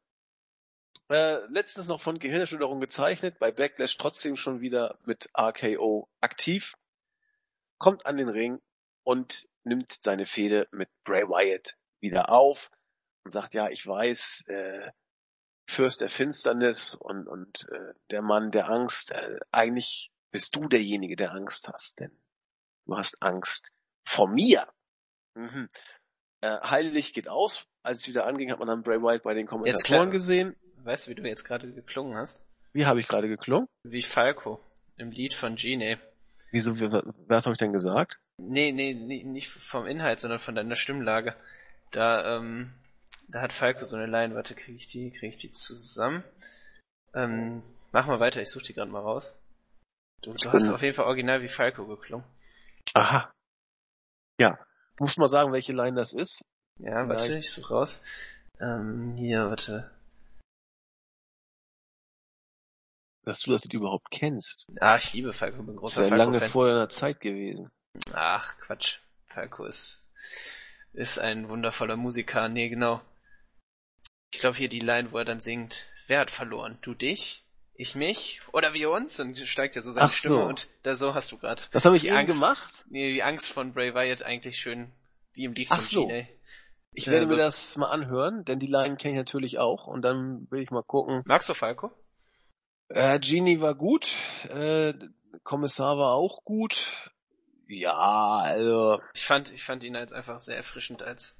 Äh, letztens noch von Gehirnerschütterung gezeichnet, bei Backlash trotzdem schon wieder mit RKO aktiv. Kommt an den Ring und nimmt seine Fehde mit Bray Wyatt wieder auf und sagt, ja, ich weiß, äh, Fürst der Finsternis und, und äh, der Mann der Angst, äh, eigentlich bist du derjenige, der Angst hast, denn du hast Angst vor mir. Mhm. Äh, Heillich geht aus. Als es wieder anging, hat man dann Bray Wyatt bei den Jetzt Kommentatoren gesehen. Weißt du, wie du jetzt gerade geklungen hast? Wie habe ich gerade geklungen? Wie Falco im Lied von Gene. Wieso, wie- was habe ich denn gesagt? Nee, nee, nee, nicht vom Inhalt, sondern von deiner Stimmlage. Da, ähm, da hat Falco so eine Line. Warte, kriege ich die, kriege ich die zusammen? Ähm, mach mal weiter, ich suche die gerade mal raus. Du, du hast auf jeden Fall original wie Falco geklungen. Aha. Ja. Muss mal sagen, welche Line das ist. Ja, warte, Vielleicht. ich suche raus. Ähm, hier, warte. Dass du das Lied überhaupt kennst. Ah, ich liebe Falco, bin Das ist großer ja lange vor deiner Zeit gewesen. Ach, Quatsch. Falco ist, ist ein wundervoller Musiker. Nee, genau. Ich glaube hier die Line, wo er dann singt, wer hat verloren? Du dich? Ich mich? Oder wir uns? Und steigt ja so seine Ach so. Stimme und da so hast du gerade. Das habe ich Die eben Angst. gemacht. Nee, die Angst von Bray Wyatt eigentlich schön wie im Lied Ach so. Gene. Ich Ja, werde so- mir das mal anhören, denn die Line kenne ich natürlich auch. Und dann will ich mal gucken. Magst du Falco? Äh, Genie war gut. Äh, Kommissar war auch gut. Ja, also Ich fand, ich fand ihn als einfach sehr erfrischend als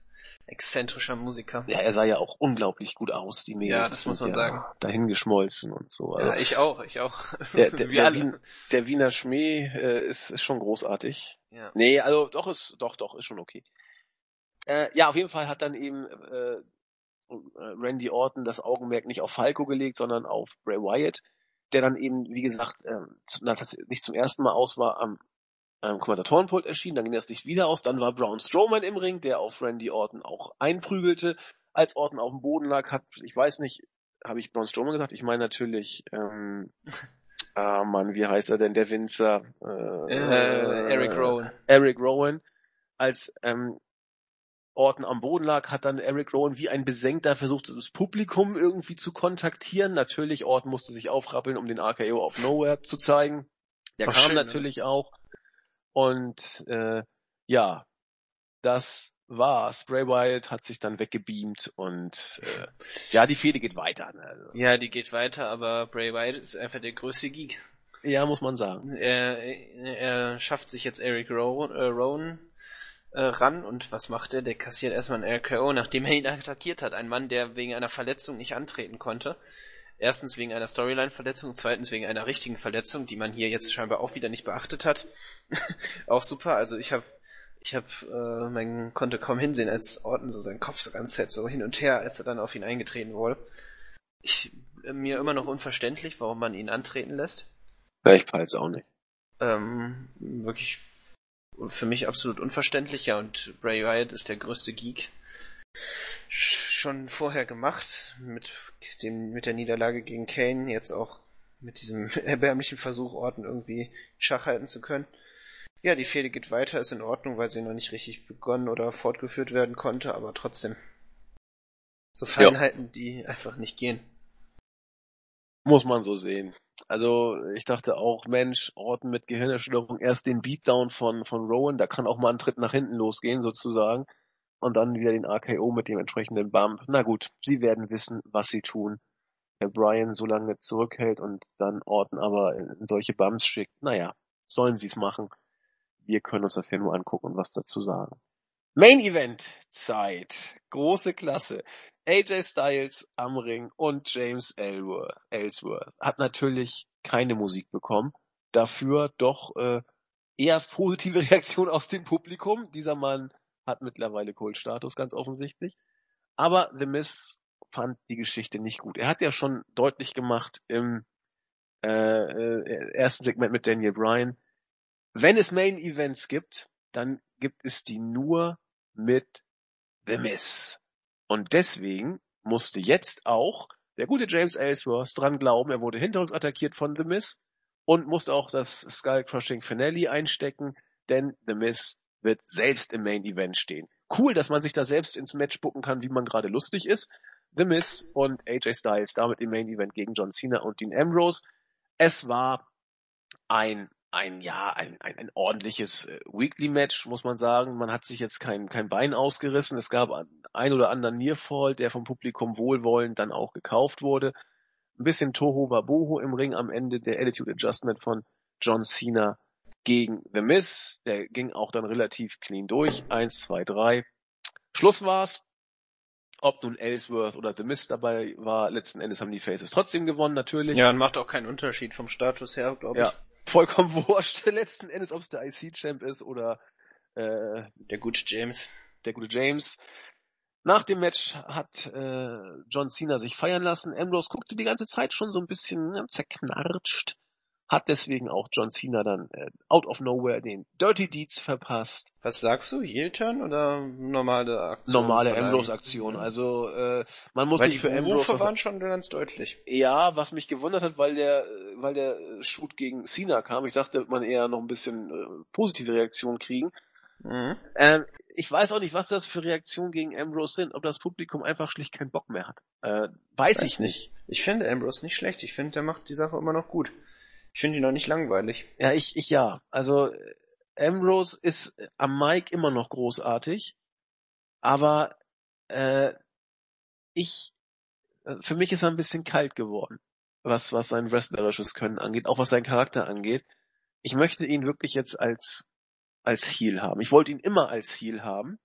exzentrischer Musiker. Ja, er sah ja auch unglaublich gut aus, die Mädels. Ja, das muss man sagen. Dahingeschmolzen und so. Also Ja, ich auch, ich auch. der, der, Wir der, alle. Wien, der Wiener Schmäh äh, ist, ist schon großartig. Ja. Nee, also doch ist, doch, doch, ist schon okay. Äh, ja, auf jeden Fall hat dann eben äh, Randy Orton das Augenmerk nicht auf Falco gelegt, sondern auf Bray Wyatt, der dann eben, wie gesagt, das nicht zum ersten Mal aus war, am ähm, Kommentatorenpult erschien, dann ging das Licht wieder aus, dann war Braun Strowman im Ring, der auf Randy Orton auch einprügelte. Als Orton auf dem Boden lag, hat, ich weiß nicht, habe ich Braun Strowman gesagt? Ich meine natürlich, ähm, ah Mann, wie heißt er denn, der Winzer? Äh, Äh, Eric Rowan. Eric Rowan. Als ähm, Orton am Boden lag, hat dann Eric Rowan wie ein Besenkter versucht, das Publikum irgendwie zu kontaktieren. Natürlich, Orton musste sich aufrappeln, um den RKO of Nowhere zu zeigen. Der Ach, kam schön, ne? natürlich auch. Und äh, ja, das war's. Bray Wyatt hat sich dann weggebeamt und äh, ja, die Fehde geht weiter. Ne? Also, Ja, die geht weiter, aber Bray Wyatt ist einfach der größte Geek. ja, muss man sagen. Er, er schafft sich jetzt Eric Rowan, äh, Rowan äh, ran und was macht er? Der kassiert erstmal ein RKO, nachdem er ihn attackiert hat. Ein Mann, der wegen einer Verletzung nicht antreten konnte. Erstens wegen einer Storyline-Verletzung, zweitens wegen einer richtigen Verletzung, die man hier jetzt scheinbar auch wieder nicht beachtet hat. auch super. Also ich habe ich hab, äh, mein konnte kaum hinsehen, als Orton so seinen Kopf so ganz Zeit so hin und her, als er dann auf ihn eingetreten wurde. Ich, äh, mir immer noch unverständlich, warum man ihn antreten lässt. Ja, ich peil's auch nicht. Ähm, wirklich für mich absolut unverständlich, ja, und Bray Wyatt ist der größte Geek. Sch- Schon vorher gemacht, mit dem, mit der Niederlage gegen Kane, jetzt auch mit diesem erbärmlichen Versuch, Orton irgendwie Schach halten zu können. Ja, die Fehde geht weiter, ist in Ordnung, weil sie noch nicht richtig begonnen oder fortgeführt werden konnte, aber trotzdem. So Feinheiten, die einfach nicht gehen. Muss man so sehen. Also ich dachte auch, Mensch, Orton mit Gehirnerschütterung, erst den Beatdown von, von Rowan, da kann auch mal ein Tritt nach hinten losgehen sozusagen. Und dann wieder den RKO mit dem entsprechenden Bump. Na gut, sie werden wissen, was sie tun. Herr Bryan so lange zurückhält und dann Orton aber in solche Bumps schickt. Naja, sollen sie es machen. Wir können uns das ja nur angucken und was dazu sagen. Main Event Zeit. Große Klasse. AJ Styles am Ring und James Ellsworth, Ellsworth hat natürlich keine Musik bekommen. Dafür doch äh, eher positive Reaktion aus dem Publikum. Dieser Mann hat mittlerweile Kultstatus, ganz offensichtlich. Aber The Miz fand die Geschichte nicht gut. Er hat ja schon deutlich gemacht im äh, äh, ersten Segment mit Daniel Bryan, wenn es Main Events gibt, dann gibt es die nur mit The Miz. Und deswegen musste jetzt auch der gute James Ellsworth dran glauben, er wurde hinter uns attackiert von The Miz und musste auch das Skull Crushing Finale einstecken, denn The Miz wird selbst im Main Event stehen. Cool, dass man sich da selbst ins Match bucken kann, wie man gerade lustig ist. The Miz und AJ Styles damit im Main Event gegen John Cena und Dean Ambrose. Es war ein ein ja ein, ein, ein ordentliches äh, Weekly Match muss man sagen. Man hat sich jetzt kein kein Bein ausgerissen. Es gab ein oder anderen Nearfall, der vom Publikum wohlwollend dann auch gekauft wurde. Ein bisschen Toho Waboho im Ring am Ende der Attitude Adjustment von John Cena gegen The Miz. Der ging auch dann relativ clean durch. Eins, zwei, drei. Schluss war's. Ob nun Ellsworth oder The Miz dabei war, letzten Endes haben die Faces trotzdem gewonnen, natürlich. Ja, und macht auch keinen Unterschied vom Status her, glaube ich. Ja, vollkommen wurscht letzten Endes, ob es der IC-Champ ist oder äh, Der gute James. der gute James. Nach dem Match hat äh, John Cena sich feiern lassen. Ambrose guckte die ganze Zeit schon so ein bisschen zerknarscht. Hat deswegen auch John Cena dann äh, out of nowhere den Dirty Deeds verpasst. Was sagst du? Heel-Turn oder normale Aktion? Normale von einem- Ambrose-Aktion. Also äh, man muss Weil nicht die für Ambrose... Rufe waren schon ganz deutlich. Ja, was mich gewundert hat, weil der, weil der Shoot gegen Cena kam. Ich dachte, wird man eher noch ein bisschen äh, positive Reaktionen kriegen. Mhm. Ähm, ich weiß auch nicht, was das für Reaktionen gegen Ambrose sind, ob das Publikum einfach schlicht keinen Bock mehr hat. Äh, weiß, ich nicht. Ich finde Ambrose nicht schlecht. Ich finde, der macht die Sache immer noch gut. Ich finde ihn noch nicht langweilig. Ja, ich, ich ja. Also Ambrose ist am Mic immer noch großartig, aber äh, ich, für mich ist er ein bisschen kalt geworden, was was sein wrestlerisches Können angeht, auch was seinen Charakter angeht. Ich möchte ihn wirklich jetzt als als Heel haben. Ich wollte ihn immer als Heel haben,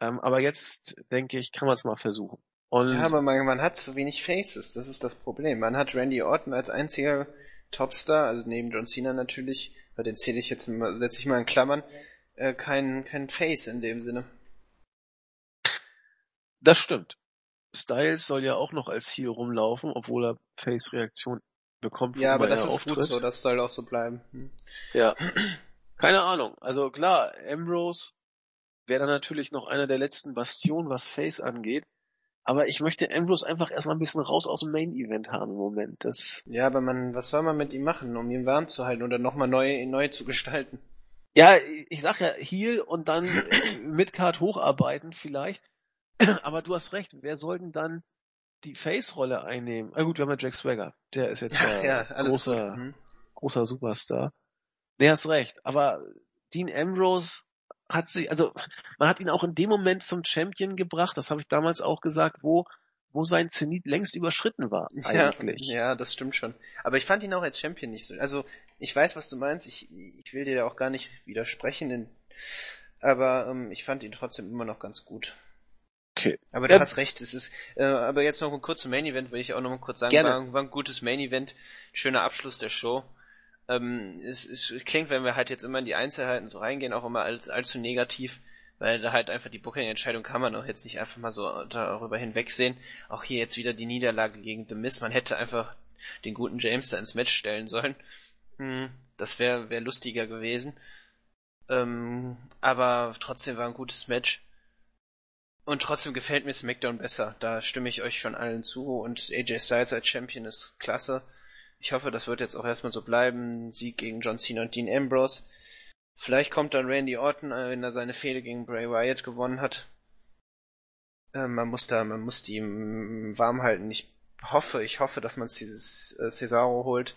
ähm, aber jetzt denke ich, kann man es mal versuchen. Und Ja, aber man, man hat zu wenig Faces. Das ist das Problem. Man hat Randy Orton als einziger Topstar, also neben John Cena natürlich, weil den zähle ich jetzt setze ich mal in Klammern, äh, kein, kein Face in dem Sinne. Das stimmt. Styles soll ja auch noch als Heel rumlaufen, obwohl er Face-Reaktion bekommt. Ja, aber das ist auftritt. gut so, das soll auch so bleiben. Hm. Ja. Keine Ahnung. Also klar, Ambrose wäre dann natürlich noch einer der letzten Bastionen, was Face angeht. Aber ich möchte Ambrose einfach erstmal ein bisschen raus aus dem Main-Event haben im Moment. Das, Ja, aber man, was soll man mit ihm machen, um ihn warm zu halten oder nochmal neu, neu zu gestalten? ja, ich sag ja Heel und dann mit Card hocharbeiten vielleicht. Aber du hast recht. Wer soll denn dann die Face-Rolle einnehmen? Ah gut, wir haben ja Jack Swagger. Der ist jetzt Ach ja, großer. Hm. großer Superstar. Nee, hast recht. Aber Dean Ambrose, hat sie, also man hat ihn auch in dem Moment zum Champion gebracht, das habe ich damals auch gesagt, wo wo sein Zenit längst überschritten war eigentlich. Ja, ja, das stimmt schon. Aber ich fand ihn auch als Champion nicht so. Also ich weiß, was du meinst. Ich, ich will dir da auch gar nicht widersprechen, denn, aber ähm, ich fand ihn trotzdem immer noch ganz gut. Okay. Aber du ja. hast recht, es ist, äh, aber jetzt noch ein kurzes Main Event, will ich auch noch mal kurz sagen, Gerne. war, war ein gutes Main Event, schöner Abschluss der Show. Ähm, es, es klingt, wenn wir halt jetzt immer in die Einzelheiten so reingehen, auch immer als, allzu negativ, weil da halt einfach die Booking-Entscheidung kann man auch jetzt nicht einfach mal so darüber hinwegsehen. Auch hier jetzt wieder die Niederlage gegen The Miz, man hätte einfach den guten James da ins Match stellen sollen. Hm, das wäre wär lustiger gewesen. Ähm, aber trotzdem war ein gutes Match. Und trotzdem gefällt mir SmackDown besser. Da stimme ich euch schon allen zu. Und AJ Styles als Champion ist klasse. Ich hoffe, das wird jetzt auch erstmal so bleiben. Sieg gegen John Cena und Dean Ambrose. Vielleicht kommt dann Randy Orton, äh, wenn er seine Fehde gegen Bray Wyatt gewonnen hat. Äh, man muss da, man muss die warm halten. Ich hoffe, ich hoffe, dass man dieses äh, Cesaro holt.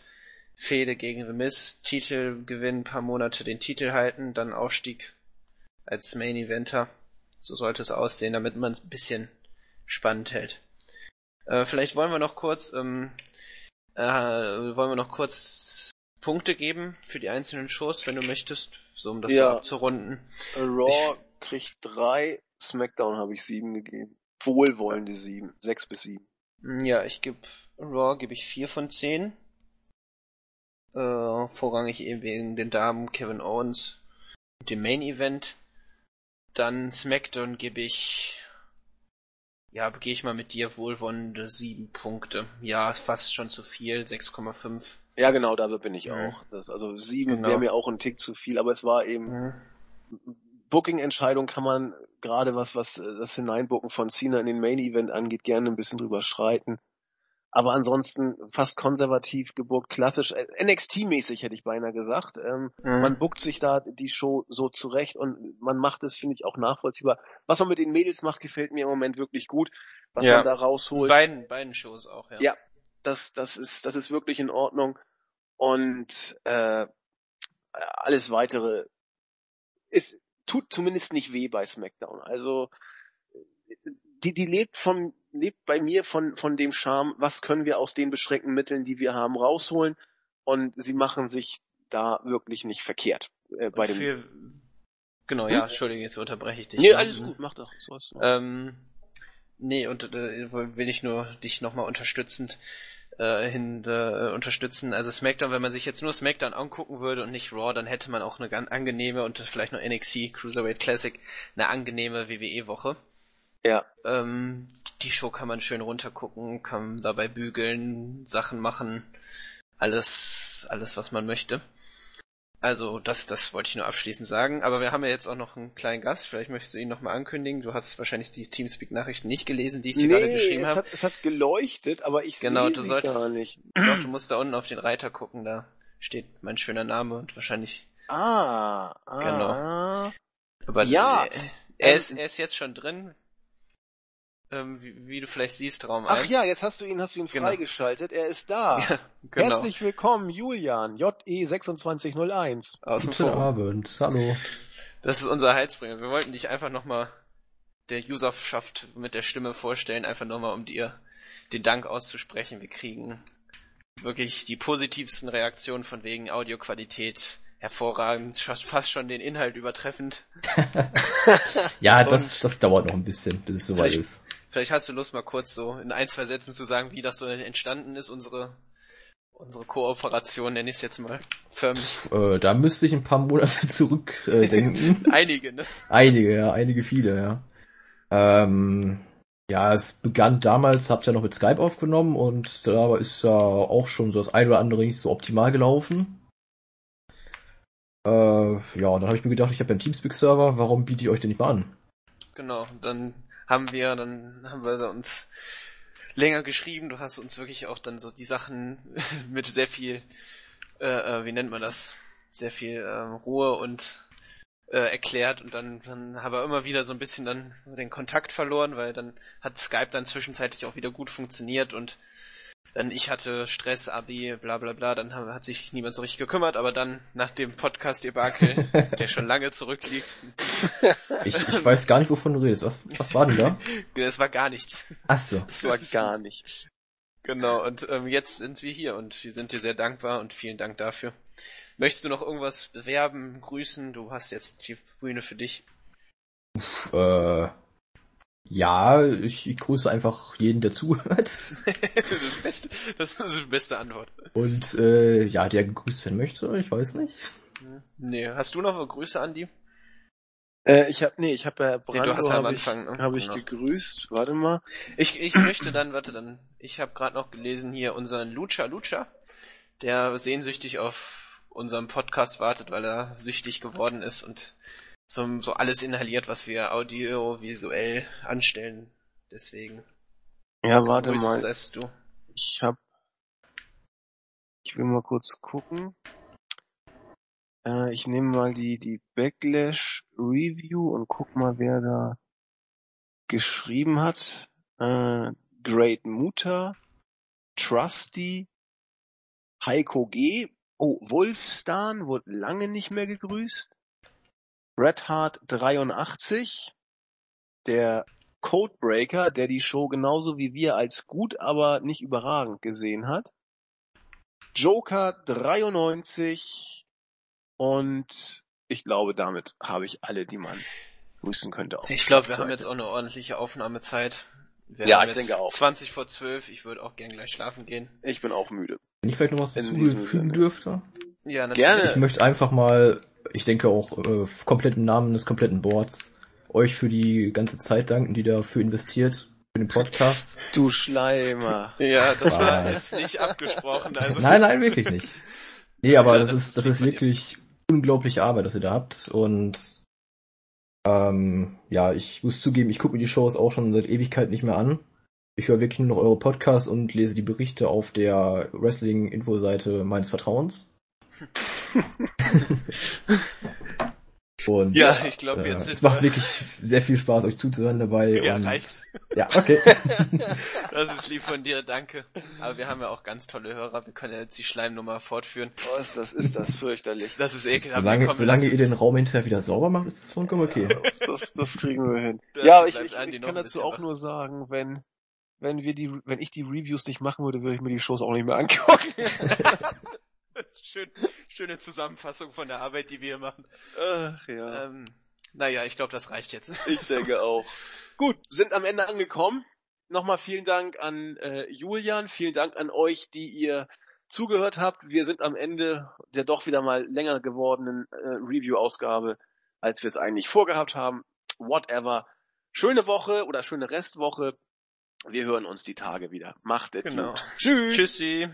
Fehde gegen The Miz, Titel gewinnen, paar Monate den Titel halten, dann Aufstieg als Main Eventer. So sollte es aussehen, damit man es ein bisschen spannend hält. Äh, vielleicht wollen wir noch kurz ähm, äh, wollen wir noch kurz Punkte geben für die einzelnen Shows, wenn du möchtest, so um das ja. so abzurunden. Raw ich, kriegt drei, SmackDown habe ich sieben gegeben. Wohlwollende sieben, sechs bis sieben. Ja, ich gebe Raw gebe ich vier von zehn. Äh, vorrangig eben wegen den Damen Kevin Owens und dem Main Event. Dann SmackDown gebe ich ja, gehe ich mal mit dir wohlwollende sieben Punkte. Ja, fast schon zu viel, 6,5. Ja, genau, da bin ich mhm. auch. Das, also sieben genau. wäre mir auch ein Tick zu viel, aber es war eben mhm. Booking-Entscheidung kann man gerade was, was das Hineinbucken von Cena in den Main-Event angeht, gerne ein bisschen drüber streiten aber ansonsten fast konservativ gebuckt, klassisch, äh, NXT-mäßig hätte ich beinahe gesagt. Ähm, mhm. Man buckt sich da die Show so zurecht und man macht es, finde ich, auch nachvollziehbar. Was man mit den Mädels macht, gefällt mir im Moment wirklich gut, was ja. man da rausholt. Beiden, beiden Shows auch, ja. Ja, das, das ist, das ist wirklich in Ordnung und äh, alles weitere ist, tut zumindest nicht weh bei SmackDown. Also die, die lebt von lebt bei mir von, von dem Charme, was können wir aus den beschränkten Mitteln, die wir haben, rausholen. Und sie machen sich da wirklich nicht verkehrt. Äh, bei dem für, genau, hm? ja, Entschuldige, jetzt unterbreche ich dich. Nee, alles gut, mach doch. So ähm, nee, und äh, will ich nur dich nochmal unterstützend äh, hin äh, unterstützen. Also SmackDown, wenn man sich jetzt nur SmackDown angucken würde und nicht Raw, dann hätte man auch eine ganz angenehme und vielleicht noch NXT Cruiserweight Classic eine angenehme WWE-Woche. Ja. Ähm, die Show kann man schön runtergucken, kann dabei bügeln, Sachen machen, alles, alles was man möchte. Also das, das wollte ich nur abschließend sagen. Aber wir haben ja jetzt auch noch einen kleinen Gast. Vielleicht möchtest du ihn nochmal ankündigen. Du hast wahrscheinlich die Teamspeak-Nachrichten nicht gelesen, die ich dir nee, gerade geschrieben habe. Hat, es hat geleuchtet, aber ich genau, sehe du sie solltest, gar nicht. Doch, du musst da unten auf den Reiter gucken. Da steht mein schöner Name und wahrscheinlich. Ah, ah genau. Aber ja, er, er, ist, er ist jetzt schon drin ähm, wie, wie, du vielleicht siehst, Raum Ach 1. ja, jetzt hast du ihn, hast du ihn genau. freigeschaltet. Er ist da. Ja, genau. Herzlich willkommen, Julian, JE2601. Aus dem Guten Abend, hallo. Das ist unser Heizbringer. Wir wollten dich einfach nochmal der Userschaft mit der Stimme vorstellen, einfach nochmal um dir den Dank auszusprechen. Wir kriegen wirklich die positivsten Reaktionen von wegen Audioqualität hervorragend, fast schon den Inhalt übertreffend. ja, das, das dauert noch ein bisschen, bis es soweit ist. Vielleicht hast du Lust, mal kurz so in ein, zwei Sätzen zu sagen, wie das so entstanden ist, unsere, unsere Kooperation, nenne ich es jetzt mal förmlich. Äh, da müsste ich ein paar Monate zurückdenken. Äh, einige, ne? Einige, ja, einige viele, ja. Ähm, ja, es begann damals, habt ihr ja noch mit Skype aufgenommen und da ist ja auch schon so das ein oder andere nicht so optimal gelaufen. Äh, ja, und dann habe ich mir gedacht, ich habe ja einen Teamspeak-Server, warum biete ich euch den nicht mal an? Genau, dann haben wir, dann haben wir uns länger geschrieben. Du hast uns wirklich auch dann so die Sachen mit sehr viel, äh, äh, wie nennt man das, sehr viel äh, Ruhe und äh, erklärt und dann, dann haben wir immer wieder so ein bisschen dann den Kontakt verloren, weil dann hat Skype dann zwischenzeitlich auch wieder gut funktioniert und Dann ich hatte Stress, Abi, bla bla bla, dann hat sich niemand so richtig gekümmert, aber dann nach dem Podcast-Debakel, der schon lange zurückliegt. Ich, ich weiß gar nicht, wovon du redest. Was, was war denn da? Das war gar nichts. Ach so. Das war gar nichts. Genau, und ähm, jetzt sind wir hier und wir sind dir sehr dankbar und vielen Dank dafür. Möchtest du noch irgendwas bewerben, grüßen? Du hast jetzt die Bühne für dich. Äh, ja, ich, ich grüße einfach jeden, der zuhört. das, ist die beste, das ist die beste Antwort. Und äh, ja, der gegrüßt werden möchte, ich weiß nicht. Nee, hast du noch Grüße, Andi? Äh, ich hab, nee, ich habe ja Nee, du hast ja am hab ich, Anfang, ne? hab ich Genau. gegrüßt. Warte mal. Ich, ich möchte dann, warte dann, ich habe gerade noch gelesen hier unseren Lucha Lucha, der sehnsüchtig auf unserem Podcast wartet, weil er süchtig geworden ist und so, so alles inhaliert, was wir audiovisuell anstellen. Deswegen. Ja, warte grüßt mal. seist du. Ich hab, ich will mal kurz gucken. Äh, ich nehme mal die, die Backlash Review und guck mal, wer da geschrieben hat. Äh, Great Mutter, Trusty, Heiko G. Oh, Wolfstan wurde lange nicht mehr gegrüßt. Red Heart 83, der Codebreaker, der die Show genauso wie wir als gut, aber nicht überragend gesehen hat. Joker 93 und ich glaube, damit habe ich alle, die man grüßen könnte. auf Ich glaube, wir der haben jetzt Seite. auch eine ordentliche Aufnahmezeit. Wir Ja, haben ich jetzt denke auch. 20 vor 12, ich würde auch gern gleich schlafen gehen. Ich bin auch müde. Wenn ich vielleicht noch was hinzufügen dürfte. Ja, Gerne. Ich möchte einfach mal, ich denke auch äh, komplett im Namen des kompletten Boards, euch für die ganze Zeit danken, die dafür investiert, für den Podcast. Du Schleimer. Ja, das war Was? jetzt nicht abgesprochen. Also Nein, nein, wirklich nicht. Nee, aber Ja, das, das ist, das ist wirklich unglaubliche Arbeit, was ihr da habt. Und ähm, ja, ich muss zugeben, ich gucke mir die Shows auch schon seit Ewigkeit nicht mehr an. Ich höre wirklich nur noch eure Podcasts und lese die Berichte auf der Wrestling-Info-Seite meines Vertrauens. und Ja, ich glaube, äh, jetzt es macht wir- wirklich sehr viel Spaß, euch zuzuhören dabei. Ja, und, reicht. Ja, okay. Das ist lieb von dir, danke. Aber wir haben ja auch ganz tolle Hörer. Wir können ja jetzt die Schleimnummer fortführen. Was, das ist das fürchterlich. Das ist ekelhaft. solange solange ihr den Raum hinterher wieder sauber macht, ist das vollkommen okay. Das, das kriegen wir hin. Da Ja, aber ich, ich, ich kann dazu auch nur sagen, wenn, wenn wir die, wenn ich die Reviews nicht machen würde, würde ich mir die Shows auch nicht mehr angucken. Schön, schöne Zusammenfassung von der Arbeit, die wir hier machen. Ach ja. Ähm, naja, ich glaube, das reicht jetzt. Ich denke auch. Gut, sind am Ende angekommen. Nochmal vielen Dank an äh, Julian, vielen Dank an euch, die ihr zugehört habt. Wir sind am Ende der doch wieder mal länger gewordenen äh, Review-Ausgabe, als wir es eigentlich vorgehabt haben. Whatever. Schöne Woche oder schöne Restwoche. Wir hören uns die Tage wieder. Macht es Genau. gut. Tschüss. Tschüssi.